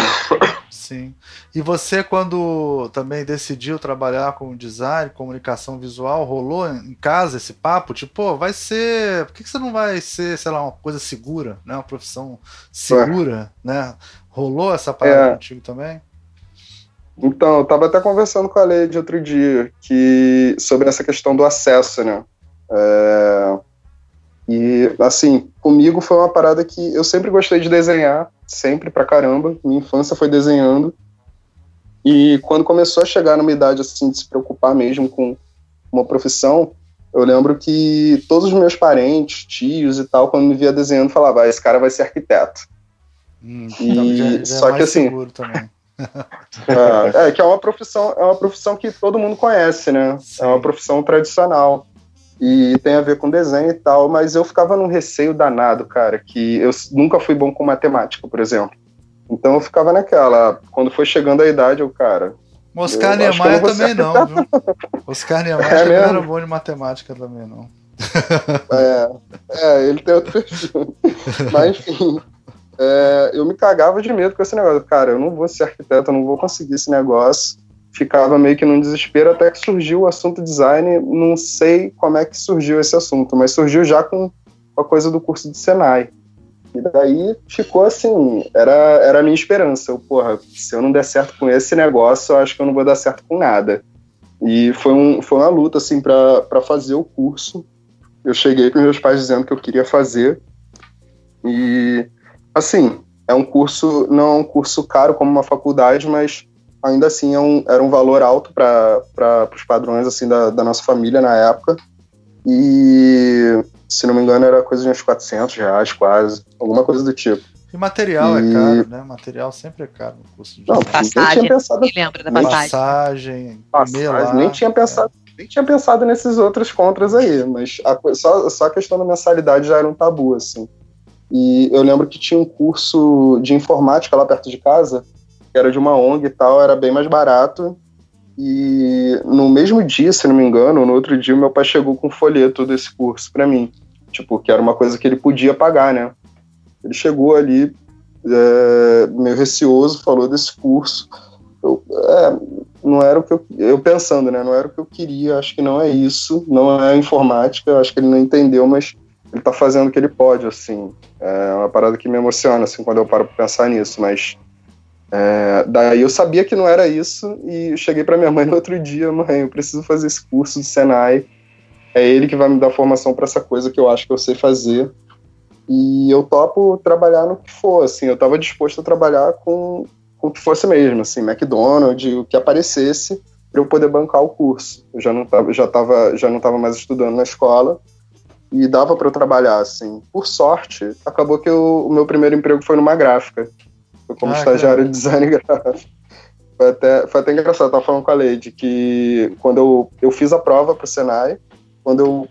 Sim. E você, quando também decidiu trabalhar com design, comunicação visual, rolou em casa esse papo? Tipo, pô, vai ser. Por que você não vai ser, sei lá, uma coisa segura, né? Uma profissão segura, é. né? Rolou essa parada é. contigo também?
Então, eu tava até conversando com a Lei outro dia que, sobre essa questão do acesso, né? É, e, assim, comigo foi uma parada que eu sempre gostei de desenhar, sempre pra caramba. Minha infância foi desenhando. E quando começou a chegar numa idade, assim, de se preocupar mesmo com uma profissão, eu lembro que todos os meus parentes, tios e tal, quando me via desenhando, falavam, ah, esse cara vai ser arquiteto.
Hum, e, então já, já só é que assim.
é, é, que é uma profissão, é uma profissão que todo mundo conhece, né? Sim. É uma profissão tradicional e tem a ver com desenho e tal, mas eu ficava num receio danado, cara, que eu nunca fui bom com matemática, por exemplo. Então eu ficava naquela, quando foi chegando a idade, eu, cara.
Oscar Niemeyer também não, viu? Oscar Niemeyer é não era bom de matemática também, não.
É, é ele tem outro perfil. Mas enfim, é, eu me cagava de medo com esse negócio. Cara, eu não vou ser arquiteto, eu não vou conseguir esse negócio ficava meio que num desespero até que surgiu o assunto design. Não sei como é que surgiu esse assunto, mas surgiu já com a coisa do curso de Senai. E daí ficou assim, era, era a minha esperança. Eu, porra, se eu não der certo com esse negócio, eu acho que eu não vou dar certo com nada. E foi, um, foi uma luta, assim, para fazer o curso. Eu cheguei para meus pais dizendo que eu queria fazer. E, assim, é um curso, não é um curso caro como uma faculdade, mas ainda assim é um, era um valor alto para os padrões assim da, da, nossa família na época. E, se não me engano, era coisa de uns 400 reais quase, alguma coisa do tipo.
E material é e... é caro, né? Material sempre é caro no custo de
Não, passagem, tinha pensado...
me lembra da passagem.
Passagem,
passagem nem tinha pensado, é. nem tinha pensado nesses outros contras aí, mas a, só, só a questão da mensalidade já era um tabu, assim. E eu lembro que tinha um curso de informática lá perto de casa, era de uma ONG e tal, era bem mais barato. E no mesmo dia, se não me engano, no outro dia, meu pai chegou com um folheto desse curso para mim. Tipo, que era uma coisa que ele podia pagar, né? Ele chegou ali, é, meio receoso, falou desse curso. Eu, é, não era o que eu, eu pensando, né? Não era o que eu queria, acho que não é isso, não é informática, acho que ele não entendeu, mas ele tá fazendo o que ele pode, assim. É uma parada que me emociona, assim, quando eu paro pra pensar nisso, mas é, daí eu sabia que não era isso e cheguei para minha mãe no outro dia, mãe, eu preciso fazer esse curso de Senai. É ele que vai me dar formação para essa coisa que eu acho que eu sei fazer. E eu topo trabalhar no que for, assim, eu estava disposto a trabalhar com, com o que fosse mesmo, assim, McDonald's, o que aparecesse para eu poder bancar o curso. Eu já não tava, já tava, já não tava mais estudando na escola e dava para eu trabalhar, assim. Por sorte, acabou que eu, o meu primeiro emprego foi numa gráfica foi como ah, estagiário de design gráfico. Foi até, foi até engraçado, eu tava falando com a Leide que quando eu, eu fiz a prova pro Senai, quando eu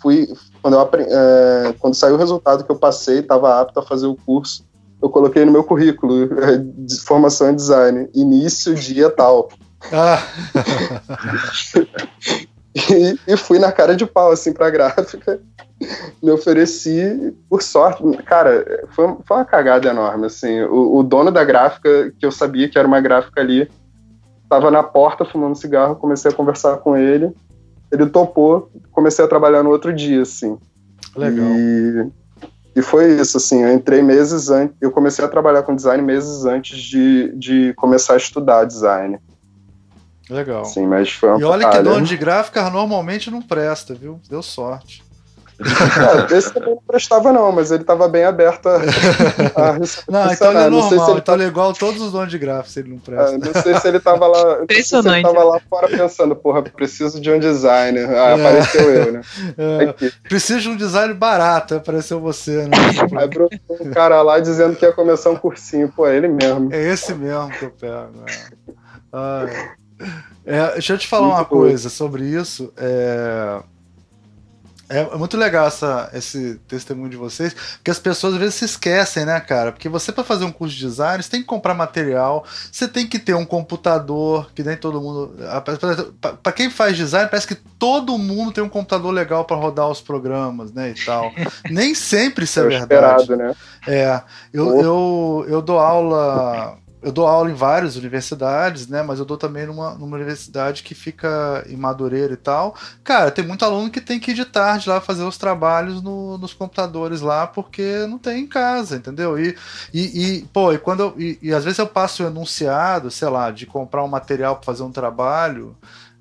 fui, quando, eu, é, quando saiu o resultado que eu passei, estava apto a fazer o curso, eu coloquei no meu currículo de formação em design, início, dia tal. Ah. E, e, fui na cara de pau, assim, pra gráfica. Me ofereci, por sorte, cara, foi, foi uma cagada enorme, assim. O, o, dono da gráfica, que eu sabia que era uma gráfica ali, tava na porta fumando cigarro, comecei a conversar com ele. Ele topou, comecei a trabalhar no outro dia, assim.
Legal.
E, e foi isso, assim, eu entrei meses antes, eu comecei a trabalhar com design meses antes de, de começar a estudar design.
Legal.
Sim, mas foi uma
E olha que dono de gráfica normalmente não presta, viu? Deu sorte.
É, esse também não prestava, não, mas ele estava bem aberto a, a
Não, então ele é normal, se ele então ele é igual todos os donos de gráfica, se ele não presta.
É, não sei se ele estava lá.
Impressionante.
Se ele tava lá fora pensando, porra, preciso de um designer. Ah, é. apareceu eu, né?
É. Preciso de um design barato, apareceu você, né?
Aí um cara lá dizendo que ia começar um cursinho, pô, é ele mesmo.
É esse mesmo que eu pego. Né? Ah, é, deixa eu te falar Muito uma coisa sobre isso. É, é muito legal essa, esse testemunho de vocês, porque as pessoas às vezes se esquecem, né, cara? Porque você, para fazer um curso de design, você tem que comprar material, você tem que ter um computador, que nem todo mundo. Para quem faz design, parece que todo mundo tem um computador legal para rodar os programas, né, e tal. nem sempre isso é, é verdade. Esperado, né? É, eu, eu, eu dou aula eu dou aula em várias universidades, né? Mas eu dou também numa, numa universidade que fica em Madureira e tal. Cara, tem muito aluno que tem que ir de tarde lá fazer os trabalhos no, nos computadores lá, porque não tem em casa, entendeu? E, e, e pô, e quando eu, e, e às vezes eu passo o enunciado, sei lá, de comprar um material para fazer um trabalho.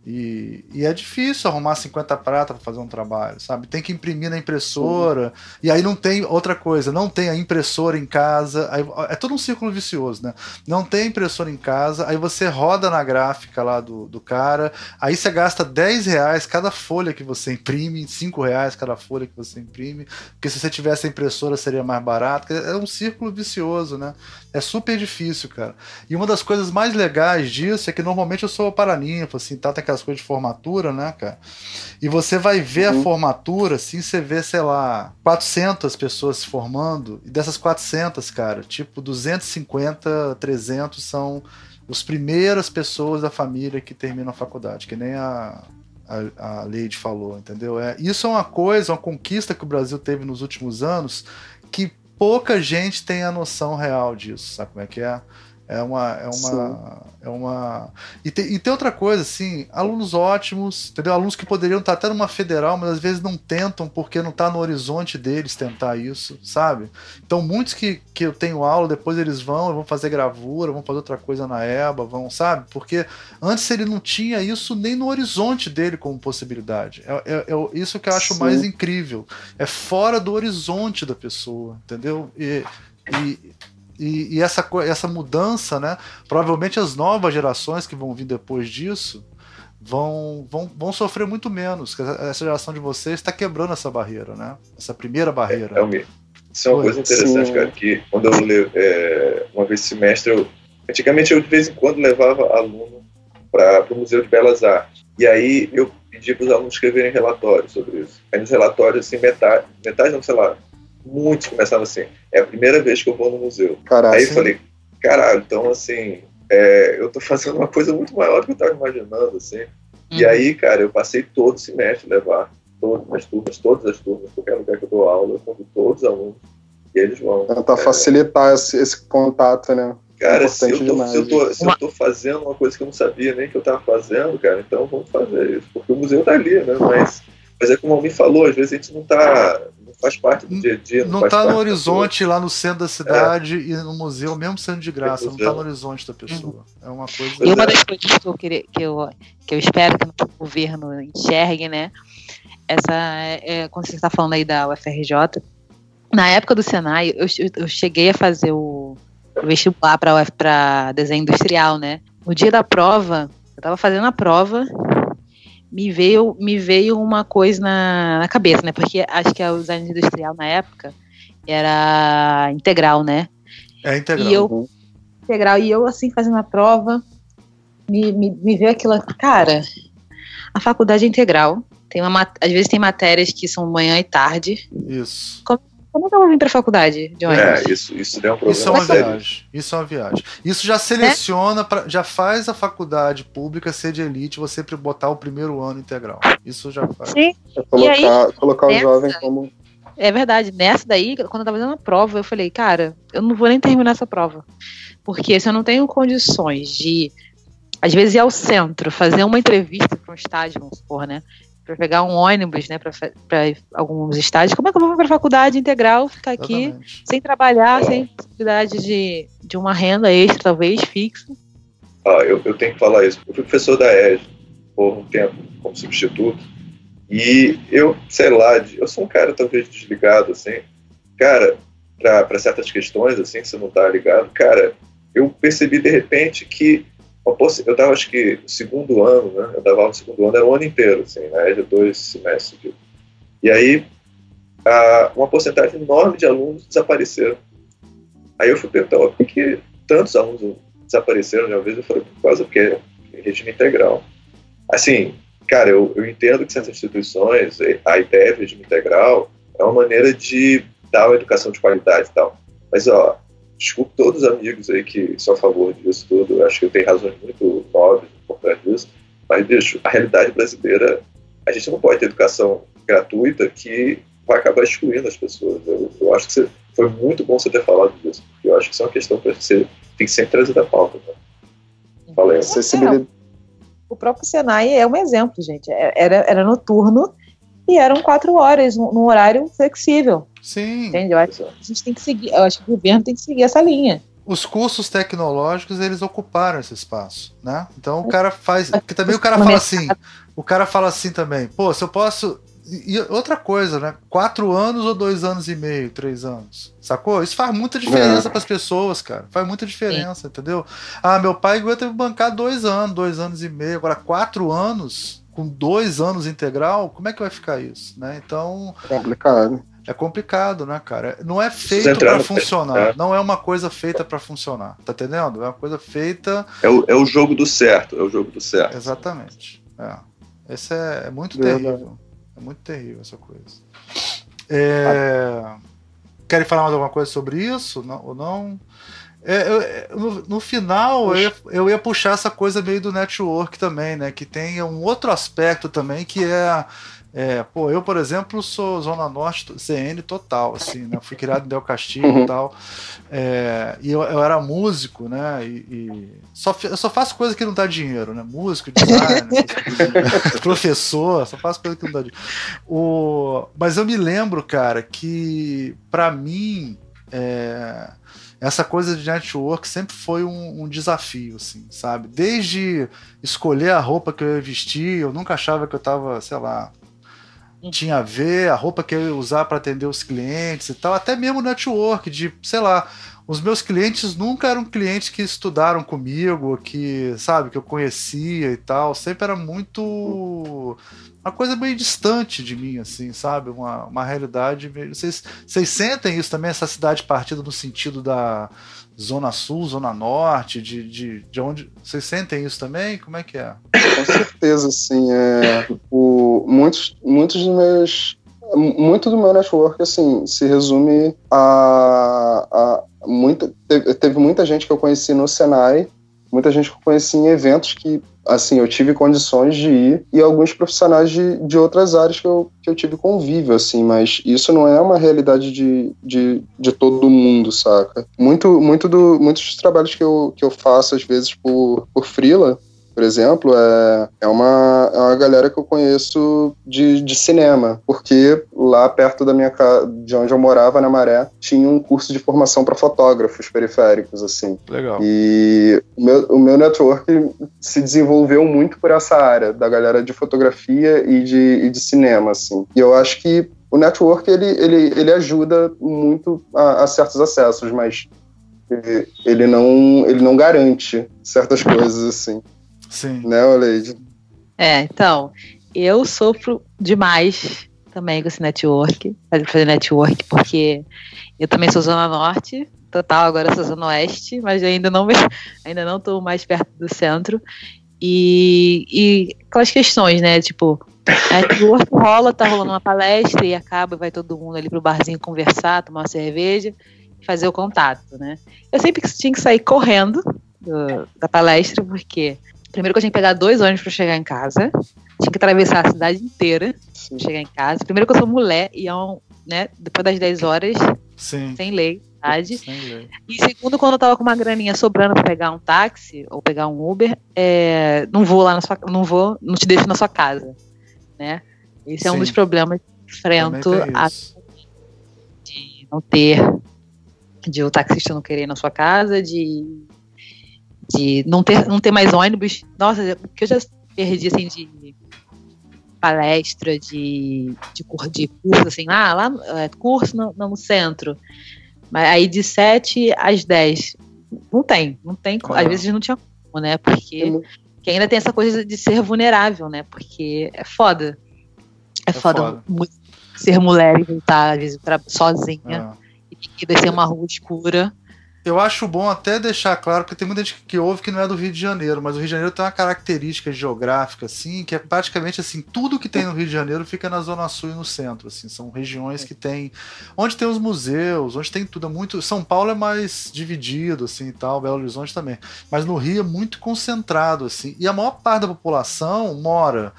E, e, é difícil arrumar 50 prata para fazer um trabalho, sabe? Tem que imprimir na impressora, Sim. e aí não tem outra coisa, não tem a impressora em casa, aí, é todo um círculo vicioso, né? Não tem impressora em casa, aí você roda na gráfica lá do, do cara, aí você gasta 10 reais cada folha que você imprime, 5 reais cada folha que você imprime, porque se você tivesse a impressora seria mais barato, é um círculo vicioso, né? É super difícil, cara. E uma das coisas mais legais disso é que normalmente eu sou paraninfo, assim, tá? Tem aquelas coisas de formatura, né, cara? E você vai ver uhum. a formatura, assim, você vê, sei lá, 400 pessoas se formando, e dessas 400, cara, tipo, 250, 300 são as primeiras pessoas da família que terminam a faculdade, que nem a, a, a Leide falou, entendeu? É, isso é uma coisa, uma conquista que o Brasil teve nos últimos anos que pouca gente tem a noção real disso, sabe como é que é? É uma. É uma. É uma... E, tem, e tem outra coisa, assim, alunos ótimos, entendeu? Alunos que poderiam estar até numa federal, mas às vezes não tentam porque não está no horizonte deles tentar isso, sabe? Então, muitos que, que eu tenho aula, depois eles vão, vão fazer gravura, vão fazer outra coisa na EBA, vão, sabe? Porque antes ele não tinha isso nem no horizonte dele como possibilidade. É, é, é isso que eu acho Sim. mais incrível. É fora do horizonte da pessoa, entendeu? E, e e, e, essa, essa mudança, né? Provavelmente as novas gerações que vão vir depois disso vão, vão, vão sofrer muito menos. Essa geração de vocês está quebrando essa barreira, né? Essa primeira barreira.
É, é isso é uma coisa interessante, Sim. cara, que quando eu é, uma vez semestre, eu, antigamente eu de vez em quando levava aluno para o Museu de Belas Artes. E aí eu pedi para os alunos escreverem relatórios sobre isso. Aí nos relatórios, assim, metade, metade não, sei lá, muitos começaram assim, é a primeira vez que eu vou no museu.
Caraca.
Aí eu falei, caralho, então assim, é, eu tô fazendo uma coisa muito maior do que eu tava imaginando, assim. Uhum. E aí, cara, eu passei todo o semestre levar todas as turmas, todas as turmas, qualquer lugar que eu dou aula, eu convido todos os alunos e eles vão.
Tentar é, facilitar esse, esse, contato, né?
Cara, se eu, tô, se, eu tô, se eu tô fazendo uma coisa que eu não sabia nem que eu tava fazendo, cara, então vamos fazer isso. Porque o museu tá ali, né? Mas, mas é como o me falou, às vezes a gente não tá faz parte do dia a dia.
Não, está no horizonte lá no centro da cidade é. e no museu, mesmo sendo de graça, não está no horizonte da pessoa. É uma coisa.
E uma das coisas que eu, queria, que eu, que eu espero que o governo enxergue, né? Essa, é, quando você está falando aí da UFRJ, na época do Senai, eu, eu cheguei a fazer o, o vestibular para desenho industrial, né? No dia da prova, eu estava fazendo a prova me veio, me veio uma coisa na, na cabeça, né? Porque acho que o design industrial na época era integral, né?
É integral.
E eu, integral, e eu assim, fazendo a prova, me, me, me veio aquilo, cara, a faculdade é integral, tem uma, às vezes tem matérias que são manhã e tarde.
Isso.
Como, como é que eu vou vir pra faculdade de ônibus?
É, isso, isso é um problema.
Isso é uma viagem. Isso é uma viagem. Isso já seleciona, é? Pra, já faz a faculdade pública ser de elite, você botar o primeiro ano integral. Isso já faz.
Sim.
É colocar, aí, colocar o jovem como.
É verdade. Nessa daí, quando eu tava fazendo a prova, eu falei, cara, eu não vou nem terminar essa prova. Porque se eu não tenho condições de, às vezes, ir ao centro, fazer uma entrevista para um estágio, vamos supor, né? Para pegar um ônibus, né, para alguns estágios. Como é que eu vou para a faculdade integral, ficar aqui Exatamente. sem trabalhar, sem possibilidade de, de uma renda extra, talvez, fixa?
Ah, eu, eu tenho que falar isso. Eu fui professor da EG por um tempo, como substituto, e eu, sei lá, eu sou um cara talvez desligado, assim. Cara, para certas questões, assim, que você não tá ligado, cara, eu percebi de repente que eu estava, acho que, segundo ano, né? Eu dava aula no segundo ano, era o ano inteiro, assim, né? De dois semestres. De... E aí, a, uma porcentagem enorme de alunos desapareceram. Aí eu fui perguntar, por que tantos alunos desapareceram de uma vez? Eu falei, por causa que é regime integral. Assim, cara, eu, eu entendo que essas instituições, a ideia de regime integral é uma maneira de dar uma educação de qualidade e tal. Mas, ó, desculpe todos os amigos aí que são a favor disso tudo, eu acho que eu tenho razões muito nobres por trás disso, mas, bicho, a realidade brasileira, a gente não pode ter educação gratuita que vai acabar excluindo as pessoas. Eu, eu acho que você, foi muito bom você ter falado disso, porque eu acho que isso é uma questão que você tem que sempre trazer da pauta. Né?
Fala aí. É, o próprio Senai é um exemplo, gente. É, era, era noturno e eram quatro horas, num horário flexível.
Sim.
Entende? Eu acho que a gente tem que seguir, eu acho que o governo tem que seguir essa linha.
Os cursos tecnológicos, eles ocuparam esse espaço, né? Então o cara faz. Porque também o cara fala assim. O cara fala assim também, pô, se eu posso. E outra coisa, né? Quatro anos ou dois anos e meio, três anos. Sacou? Isso faz muita diferença é. para as pessoas, cara. Faz muita diferença, Sim. entendeu? Ah, meu pai aguenta me bancar dois anos, dois anos e meio. Agora, quatro anos, com dois anos integral, como é que vai ficar isso? Né? Então.
Complicado.
É complicado, né, cara? Não é feito para funcionar. É. Não é uma coisa feita para funcionar. Tá entendendo? É uma coisa feita.
É o, é o jogo do certo. É o jogo do certo.
Exatamente. É. Esse é, é muito terrível. É muito terrível essa coisa. É... Querem falar mais alguma coisa sobre isso? Não, ou não? É, eu, é, no, no, final, eu ia, eu ia, puxar essa coisa meio do network também, né? Que tem um outro aspecto também, que é é, pô, eu, por exemplo, sou Zona Norte CN total, assim, né? Fui criado em Del Castilho uhum. e tal. É, e eu, eu, era músico, né? E, e, só, eu só faço coisa que não dá dinheiro, né? Músico, designer, professor, só faço coisa que não dá dinheiro. O, mas eu me lembro, cara, que para mim. É, essa coisa de network sempre foi um, um, desafio, assim, sabe? Desde escolher a roupa que eu ia vestir, eu nunca achava que eu tava, sei lá, tinha a ver, a roupa que eu ia usar para atender os clientes e tal, até mesmo network, de, sei lá, os meus clientes nunca eram clientes que estudaram comigo, que, sabe, que eu conhecia e tal, sempre era muito uma coisa meio distante de mim, assim, sabe? Uma, uma realidade. Vocês, vocês sentem isso também, essa cidade partida no sentido da Zona Sul, Zona Norte, de, de, de onde. Vocês sentem isso também? Como é que é?
Com certeza, sim. É, o, muitos, muitos dos meus. Muito do meu network, assim, se resume a. a muita, teve, teve muita gente que eu conheci no Senai, muita gente que eu conheci em eventos que assim, eu tive condições de ir e alguns profissionais de, de outras áreas que eu, que eu tive convívio, assim, mas isso não é uma realidade de, de, de todo mundo, saca? Muito, muito do, muitos dos trabalhos que eu, que eu faço, às vezes, por, por freela, por exemplo, é, é, uma, é uma galera que eu conheço de, de cinema, porque lá perto da minha casa, de onde eu morava, na Maré, tinha um curso de formação para fotógrafos periféricos, assim.
Legal.
E o meu, o meu network se desenvolveu muito por essa área, da galera de fotografia e de, e de cinema, assim. E eu acho que o network, ele, ele, ele ajuda muito a, a certos acessos, mas ele não, ele não garante certas coisas, assim.
Sim.
Né, Oleide?
É, então, eu sofro demais também com esse network, fazer network, porque eu também sou Zona Norte, total, agora sou Zona Oeste, mas ainda não ainda não estou mais perto do centro. E, e aquelas questões, né? Tipo, outro rola, tá rolando uma palestra e acaba, vai todo mundo ali pro barzinho conversar, tomar uma cerveja e fazer o contato, né? Eu sempre tinha que sair correndo do, da palestra, porque primeiro que eu tinha que pegar dois ônibus para chegar em casa, tinha que atravessar a cidade inteira pra chegar em casa. Primeiro que eu sou mulher e é um, né, depois das 10 horas,
Sim.
sem lei, sem lei. E segundo, quando eu tava com uma graninha sobrando para pegar um táxi ou pegar um Uber, é, não vou lá na sua, não vou, não te deixo na sua casa né? Esse é Sim. um dos problemas que enfrento a, de não ter, de o taxista não querer ir na sua casa, de, de não, ter, não ter mais ônibus. Nossa, porque eu já perdi assim de palestra, de, de, de curso, assim, ah, lá é, curso no, no centro. Mas aí de 7 às 10. Não tem, não tem. Ah. Às vezes não tinha como, né? Porque que ainda tem essa coisa de ser vulnerável, né? Porque é foda. É, é foda, foda. ser mulher e voltar, às vezes, pra, sozinha é. e descer uma rua escura
eu acho bom até deixar claro que tem muita gente que ouve que não é do Rio de Janeiro, mas o Rio de Janeiro tem uma característica geográfica, assim, que é praticamente assim, tudo que tem no Rio de Janeiro fica na Zona Sul e no centro, assim, são regiões que tem, onde tem os museus, onde tem tudo, é muito, São Paulo é mais dividido, assim, e tal, Belo Horizonte também, mas no Rio é muito concentrado, assim, e a maior parte da população mora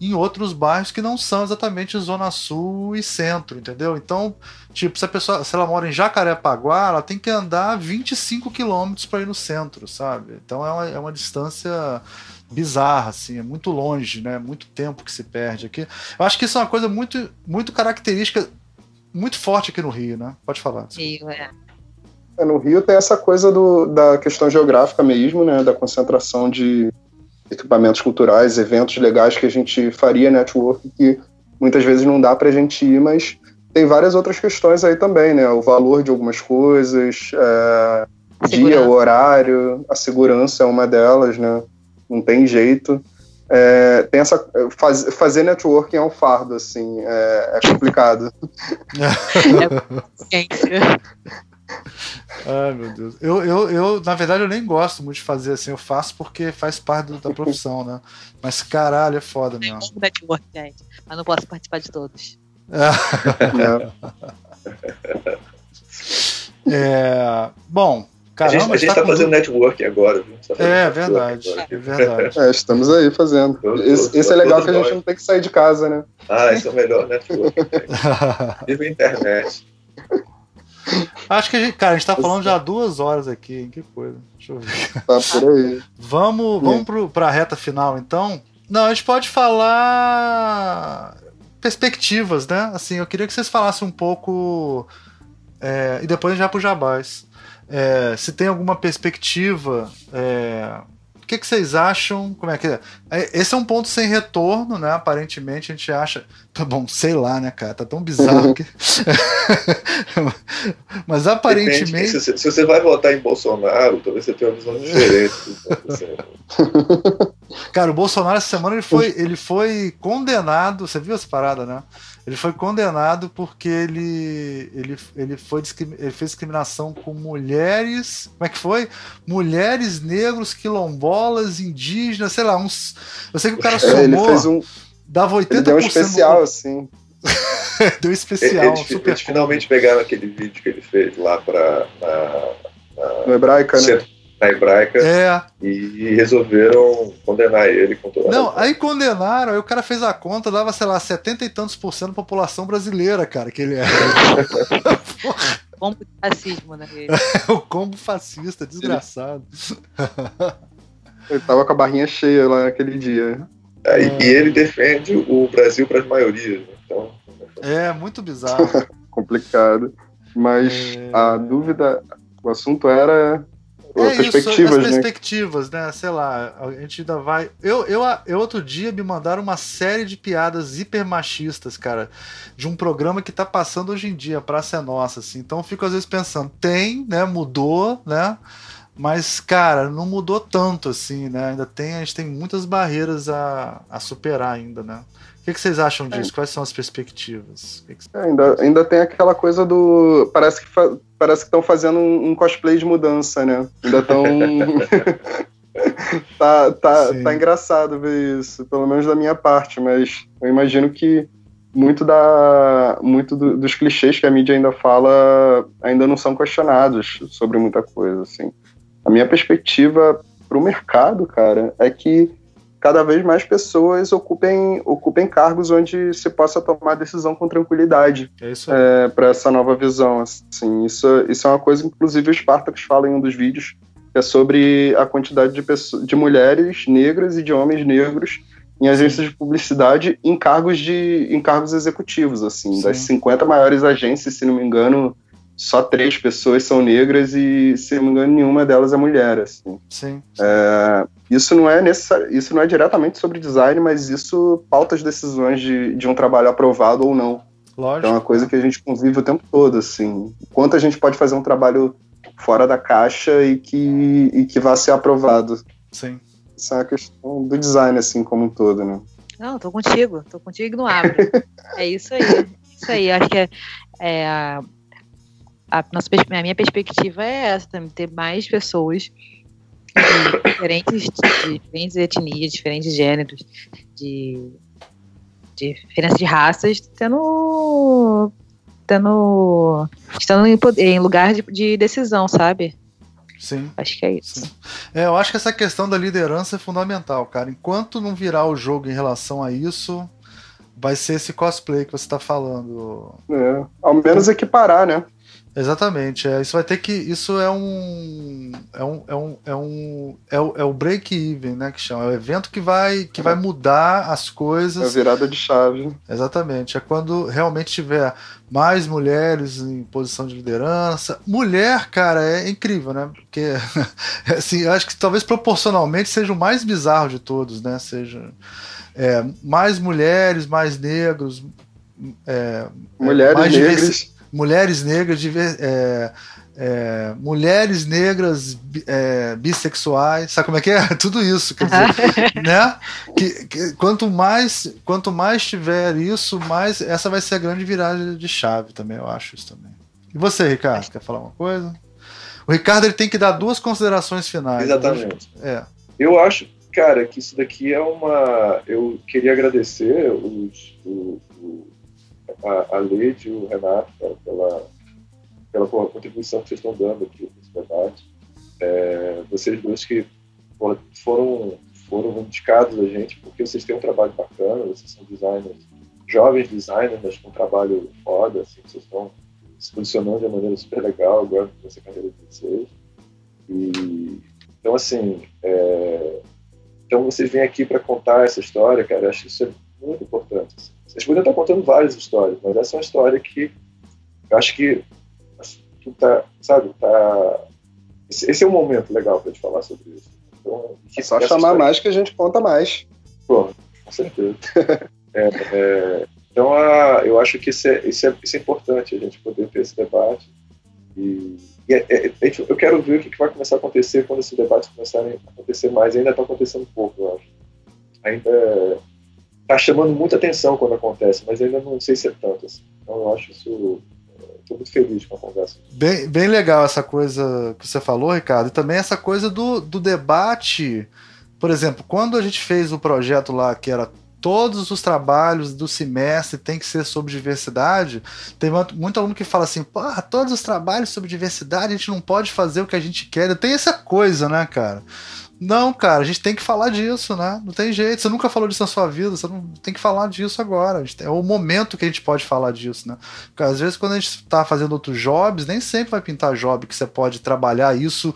em outros bairros que não são exatamente Zona Sul e Centro, entendeu? Então, tipo, se a pessoa, se ela mora em Jacarepaguá, ela tem que andar 25 quilômetros para ir no centro, sabe? Então é uma, é uma distância bizarra, assim, é muito longe, né? Muito tempo que se perde aqui. Eu acho que isso é uma coisa muito, muito característica, muito forte aqui no Rio, né? Pode falar.
Rio, é.
é. No Rio tem essa coisa do, da questão geográfica mesmo, né? Da concentração de equipamentos culturais, eventos legais que a gente faria network que muitas vezes não dá para a gente ir, mas tem várias outras questões aí também, né? O valor de algumas coisas, é, dia, o horário, a segurança é uma delas, né? Não tem jeito. É, tem essa faz, fazer networking é um fardo, assim, é, é complicado.
é, Ai, meu Deus. Eu, eu, eu, na verdade, eu nem gosto muito de fazer assim. Eu faço porque faz parte da profissão, né? Mas caralho, é foda mesmo. Eu
network, gente. Mas não posso participar de todos.
é, bom,
Caramba, a gente, a gente tá, tá fazendo network agora. Tá fazendo
é, verdade, agora. é verdade. É,
estamos aí fazendo. esse, esse é legal que a gente não tem que sair de casa, né?
Ah, esse é o melhor network. Viva a internet.
Acho que a gente, cara, a gente tá falando já duas horas aqui, hein? Que coisa. Deixa eu ver.
Tá por aí.
vamos vamos pro, pra reta final, então. Não, a gente pode falar perspectivas, né? Assim, eu queria que vocês falassem um pouco. É, e depois já pro Jabás. É, se tem alguma perspectiva é, o que, que vocês acham? Como é que é? é? Esse é um ponto sem retorno, né? Aparentemente a gente acha. Tá bom, sei lá, né, cara? Tá tão bizarro que. Mas aparentemente.
Se, se, você vai votar em Bolsonaro, talvez você tenha uma visão diferente.
cara, o Bolsonaro essa semana ele foi, ele foi condenado. Você viu essa parada, né? Ele foi condenado porque ele, ele, ele, foi, ele fez discriminação com mulheres. Como é que foi? Mulheres, negros, quilombolas, indígenas, sei lá, uns. Eu sei que o cara somou.
Ele fez um.
Dava 80%. Ele
deu um especial, assim.
deu um especial. Eles,
super eles finalmente pegaram aquele vídeo que ele fez lá pra. Na,
na, no Hebraica, né?
Na hebraica é. e resolveram condenar ele com toda
Não, aí condenaram, aí o cara fez a conta, dava, sei lá, 70 e tantos por cento da população brasileira, cara, que ele era.
combo de fascismo, né?
o combo fascista, desgraçado.
Ele tava com a barrinha cheia lá naquele dia.
É, é. E ele defende o Brasil para as maiorias, né? então.
É, muito bizarro.
Complicado. Mas é... a dúvida, o assunto era
é perspectivas, isso, as né? perspectivas, né? Sei lá, a gente ainda vai. Eu, eu, eu outro dia me mandaram uma série de piadas hiper machistas, cara, de um programa que tá passando hoje em dia, Praça é Nossa, assim. Então eu fico às vezes pensando, tem, né? Mudou, né? Mas, cara, não mudou tanto assim, né? Ainda tem, a gente tem muitas barreiras a, a superar ainda, né? O que, que vocês acham disso? É. Quais são as perspectivas? Que que...
É, ainda, ainda tem aquela coisa do. Parece que fa... parece estão fazendo um, um, cosplay de mudança, né? Ainda estão. tá, tá, tá engraçado ver isso, pelo menos da minha parte, mas eu imagino que muito, da, muito do, dos clichês que a mídia ainda fala ainda não são questionados sobre muita coisa, assim. A minha perspectiva para o mercado, cara, é que cada vez mais pessoas ocupem, ocupem cargos onde se possa tomar decisão com tranquilidade
é
é, para essa nova visão. Assim, isso, isso é uma coisa, inclusive, o Spartacus fala em um dos vídeos, que é sobre a quantidade de, pessoas, de mulheres negras e de homens negros em agências de publicidade em cargos de em cargos executivos assim Sim. das 50 maiores agências se não me engano só três pessoas são negras e se não me engano nenhuma delas é mulher assim
Sim.
É, isso não é necessário isso não é diretamente sobre design mas isso pauta as decisões de, de um trabalho aprovado ou não
Lógico.
é uma coisa que a gente convive o tempo todo assim quanto a gente pode fazer um trabalho fora da caixa e que e que vá ser aprovado
Sim
isso é uma questão do design, assim, como um todo, né?
Não, tô contigo, tô contigo no abre. é isso aí, isso aí. Acho que é, é a, nossa, a minha perspectiva é essa também, ter mais pessoas de diferentes, de diferentes etnias, diferentes gêneros, de, de diferença de raças, tendo, tendo estando em, em lugar de, de decisão, sabe?
Sim.
Acho que é isso. Sim.
É, eu acho que essa questão da liderança é fundamental, cara. Enquanto não virar o jogo em relação a isso, vai ser esse cosplay que você está falando.
É, ao menos equiparar, né?
Exatamente, é, isso vai ter que. Isso é um. É um. É um. É, um, é, o, é o break-even, né? Que chama. É o evento que vai, que vai mudar as coisas. É
a virada de chave.
Exatamente. É quando realmente tiver mais mulheres em posição de liderança. Mulher, cara, é incrível, né? Porque assim, acho que talvez proporcionalmente seja o mais bizarro de todos, né? Seja é, mais mulheres, mais negros. É,
mulheres mais negras
mulheres negras, é, é, mulheres negras é, bissexuais, sabe como é que é? Tudo isso, quer dizer, né? Que, que, quanto mais quanto mais tiver isso, mais essa vai ser a grande virada de chave também, eu acho isso também. E você, Ricardo, quer falar uma coisa? O Ricardo ele tem que dar duas considerações finais.
Exatamente.
É.
Eu acho, cara, que isso daqui é uma. Eu queria agradecer os, o, o a, a e o Renato cara, pela, pela contribuição que vocês estão dando aqui nesse debate. É, vocês dois que foram, foram indicados a gente porque vocês têm um trabalho bacana, vocês são designers, jovens designers, mas com um trabalho foda, assim, vocês estão se posicionando de uma maneira super legal agora nessa carreira de vocês. E, então, assim, é, então vocês vêm aqui para contar essa história, cara, acho que isso é muito importante. Assim. Vocês podem estar contando várias histórias, mas essa é uma história que eu acho que, que tá, sabe, tá. Esse, esse é um momento legal para gente falar sobre isso. Então,
é só chamar história... mais que a gente conta mais.
Pô, com certeza. é, é, então, a, eu acho que isso é, isso, é, isso é importante, a gente poder ter esse debate. E, e é, é, é eu quero ver o que vai começar a acontecer quando esses debates começarem a acontecer mais. Ainda está acontecendo pouco, eu acho. Ainda tá chamando muita atenção quando acontece, mas ainda não sei se é tanto. Assim. Então eu acho isso. Estou muito feliz com a conversa.
Bem, bem legal essa coisa que você falou, Ricardo, e também essa coisa do, do debate. Por exemplo, quando a gente fez o projeto lá que era todos os trabalhos do semestre tem que ser sobre diversidade. Tem muito aluno que fala assim, porra, todos os trabalhos sobre diversidade a gente não pode fazer o que a gente quer. Tem essa coisa, né, cara? Não, cara, a gente tem que falar disso, né? Não tem jeito. Você nunca falou disso na sua vida, você não tem que falar disso agora. É o momento que a gente pode falar disso, né? Porque às vezes quando a gente está fazendo outros jobs, nem sempre vai pintar job que você pode trabalhar isso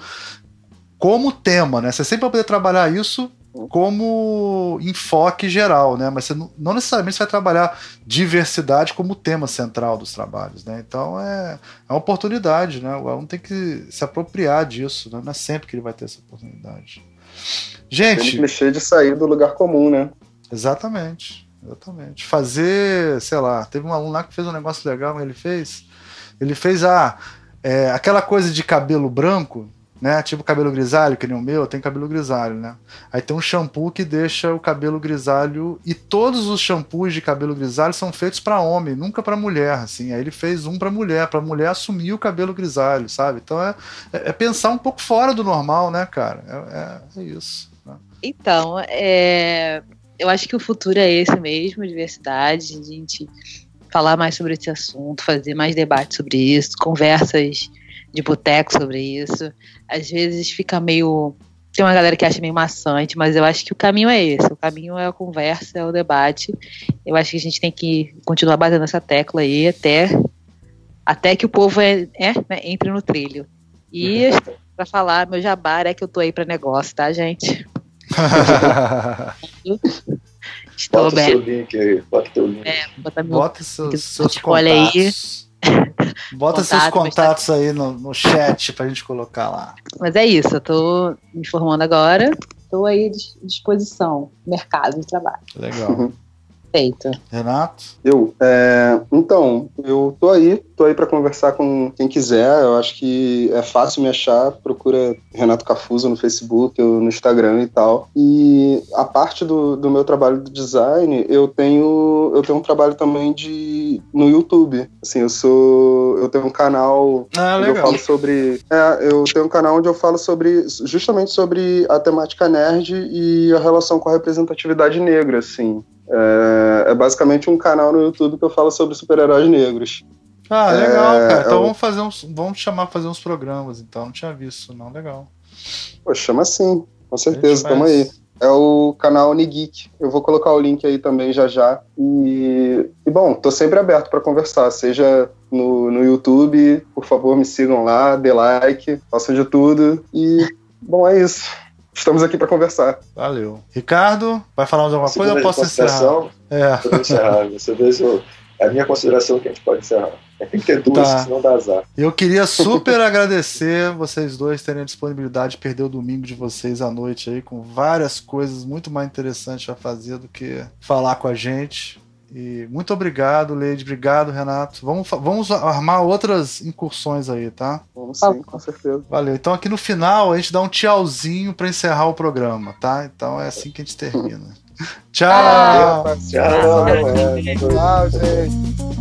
como tema, né? Você sempre vai poder trabalhar isso como enfoque geral, né? Mas você não, não, necessariamente você vai trabalhar diversidade como tema central dos trabalhos, né? Então é, é uma oportunidade, né? O aluno tem que se apropriar disso, né? Não é sempre que ele vai ter essa oportunidade. Gente.
Tem clichê de sair do lugar comum, né?
Exatamente. Exatamente. Fazer, sei lá, teve um aluno lá que fez um negócio legal, mas ele fez. Ele fez a. É, aquela coisa de cabelo branco, né? Tipo cabelo grisalho, que nem o meu, tem cabelo grisalho, né? Aí tem um shampoo que deixa o cabelo grisalho e todos os shampoos de cabelo grisalho são feitos para homem, nunca para mulher, assim. Aí ele fez um para mulher, para mulher assumir o cabelo grisalho, sabe? Então é, é, é, pensar um pouco fora do normal, né, cara? É, é, é isso.
Então, é, eu acho que o futuro é esse mesmo, diversidade, gente falar mais sobre esse assunto, fazer mais debate sobre isso, conversas de boteco sobre isso. Às vezes fica meio. Tem uma galera que acha meio maçante, mas eu acho que o caminho é esse. O caminho é a conversa, é o debate. Eu acho que a gente tem que continuar batendo essa tecla aí até, até que o povo é, é né, entre no trilho. E para falar, meu jabá é que eu tô aí para negócio, tá, gente?
Estou bota bem. seu link aí, bota teu link.
É, bota, meu, bota seus, seus contatos. Aí. Bota Contato, seus contatos tá... aí no, no chat pra gente colocar lá.
Mas é isso, eu tô me formando agora, tô aí à disposição, mercado de trabalho.
Legal.
Perfeito.
Renato?
Eu, é, então, eu tô aí, tô aí para conversar com quem quiser. Eu acho que é fácil me achar. Procura Renato Cafuso no Facebook, ou no Instagram e tal. E a parte do, do meu trabalho de design, eu tenho eu tenho um trabalho também de no YouTube. Assim, eu sou eu tenho um canal
ah,
onde eu falo sobre é, eu tenho um canal onde eu falo sobre justamente sobre a temática nerd e a relação com a representatividade negra, assim. É, é, basicamente um canal no YouTube que eu falo sobre super-heróis negros.
Ah, legal, é, cara. Então é vamos fazer uns. Vamos chamar pra fazer uns programas, então. Não tinha visto não. Legal.
Pô, chama sim, com certeza, tamo aí. É o canal Unigeek. Eu vou colocar o link aí também já já. E, e bom, tô sempre aberto para conversar, seja no, no YouTube, por favor, me sigam lá, dê like, façam de tudo. E, bom, é isso estamos aqui para conversar.
Valeu. Ricardo, vai falar mais alguma coisa ou posso encerrar?
É. Vou encerrar. Você vê se eu... É a minha consideração que a gente pode encerrar. Tem que ter duas, tá. senão dá azar.
Eu queria super agradecer vocês dois terem a disponibilidade de perder o domingo de vocês à noite aí, com várias coisas muito mais interessantes a fazer do que falar com a gente. E muito obrigado, Leide. Obrigado, Renato. Vamos, vamos armar outras incursões aí, tá?
Vamos sim, com certeza.
Valeu. Então aqui no final a gente dá um tchauzinho para encerrar o programa, tá? Então é assim que a gente termina. Tchau!
Tchau, tchau,
tchau gente.